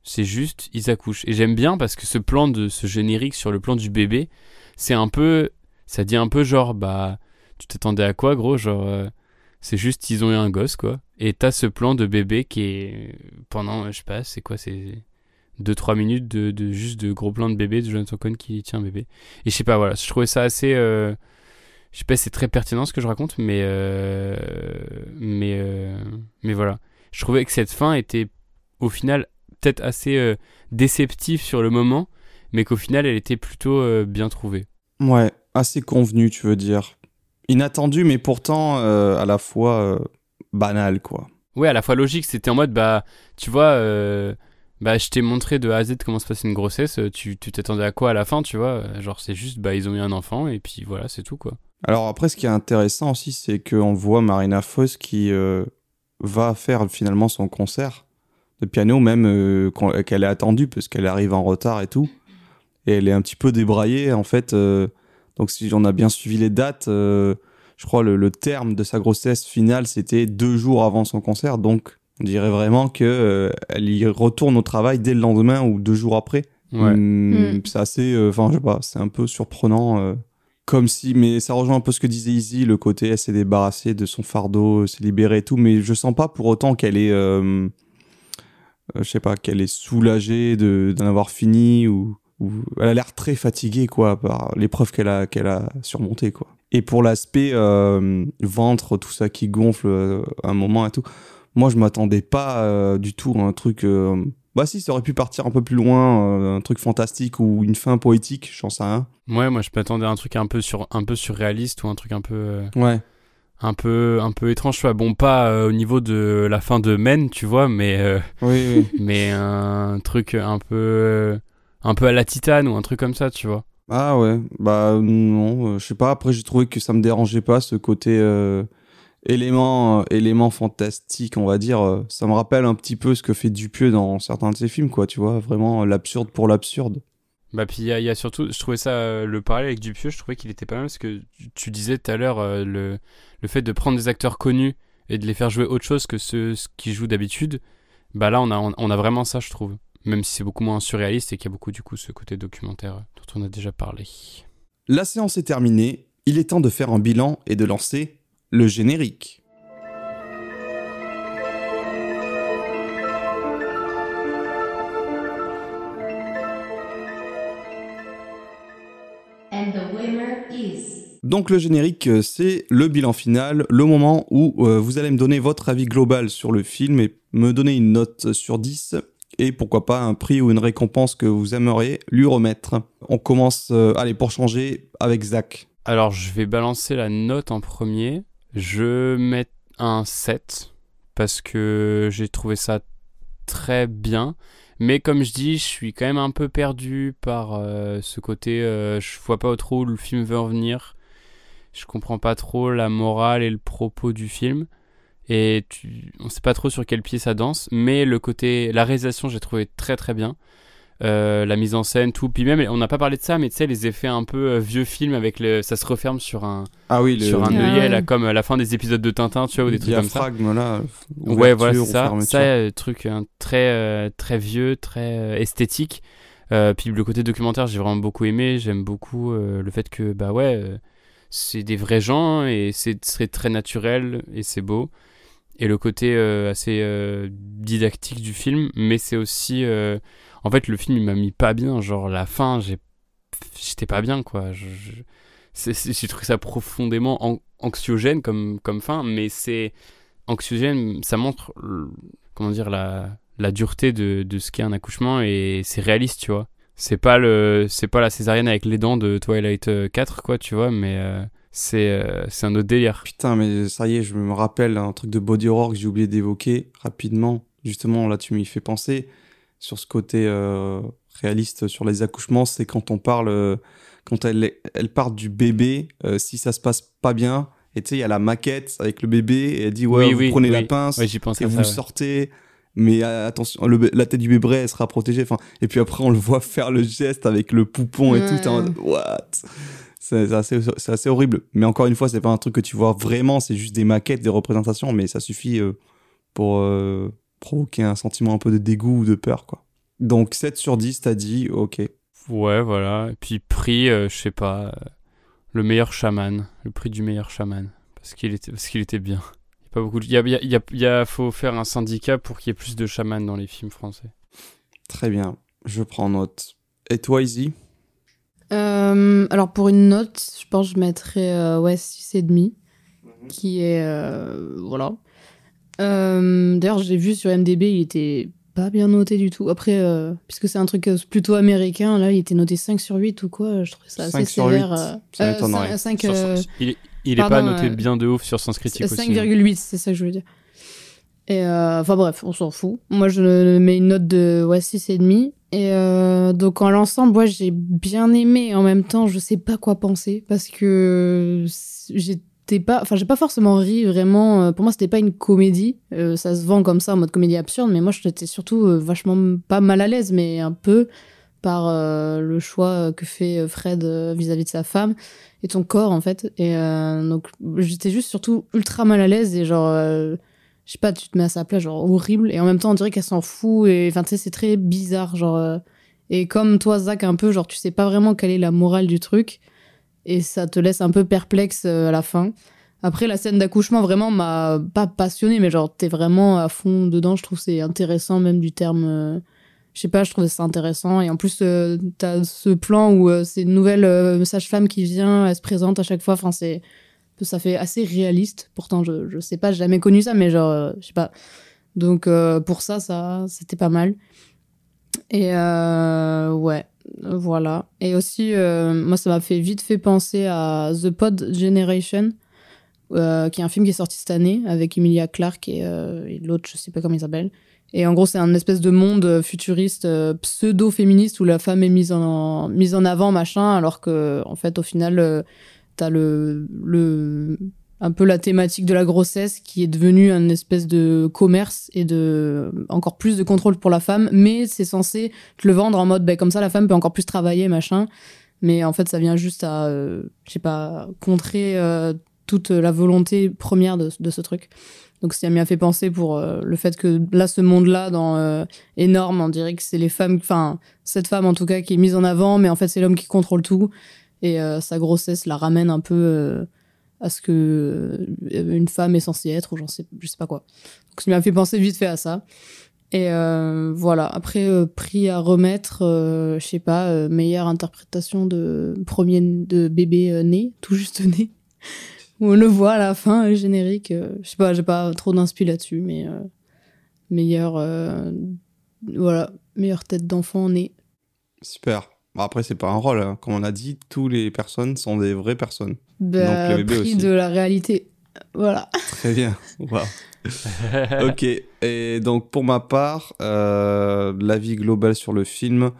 C'est juste, ils accouchent. Et j'aime bien parce que ce plan de ce générique sur le plan du bébé, c'est un peu. Ça dit un peu genre, bah. Tu t'attendais à quoi, gros? Genre. euh, c'est juste, ils ont eu un gosse, quoi. Et t'as ce plan de bébé qui est. Pendant, je sais pas, c'est quoi C'est. 2-3 minutes de, de juste de gros plan de bébé de Jonathan Cohen qui tient bébé. Et je sais pas, voilà. Je trouvais ça assez. euh, je sais pas c'est très pertinent ce que je raconte, mais euh, mais mais voilà. Je trouvais que cette fin était au final peut-être assez euh, déceptive sur le moment, mais qu'au final elle était plutôt euh, bien trouvée. ouais, assez convenu, tu veux dire. Inattendu, mais pourtant euh, à la fois euh, banal, quoi. Ouais, à la fois logique, c'était en mode bah tu vois euh, bah je t'ai montré de A à Z comment se passe une grossesse, tu t'attendais à quoi à la fin, tu vois? Genre c'est juste bah ils ont eu un enfant et puis voilà, c'est tout quoi. Alors après, ce qui est intéressant aussi, c'est qu'on voit Marina Foïs qui euh, va faire finalement son concert de piano, même euh, qu'elle est attendue, parce qu'elle arrive en retard et tout. Et elle est un petit peu débraillée, en fait. euh, donc si on a bien suivi les dates, euh, je crois le, le terme de sa grossesse finale, c'était deux jours avant son concert. Donc on dirait vraiment que euh, elle y retourne au travail dès le lendemain ou deux jours après. Ouais. Hum, Mm. C'est assez, euh, enfin, je sais pas, c'est un peu surprenant. euh, comme si, mais ça rejoint un peu ce que disait Izzy, le côté elle s'est débarrassée de son fardeau, s'est libérée et tout, mais je sens pas pour autant qu'elle est, euh, je sais pas, qu'elle est soulagée de- d'en avoir fini ou, ou- elle a l'air très fatiguée quoi par l'épreuve qu'elle a qu'elle a surmontée quoi. Et pour l'aspect euh, ventre, tout ça qui gonfle euh, à un moment et tout, moi je m'attendais pas euh, du tout à un truc. euh, bah si, ça aurait pu partir un peu plus loin, euh, un truc fantastique ou une fin poétique, j'en sais rien. Ouais, moi je m'attendais à un truc un peu sur un peu surréaliste ou un truc un peu euh, Ouais. Un peu un peu étrange. Bon, pas euh, au niveau de la fin de Men, tu vois, mais euh, Oui, oui. mais un truc un peu un peu à la Titane ou un truc comme ça, tu vois. Ah ouais, bah non, euh, je sais pas. Après, j'ai trouvé que ça me dérangeait pas ce côté euh, élément, élément fantastique, on va dire. Ça me rappelle un petit peu ce que fait Dupieux dans certains de ses films, quoi, tu vois. Vraiment l'absurde pour l'absurde. Bah puis il y, a- surtout, je trouvais ça, euh, le parallèle avec Dupieux, je trouvais qu'il était pas mal parce que tu- disais tout à l'heure euh, le, le fait de prendre des acteurs connus et de les faire jouer autre chose que ceux ce qu'ils jouent d'habitude, bah là on a, on a vraiment ça je trouve. Même si c'est beaucoup moins surréaliste et qu'il y a beaucoup du coup ce côté documentaire euh, dont on a déjà parlé. La séance est terminée, il est temps de faire un bilan et de lancer le générique. Donc le générique, euh, c'est le bilan final, le moment où euh, vous allez me donner votre avis global sur le film et me donner une note sur 10 et pourquoi pas un prix ou une récompense que vous aimeriez lui remettre. On commence, euh, allez, pour changer, avec Zach. Alors je vais balancer la note en premier. Je mets un 7 parce que j'ai trouvé ça très bien. Mais comme je dis, je suis quand même un peu perdu par ce côté. je vois pas trop où le film veut en venir. Je comprends pas trop la morale et le propos du film. Et tu, on sait pas trop sur quel pied ça danse. Mais le côté, la réalisation, j'ai trouvé très très bien. Euh, la mise en scène, tout. Puis même, on n'a pas parlé de ça, mais tu sais, les effets un peu euh, vieux film avec le, ça se referme sur un, Ah oui, sur un Ah œillet, ouais. là, comme à la fin des épisodes de Tintin, tu vois, ou des trucs comme ça. diaphragme, là. Ouais, voilà, c'est ça. Ça, euh, truc hein, très, euh, très vieux, très euh, esthétique. Euh, puis le côté documentaire, j'ai vraiment beaucoup aimé. J'aime beaucoup euh, le fait que, bah ouais, euh, c'est des vrais gens et c'est très naturel et c'est beau. Et le côté euh, assez euh, didactique du film, mais c'est aussi. euh, En fait, le film, il m'a mis pas bien. Genre, la fin, j'étais pas bien, quoi. J'ai trouvé ça profondément an- anxiogène comme, comme fin, mais c'est anxiogène, ça montre, comment dire, la, la dureté de, de ce qu'est un accouchement et c'est réaliste, tu vois. C'est pas le, c'est pas la césarienne avec les dents de Twilight euh, 4, quoi, tu vois, mais euh, c'est, euh, c'est un autre délire. Putain, mais ça y est, je me rappelle un truc de body horror que j'ai oublié d'évoquer rapidement. Justement, là, tu m'y fais penser sur ce côté euh, réaliste sur les accouchements. C'est quand on parle, euh, quand elle, elle part du bébé, euh, si ça se passe pas bien. Et tu sais, il y a la maquette avec le bébé et elle dit Ouais, Oui, vous oui, prenez la oui. pince Ouais, j'y pensais et vous ouais. sortez. Mais euh, attention, le, la tête du bébé, elle sera protégée. Enfin, et puis après, on le voit faire le geste avec le poupon et tout. mode, What? C'est assez, c'est assez horrible. Mais encore une fois, c'est pas un truc que tu vois vraiment, c'est juste des maquettes, des représentations, mais ça suffit euh, pour euh, provoquer un sentiment un peu de dégoût ou de peur, quoi. Donc 7 sur 10, t'as dit, ok. Ouais, voilà. Et puis prix, euh, je sais pas, euh, le meilleur chaman, le prix du meilleur chaman, parce qu'il était, parce qu'il était bien. Pas beaucoup. de- Il y a, il y a, il y a- il y a- faut faire un syndicat pour qu'il y ait plus de chamans dans les films français. Très bien, je prends note. Et toi, Izzy? Euh, alors pour une note, je pense que je mettrais euh, ouais, 6,5, qui est... euh, voilà. Euh, D'ailleurs, j'ai vu sur MDB, il était pas bien noté du tout. Après, euh, puisque c'est un truc euh, plutôt américain, là, il était noté 5 sur 8 ou quoi, je trouvais ça assez 5 sur sévère. 8, euh, ça euh, m'étonnerait. 5, Sur- euh, il est, il est pas noté euh, bien de ouf sur Sens Critique aussi. hein. 5,8, c'est ça que je veux dire. Et euh, enfin bref, on s'en fout. Moi, je mets une note de ouais, 6,5. Et euh, donc, en l'ensemble, moi, j'ai bien aimé. En même temps, je sais pas quoi penser parce que j'étais pas. Enfin, j'ai pas forcément ri vraiment. Pour moi, c'était pas une comédie. Euh, ça se vend comme ça en mode comédie absurde, mais moi, j'étais surtout vachement pas mal à l'aise, mais un peu par euh, le choix que fait Fred euh, vis-à-vis de sa femme et son corps en fait. Et euh, donc j'étais juste surtout ultra mal à l'aise et genre, euh, je sais pas, tu te mets à sa place, genre horrible. Et en même temps, on dirait qu'elle s'en fout. Et enfin, tu sais, c'est très bizarre. Genre, euh, et comme toi, Zach, un peu, genre, tu sais pas vraiment quelle est la morale du truc. Et ça te laisse un peu perplexe euh, à la fin. Après, la scène d'accouchement, vraiment, m'a pas passionné, mais genre, t'es vraiment à fond dedans. Je trouve c'est intéressant, même du terme. Je sais pas, je trouvais ça intéressant. Et en plus, euh, t'as ce plan où euh, c'est une nouvelle euh, sage-femme qui vient, elle se présente à chaque fois. Enfin, c'est ça fait assez réaliste. Pourtant, je, je sais pas, j'ai jamais connu ça, mais genre, euh, je sais pas. Donc, pour ça, ça c'était pas mal. Et ouais, voilà. Et aussi, moi, ça m'a fait vite fait penser à The Pod Generation, euh, qui est un film qui est sorti cette année avec Emilia Clarke et, euh, et l'autre, je sais pas comment il s'appelle. Et en gros, c'est un espèce de monde futuriste euh, pseudo-féministe où la femme est mise en, mise en avant, machin, alors que, en fait, au final, t'as le, le un peu la thématique de la grossesse qui est devenue un espèce de commerce et de encore plus de contrôle pour la femme, mais c'est censé te le vendre en mode ben, comme ça la femme peut encore plus travailler machin. Mais en fait ça vient juste à je sais pas contrer toute la volonté première de, ce truc. Donc ça m'y a fait penser pour euh, le fait que là ce monde là dans euh, énorme on dirait que c'est les femmes enfin cette femme en tout cas qui est mise en avant mais en fait c'est l'homme qui contrôle tout. Et euh, sa grossesse la ramène un peu à ce que une femme est censée être ou j'en sais je sais pas quoi. Donc ça m'a fait penser vite fait à ça. Et voilà. Après prix à remettre je sais pas meilleure interprétation de premier de bébé né tout juste né où on le voit à la fin le générique euh, je sais pas j'ai pas trop d'inspi là-dessus mais euh, meilleure euh, voilà meilleure tête d'enfant né Super. Bon, après, c'est pas un rôle. hein. Comme on a dit, toutes les personnes sont des vraies personnes. bah, Donc, le bébé prix aussi. de la réalité voilà Très bien. Wow. ok. Et donc, pour ma part, euh, l'avis global sur le film,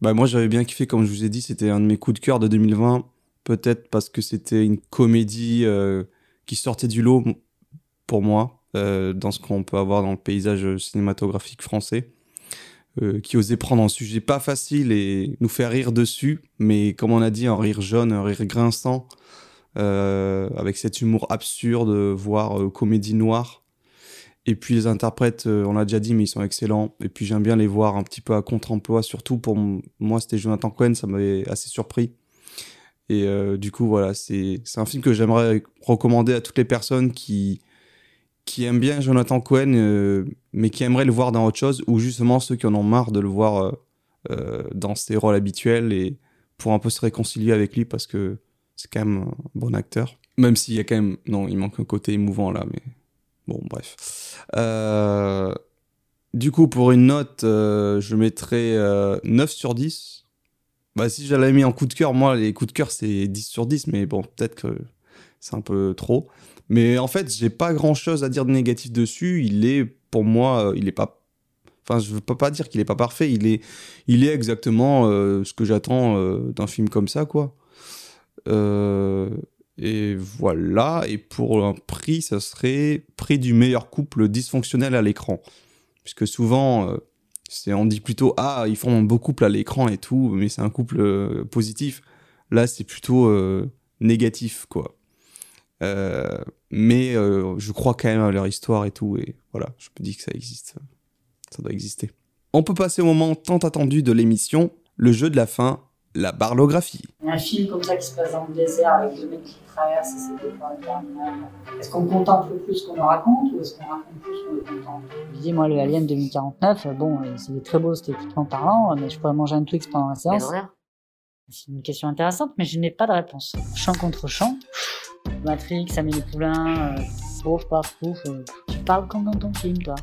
bah, moi, j'avais bien kiffé, comme je vous ai dit, c'était un de mes coups de cœur de 2020. Peut-être parce que c'était une comédie euh, qui sortait du lot pour moi, euh, dans ce qu'on peut avoir dans le paysage cinématographique français. euh, qui osait prendre un sujet pas facile et nous faire rire dessus, mais comme on a dit, un rire jaune, un rire grinçant, avec cet humour absurde, voire comédie noire. Et puis les interprètes, on l'a déjà dit, mais ils sont excellents. Et puis j'aime bien les voir un petit peu à contre-emploi, surtout pour moi, c'était Jonathan Cohen, ça m'avait assez surpris. Et euh, du coup, voilà, c'est un film que j'aimerais recommander à toutes les personnes qui, qui aiment bien Jonathan Cohen, euh, mais qui aimeraient le voir dans autre chose, ou justement ceux qui en ont marre de le voir euh, dans ses rôles habituels et pour un peu se réconcilier avec lui parce que c'est quand même un bon acteur. Même s'il y a quand même. Non, il manque un côté émouvant là, mais. Bon, bref. Du coup, pour une note, je mettrais euh, 9 sur 10. Bah, si j'avais mis en coup de cœur, moi, les coups de cœur, c'est 10 sur 10, mais bon, peut-être que c'est un peu trop. Mais en fait, j'ai pas grand chose à dire de négatif dessus. Il est, pour moi, euh, il est pas. Enfin, je veux pas dire qu'il est pas parfait. Il est, il est exactement euh, ce que j'attends euh, d'un film comme ça, quoi. Et voilà. Et pour un prix, ça serait prix du meilleur couple dysfonctionnel à l'écran. Puisque souvent, on dit plutôt, ah, ils font un beau couple à l'écran et tout, mais c'est un couple euh, positif. Là, c'est plutôt euh, négatif, quoi. Euh, mais je crois quand même à leur histoire et tout, et voilà, je me dis que ça existe. Ça doit exister. On peut passer au moment tant attendu de l'émission, le jeu de la fin, la barlographie. Un film comme ça qui se passe dans le désert avec deux mecs qui traversent et c'est des. Est-ce qu'on contemple plus qu'on en raconte ou est-ce qu'on raconte plus qu'on le contemple? Je dis, moi, le Alien 2049, euh, bon, euh, c'est très beau esthétiquement parlant, mais je pourrais manger un Twix pendant la séance. C'est une question intéressante, mais je n'ai pas de réponse. Champ contre champ, Matrix, Amélie Poulain, euh, pouf, paf, pouf. euh, tu parles comme dans ton film, toi.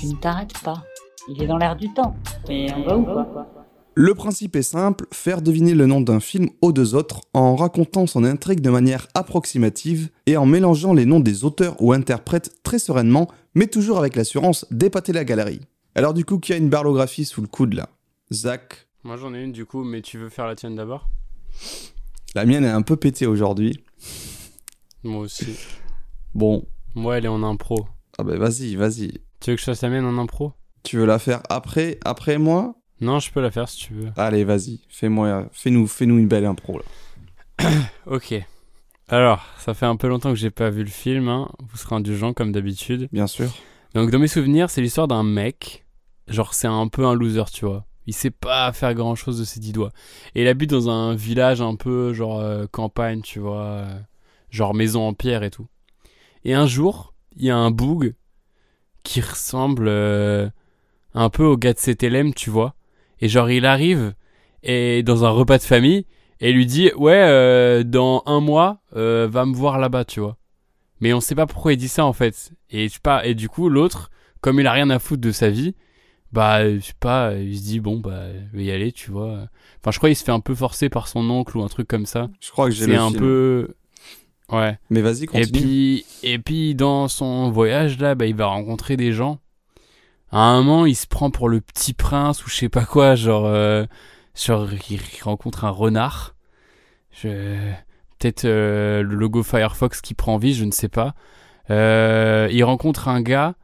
Tu ne t'arrêtes pas. Il est dans l'air du temps. Mais on va où, quoi? Le principe est simple, faire deviner le nom d'un film aux deux autres en racontant son intrigue de manière approximative et en mélangeant les noms des auteurs ou interprètes très sereinement, mais toujours avec l'assurance d'épater la galerie. Alors du coup, qui a une barlographie sous le coude là? Zach? Moi j'en ai une du coup, mais tu veux faire la tienne d'abord? La mienne est un peu pétée aujourd'hui. Moi aussi. Bon, Moi elle est en impro. ah bah vas-y, vas-y. Tu veux que je fasse la mienne en impro? Tu veux la faire après, après moi? Non, je peux la faire si tu veux. Allez, vas-y, fais-moi, fais-nous, fais-nous une belle impro là. Ok. Alors, ça fait un peu longtemps que j'ai pas vu le film, hein. vous serez indulgents comme d'habitude. Bien sûr. Donc dans mes souvenirs, c'est l'histoire d'un mec, genre c'est un peu un loser, tu vois. Il sait pas faire grand chose de ses dix doigts. Et il habite dans un village un peu genre euh, campagne, tu vois, euh, genre maison en pierre et tout. Et un jour, il y a un boug qui ressemble euh, un peu au gars de CTLM, tu vois. Et genre il arrive et dans un repas de famille et lui dit ouais euh, dans un mois euh, va me voir là-bas, tu vois. Mais on sait pas pourquoi il dit ça en fait. Et je sais pas. Et du coup, l'autre, comme il a rien à foutre de sa vie, bah je sais pas, il se dit bon bah je vais y aller, tu vois. Enfin, je crois qu'il se fait un peu forcer par son oncle ou un truc comme ça. Je crois que j'ai C'est un film. peu ouais. Mais vas-y, Et continue. puis et puis dans son voyage là, bah il va rencontrer des gens. À un moment, il se prend pour le petit prince ou je sais pas quoi, genre euh, genre il rencontre un renard. Je peut-être euh, le logo Firefox qui prend vie, je ne sais pas. Euh, il rencontre un gars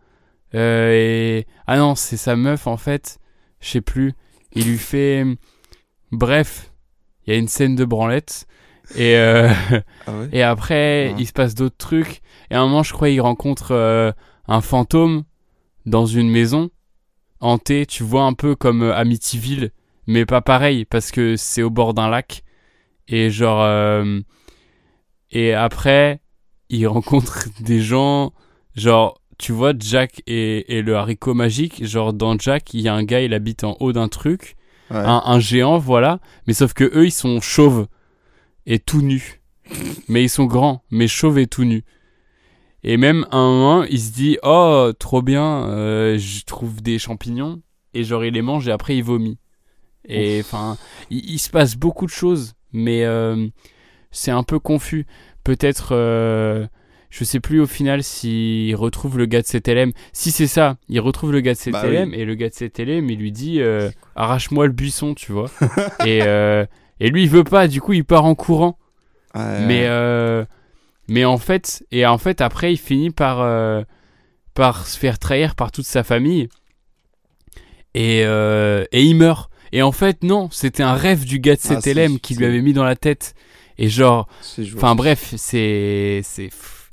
et ah non, c'est sa meuf en fait, je sais plus. Il lui fait bref, il y a une scène de branlette et euh, Ah ouais? et après Ah. il se passe d'autres trucs et à un moment je crois il rencontre euh, un fantôme dans une maison hantée, tu vois un peu comme euh, Amityville mais pas pareil parce que c'est au bord d'un lac. Et genre euh, et après il rencontre des gens genre tu vois Jack et, et le haricot magique genre dans Jack il y a un gars il habite en haut d'un truc. Ouais. un, un géant voilà. Mais sauf que eux ils sont chauves et tout nus. Mais ils sont grands mais chauves et tout nus et même à un moment il se dit oh trop bien euh, je trouve des champignons et genre il les mange et après il vomit. Et enfin il, il se passe beaucoup de choses mais euh, c'est un peu confus. Peut-être euh, je sais plus au final s'il retrouve le gars de CTLM si c'est ça il retrouve le gars de Bah CTLM et le gars de CTLM il lui dit euh, arrache-moi le buisson tu vois. Et et lui il veut pas du coup il part en courant. Mais mais en fait et en fait après il finit par euh, par se faire trahir par toute sa famille et et il meurt et en fait non c'était un rêve du gars de Ah, CTLM si, qui lui avait mis dans la tête et genre enfin bref c'est c'est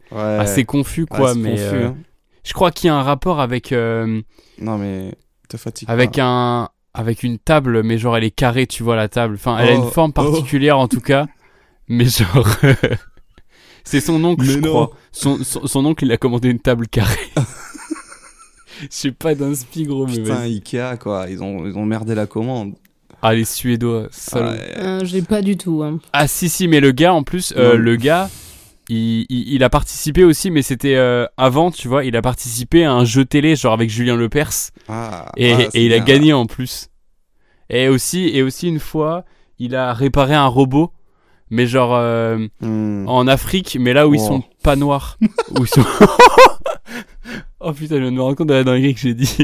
Ouais. assez confus Ah, quoi mais confus, euh, hein. je crois qu'il y a un rapport avec euh, Non, mais te fatigue. avec pas. un avec une table mais genre elle est carrée tu vois la table enfin elle a Oh, une forme oh. particulière en tout cas mais genre c'est son oncle Mais je non. crois son, son, son oncle il a commandé une table carrée je sais pas d'inspi gros mais Putain. Ikea, quoi. Ils ont, ils ont merdé la commande. ah les suédois. Ouais. Euh, J'ai pas du tout. hein. ah si si mais le gars en plus euh, le gars il, il, il a participé aussi mais c'était euh, avant tu vois il a participé à un jeu télé genre avec Julien Lepers Ah, Et, ah, et il a gagné en plus. Et aussi, et aussi une fois, il a réparé un robot, mais genre euh, Hmm. en Afrique, mais là où ils Oh. sont pas noirs. où ils sont... oh putain, je viens de me rendre compte de la dinguerie que j'ai dit.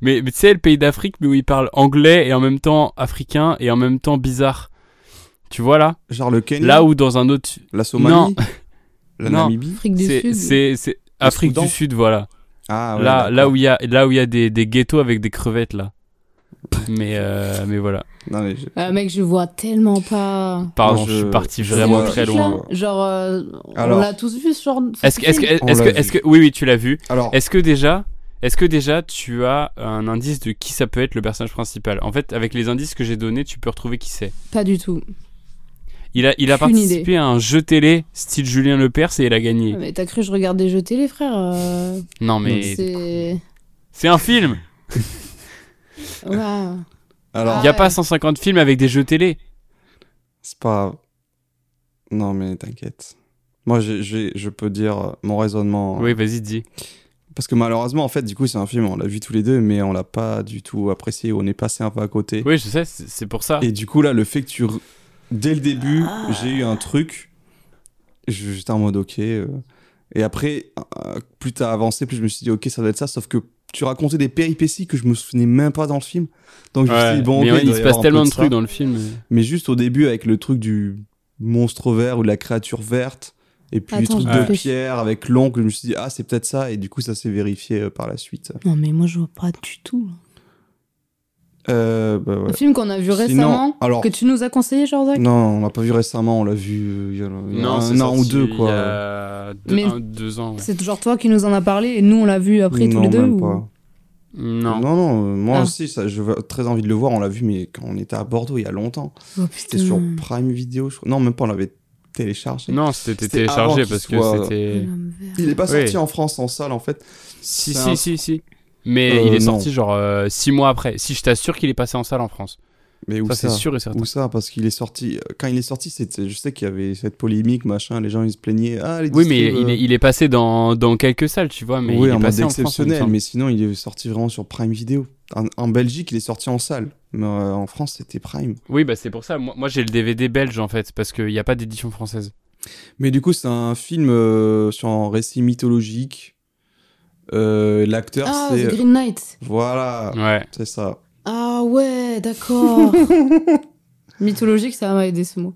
Mais, mais tu sais, le pays d'Afrique, mais où ils parlent anglais et en même temps africain et en même temps bizarre. Tu vois là? Genre le Kenya, Là où dans un autre. la Somalie, Non. la Non. Namibie? Afrique du C'est Sud. c'est- Afrique Soudan? Du Sud, voilà. Ah, ouais, là, là où il y a, là où il y a des, des ghettos avec des crevettes là. Mais, euh, mais voilà. Non, mais je- Euh, mec, je vois tellement pas. Pardon, je... je- suis parti vraiment très loin. Genre, euh, Alors- on l'a tous vu ce genre. ce Est-ce que, est-ce que, est-ce que, est-ce vu. que, oui, oui, tu l'as vu. Alors, Est-ce que déjà, est-ce que déjà tu as un indice de qui ça peut être le personnage principal? En fait, avec les indices que j'ai donnés, tu peux retrouver qui c'est. Pas du tout. Il a, il a participé à un jeu télé style Julien Lepers et il a gagné. Mais t'as cru que je regarde des jeux télé, frère euh, Non mais C'est. c'est un film. Waouh. alors Il y a ouais. pas 150 films avec des jeux télé. c'est pas. Non, mais t'inquiète. Moi, j'ai- je peux dire euh, mon raisonnement. Oui, vas-y, dis. Parce que malheureusement, en fait, du coup, c'est un film, on l'a vu tous les deux, mais on l'a pas du tout apprécié. On est passé un peu à côté. Oui, je sais, c'est pour ça. Et du coup, là, le fait que tu. Dès le début, Ah. j'ai eu un truc. J'étais en mode ok. euh. Et après, euh, plus t'as avancé, plus je me suis dit ok, ça doit être ça. Sauf que tu racontais des péripéties que je me souvenais même pas dans le film. Donc je me suis dit bon, mais ok, ouais, il se passe tellement de ça. trucs dans le film. Mais juste au début, avec le truc du monstre vert ou de la créature verte. Et puis Attends, trucs je de pierre avec l'oncle, je me suis dit ah, c'est peut-être ça. Et du coup, ça s'est vérifié euh, par la suite. Non, mais moi, je vois pas du tout. Euh, bah ouais. Un film qu'on a vu Sinon, récemment, alors- que tu nous as conseillé, Jean-Jacques? Non, on l'a pas vu récemment, on l'a vu il y a, il y a c'est un an ou deux, Il y quoi. a deux, Mais- un- deux ans. ouais. C'est toujours toi qui nous en a parlé et nous, on l'a vu après tous les deux même ou- pas. Non. Non, non, euh, moi Ah. aussi, ça, veux très envie de le voir. On l'a vu, mais quand on était à Bordeaux il y a longtemps. Oh C'était sur Prime Video, je crois. Non, même pas, on l'avait téléchargé. Non, c'était téléchargé parce que soit- c'était. Vert. Il est pas sorti Oui. en France en salle, en fait. Si, si, un- si, si. Mais Euh, il est non. sorti genre 6 mois après. Si, je t'assure qu'il est passé en salle en France. Mais où Ça, ça, c'est sûr et certain. Où ça Parce qu'il est sorti. euh, Quand il est sorti, c'était... je sais qu'il y avait cette polémique, machin. Les gens, ils se plaignaient. Ah, les Oui, mais il est, euh, il est passé dans, dans quelques salles, tu vois. Mais oui, il est en mode passé en France. il me exceptionnel, mais sinon, il est sorti vraiment sur Prime Video. En, en Belgique, il est sorti en salle. Mais euh, en France, c'était Prime. Oui, bah c'est pour ça. Moi, moi, j'ai le DVD belge en fait, parce qu'il n'y a pas d'édition française. Mais du coup, c'est un film euh, sur un récit mythologique. Euh, L'acteur, Ah, c'est. The Green Knight. Voilà, Ouais. c'est ça. Ah ouais, d'accord. Mythologique, ça m'a aidé ce mot.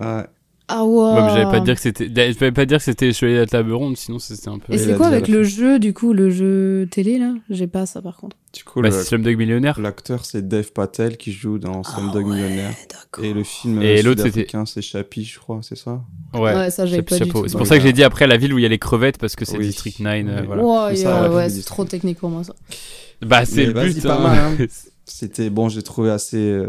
Ouais. Ah ouais. Ouais, mais j'allais pas dire que c'était, j'allais pas dire que c'était les Chevaliers de la Table Ronde, sinon c'était un peu. Et c'est quoi avec le fin. jeu, du coup, le jeu télé, là? J'ai pas ça, par contre. Du coup, Bah, le- c'est Slumdog Millionnaire. l'acteur c'est Dave Patel qui joue dans Slumdog Ah ouais, Millionnaire. d'accord. Et le film Et euh, l'autre, sud-africain, c'est Chappie, je crois, c'est ça? Ouais. Ouais, ça, j'avais Chapeau, pas du chapeau. tout. C'est pour ça que j'ai dit après la ville où il y a les crevettes parce que c'est Oui. District 9. euh, voilà. Ouais, C'est ouais, trop technique pour moi, ça. Bah, c'est le but. pas hein. mal, hein. C'était bon, j'ai trouvé assez.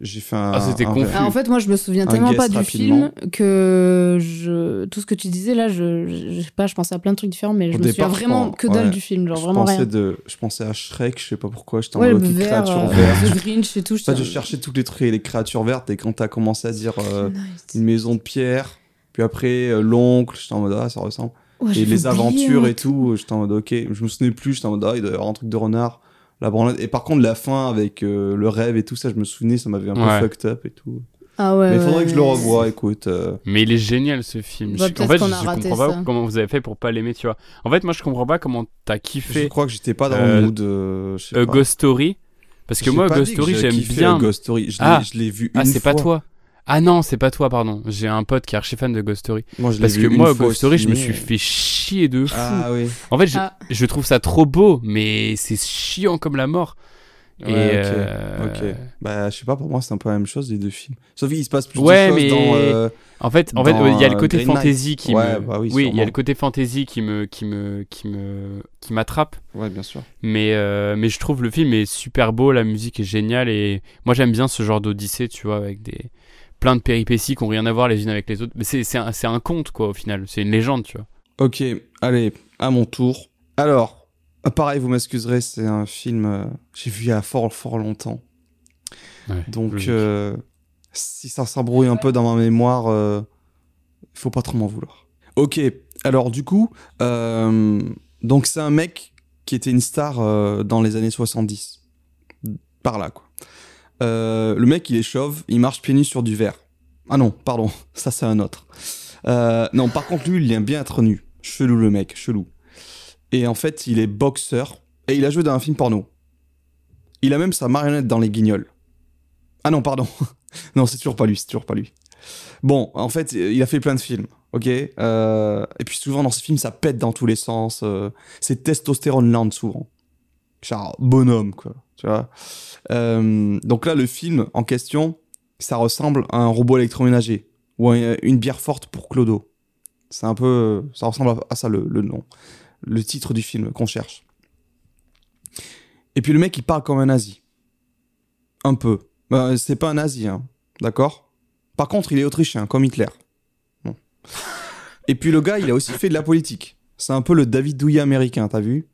J'ai fait un. Ah, c'était confus. Ah, en fait, moi, je me souviens tellement pas du rapidement. film que je... tout ce que tu disais là, je... je je sais pas, je pensais à plein de trucs différents, mais je Au me souviens départ, je vraiment que dalle ouais. du film, genre je vraiment pensais rien. de, je pensais à Shrek, je sais pas pourquoi, j'étais en Ouais, mode ok, vert, créature euh, verte. The Grinch et tout. Fait, je cherchais tous les trucs, les créatures vertes, et quand t'as commencé à dire euh, Nice. une maison de pierre, puis après euh, l'oncle, j'étais en mode ah, ça ressemble. Ouais, et les oublié, aventures et tout, j'étais en mode ok, je me souvenais plus, j'étais en mode ah, il doit y avoir un truc de renard, la branlette. Et par contre, la fin avec euh, le rêve et tout ça, je me souvenais, ça m'avait un peu fucked up et tout. Ah ouais. Mais il faudrait ouais, que je le revoie, écoute. euh, Mais il est génial ce film. Bah, Je- en fait, je, a je comprends pas ça. comment vous avez fait pour pas l'aimer, tu vois. En fait, moi, je comprends pas comment t'as je kiffé crois que j'étais pas dans euh, le mood. euh, je sais euh, pas. Ghost Story. Parce que moi, pas Ghost Story, j'ai j'aime bien. Ghost Story. Je l'ai Ah. je vu Ah, une c'est pas toi. Ah non, c'est pas toi, pardon. J'ai un pote qui est archi fan de Ghost Story. Moi, je l'ai Parce que moi, Ghost Story, je me suis fait chier de fou. Ah oui. En fait, je, Ah. je trouve ça trop beau, mais c'est chiant comme la mort. Ouais, Et, ok, euh, ok. Bah, je sais pas, pour moi, c'est un peu la même chose, les deux films. Sauf qu'il se passe plus Ouais, de choses mais- dans... euh, En fait, en fait, il y a le euh, côté fantasy qui Ouais, me, bah oui, il y a le côté fantasy qui me, qui me, qui me, qui m'attrape. Ouais, bien sûr. Mais, euh, mais je trouve le film est super beau, la musique est géniale et moi j'aime bien ce genre d'odyssée, tu vois, avec des plein de péripéties qui ont rien à voir les unes avec les autres. Mais c'est, un, conte quoi au final, c'est une légende, tu vois. Ok, allez, à mon tour. Alors, ah, pareil, vous m'excuserez, c'est un film euh, j'ai vu il y a fort, fort longtemps. Donc, euh, si ça s'embrouille un peu dans ma mémoire, euh, faut pas trop m'en vouloir. Ok, alors du coup, euh, donc c'est un mec qui était une star euh, dans les années 70. Par là, quoi. Euh, le mec, il est chauve, il marche pieds nus sur du verre. Ah non, pardon, ça c'est un autre. Euh, non, par contre, lui, il aime bien être nu. Chelou le mec, chelou. Et en fait, il est boxeur et il a joué dans un film porno. Il a même sa marionnette dans les guignols. Ah non, pardon. non, c'est toujours pas lui, c'est toujours pas lui. Bon, en fait, il a fait plein de films, ok? Euh, Et puis souvent, dans ces films, ça pète dans tous les sens. c'est testostérone land, souvent. Genre, bonhomme, quoi, Euh, Donc là, le film en question, ça ressemble à un robot électroménager ou une bière forte pour Clodo. C'est un peu... Ça ressemble à ça, le, nom. Le titre du film qu'on cherche. Et puis le mec, il parle comme un nazi. Un peu. Ben, c'est pas un nazi, hein. D'accord? Par contre, il est autrichien, comme Hitler. Et puis le gars, il a aussi fait de la politique. C'est un peu le David Douillet américain, t'as vu?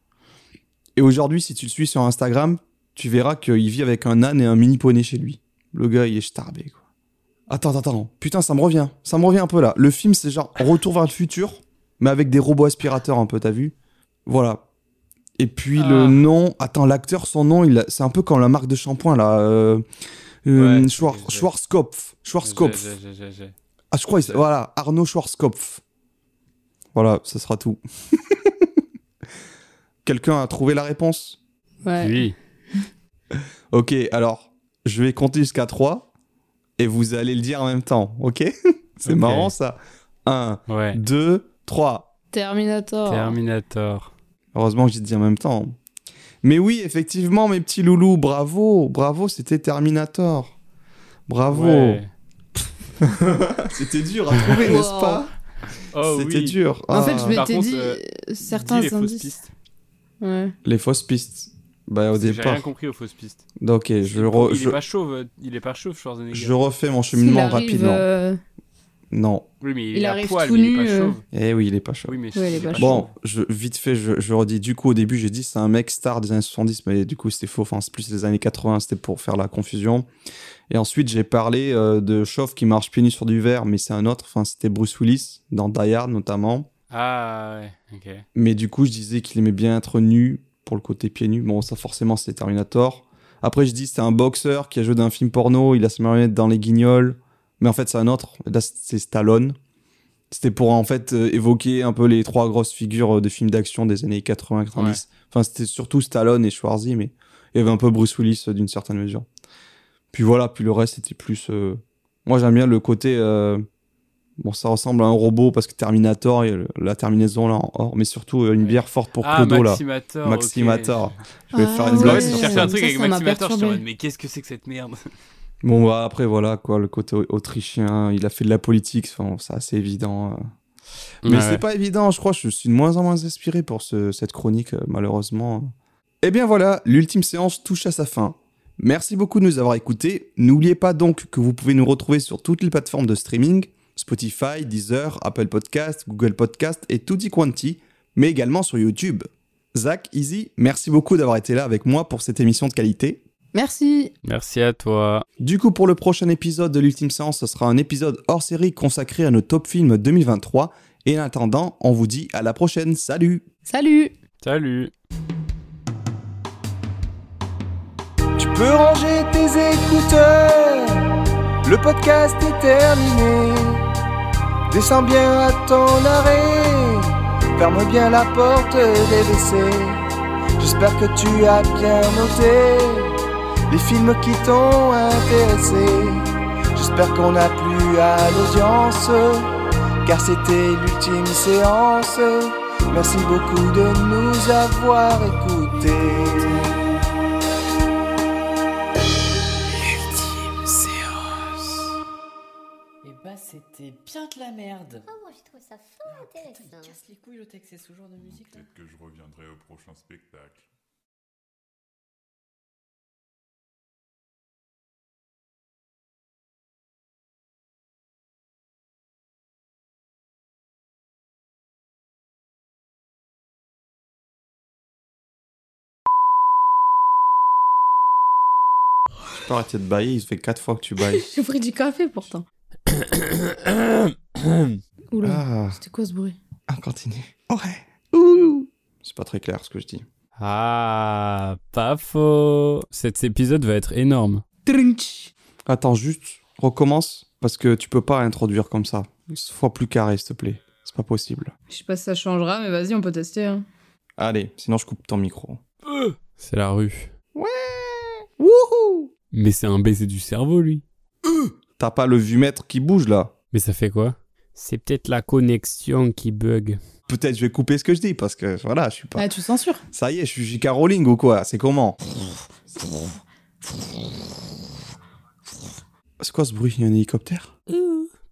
Et aujourd'hui, si tu le suis sur Instagram, tu verras qu'il vit avec un âne et un mini poney chez lui. Le gars, il est starbé, quoi. Attends, attends, attends. Putain, ça me revient. Ça me revient un peu là. Le film, c'est genre Retour vers le futur, mais avec des robots aspirateurs un peu, t'as vu? Voilà. Et puis Ah. le nom, attends, l'acteur, son nom, il a- c'est un peu comme la marque de shampoing là. Euh, euh, Ouais, Schwar- Schwarzkopf. Schwarzkopf. J'ai- j'ai- j'ai- j'ai. Ah, je crois, il- voilà, Arnaud Schwarzkopf. Voilà, ce sera tout. Quelqu'un a trouvé la réponse? Ouais. Oui. Ok, alors, je vais compter jusqu'à 3 et vous allez le dire en même temps, ok? C'est marrant ça. 1, Ouais. 2, 3. Terminator. Terminator. Heureusement que j'ai dit en même temps. Mais oui, effectivement, mes petits loulous, bravo, bravo, c'était Terminator. Bravo. Ouais. C'était dur à trouver, n'est-ce Wow. pas? Oh C'était oui. dur. En fait, Ah, je Par m'étais dit euh, certains Dis les fausses indices. pistes. Ouais. Les fausses pistes. Bah, au que J'ai départ. rien compris aux fausses pistes. Ok, je, re- il je, est pas chauve, euh, il est pas chauve, Schwarzenegger. je refais mon cheminement arrive, rapidement. euh, Non. Oui, mais il, Il est à arrive poil, tout mais il est nu, pas euh. chauve. Eh oui, il est pas chaud. Oui, mais Ouais, il est pas chauve. Bon, je, vite fait, je, je redis. Du coup, au début, j'ai dit c'est un mec star des années 70, mais du coup, c'était faux. Enfin, c'est plus des années 80, c'était pour faire la confusion. Et ensuite, j'ai parlé euh, de chauve qui marche pieds nus sur du verre, mais c'est un autre. Enfin, c'était Bruce Willis, dans Die Hard notamment. Ah ouais, ok. Mais du coup, je disais qu'il aimait bien être nu pour le côté pieds nus. Bon, ça, forcément, c'est Terminator. Après, je dis c'est un boxeur qui a joué dans un film porno, il a sa marionnette dans les guignols. Mais en fait, c'est un autre. Là, c'est Stallone. C'était pour en fait euh, évoquer un peu les trois grosses figures euh, de films d'action des années 80-90. Enfin, c'était surtout Stallone et Schwarzy, mais il y avait un peu Bruce Willis euh, d'une certaine mesure. Puis voilà, puis le reste c'était plus. euh, Moi, j'aime bien le côté euh, Bon, ça ressemble à un robot parce que Terminator, la terminaison là en or, mais surtout euh, une bière forte pour Ah, Clodo là. Maximator. Maximator. Je vais Ah, faire une blague Ouais, je ça. un truc ça, avec ça m'a Maximator, perturbé. mode, mais qu'est-ce que c'est que cette merde? Bon, bah, après, voilà, quoi, le côté au- autrichien, il a fait de la politique, enfin, c'est assez évident. euh. Mais Ouais. c'est pas évident, je crois, je suis de moins en moins inspiré pour ce- cette chronique, euh, malheureusement. Eh bien voilà, l'ultime séance touche à sa fin. Merci beaucoup de nous avoir écoutés. N'oubliez pas donc que vous pouvez nous retrouver sur toutes les plateformes de streaming, Spotify, Deezer, Apple Podcast, Google Podcast et tutti quanti, mais également sur YouTube. Zach, Easy, merci beaucoup d'avoir été là avec moi pour cette émission de qualité. Merci. Merci à toi. Du coup, pour le prochain épisode de l'Ultime Séance, ce sera un épisode hors série consacré à nos top films 2023. Et en attendant, on vous dit à la prochaine. Salut Salut. Salut. Tu peux ranger tes écouteurs, le podcast est terminé. Descends bien à ton arrêt, ferme bien la porte des WC. J'espère que tu as bien noté les films qui t'ont intéressé. J'espère qu'on a plu à l'audience, car c'était l'ultime séance. Merci beaucoup de nous avoir écoutés. C'était bien de la merde. Oh, moi, j'ai trouvé ça fort Ah, putain, intéressant. il casse les couilles le texte, c'est ce genre de musique là. Peut-être que je reviendrai au prochain spectacle. Arrêter de bailler, il se fait 4 fois que tu bailles. J'ai pris du café pourtant. Oula. ah, C'était quoi ce bruit? Ah, continue. Ouais. Ouh. C'est pas très clair ce que je dis. Ah, pas faux. Cet épisode va être énorme. Attends, juste, recommence, parce que tu peux pas introduire comme ça. Fois plus carré, s'il te plaît. C'est pas possible. Je sais pas si ça changera, mais vas-y, on peut tester. Hein. Allez, sinon je coupe ton micro. C'est la rue. Ouais Wouhou Mais c'est un baiser du cerveau, lui. T'as pas le vumètre qui bouge là Mais ça fait quoi? C'est peut-être la connexion qui bug. Peut-être je vais couper ce que je dis, parce que voilà, je suis pas... Ah, tu censures Ça y est, je suis J.K. Rowling ou quoi? C'est comment? C'est quoi ce bruit Il y a un hélicoptère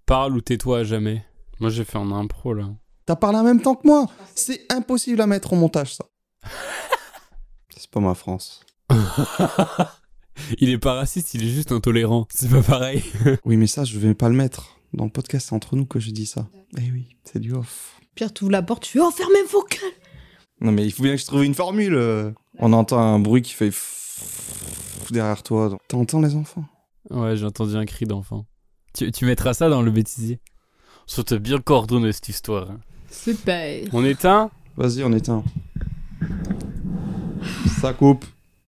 Parle ou tais-toi à jamais. Moi, j'ai fait en impro, là. T'as parlé en même temps que moi? C'est impossible à mettre au montage, ça. C'est pas ma France. il est pas raciste, il est juste intolérant. C'est pas pareil. Oui, mais ça, je vais pas le mettre. Dans le podcast, c'est entre nous que je dis ça. Eh oui, c'est du off. Pierre, tu ouvres la porte, tu fais Oh, fermez vos gueules Non, mais il faut bien que je trouve une formule. On entend un bruit qui fait derrière toi. T'entends les enfants? Ouais, j'ai entendu un cri d'enfant. Tu, tu mettras ça dans le bêtisier? C'était bien coordonné cette histoire. hein. Super On éteint? Vas-y, on éteint. Ça coupe.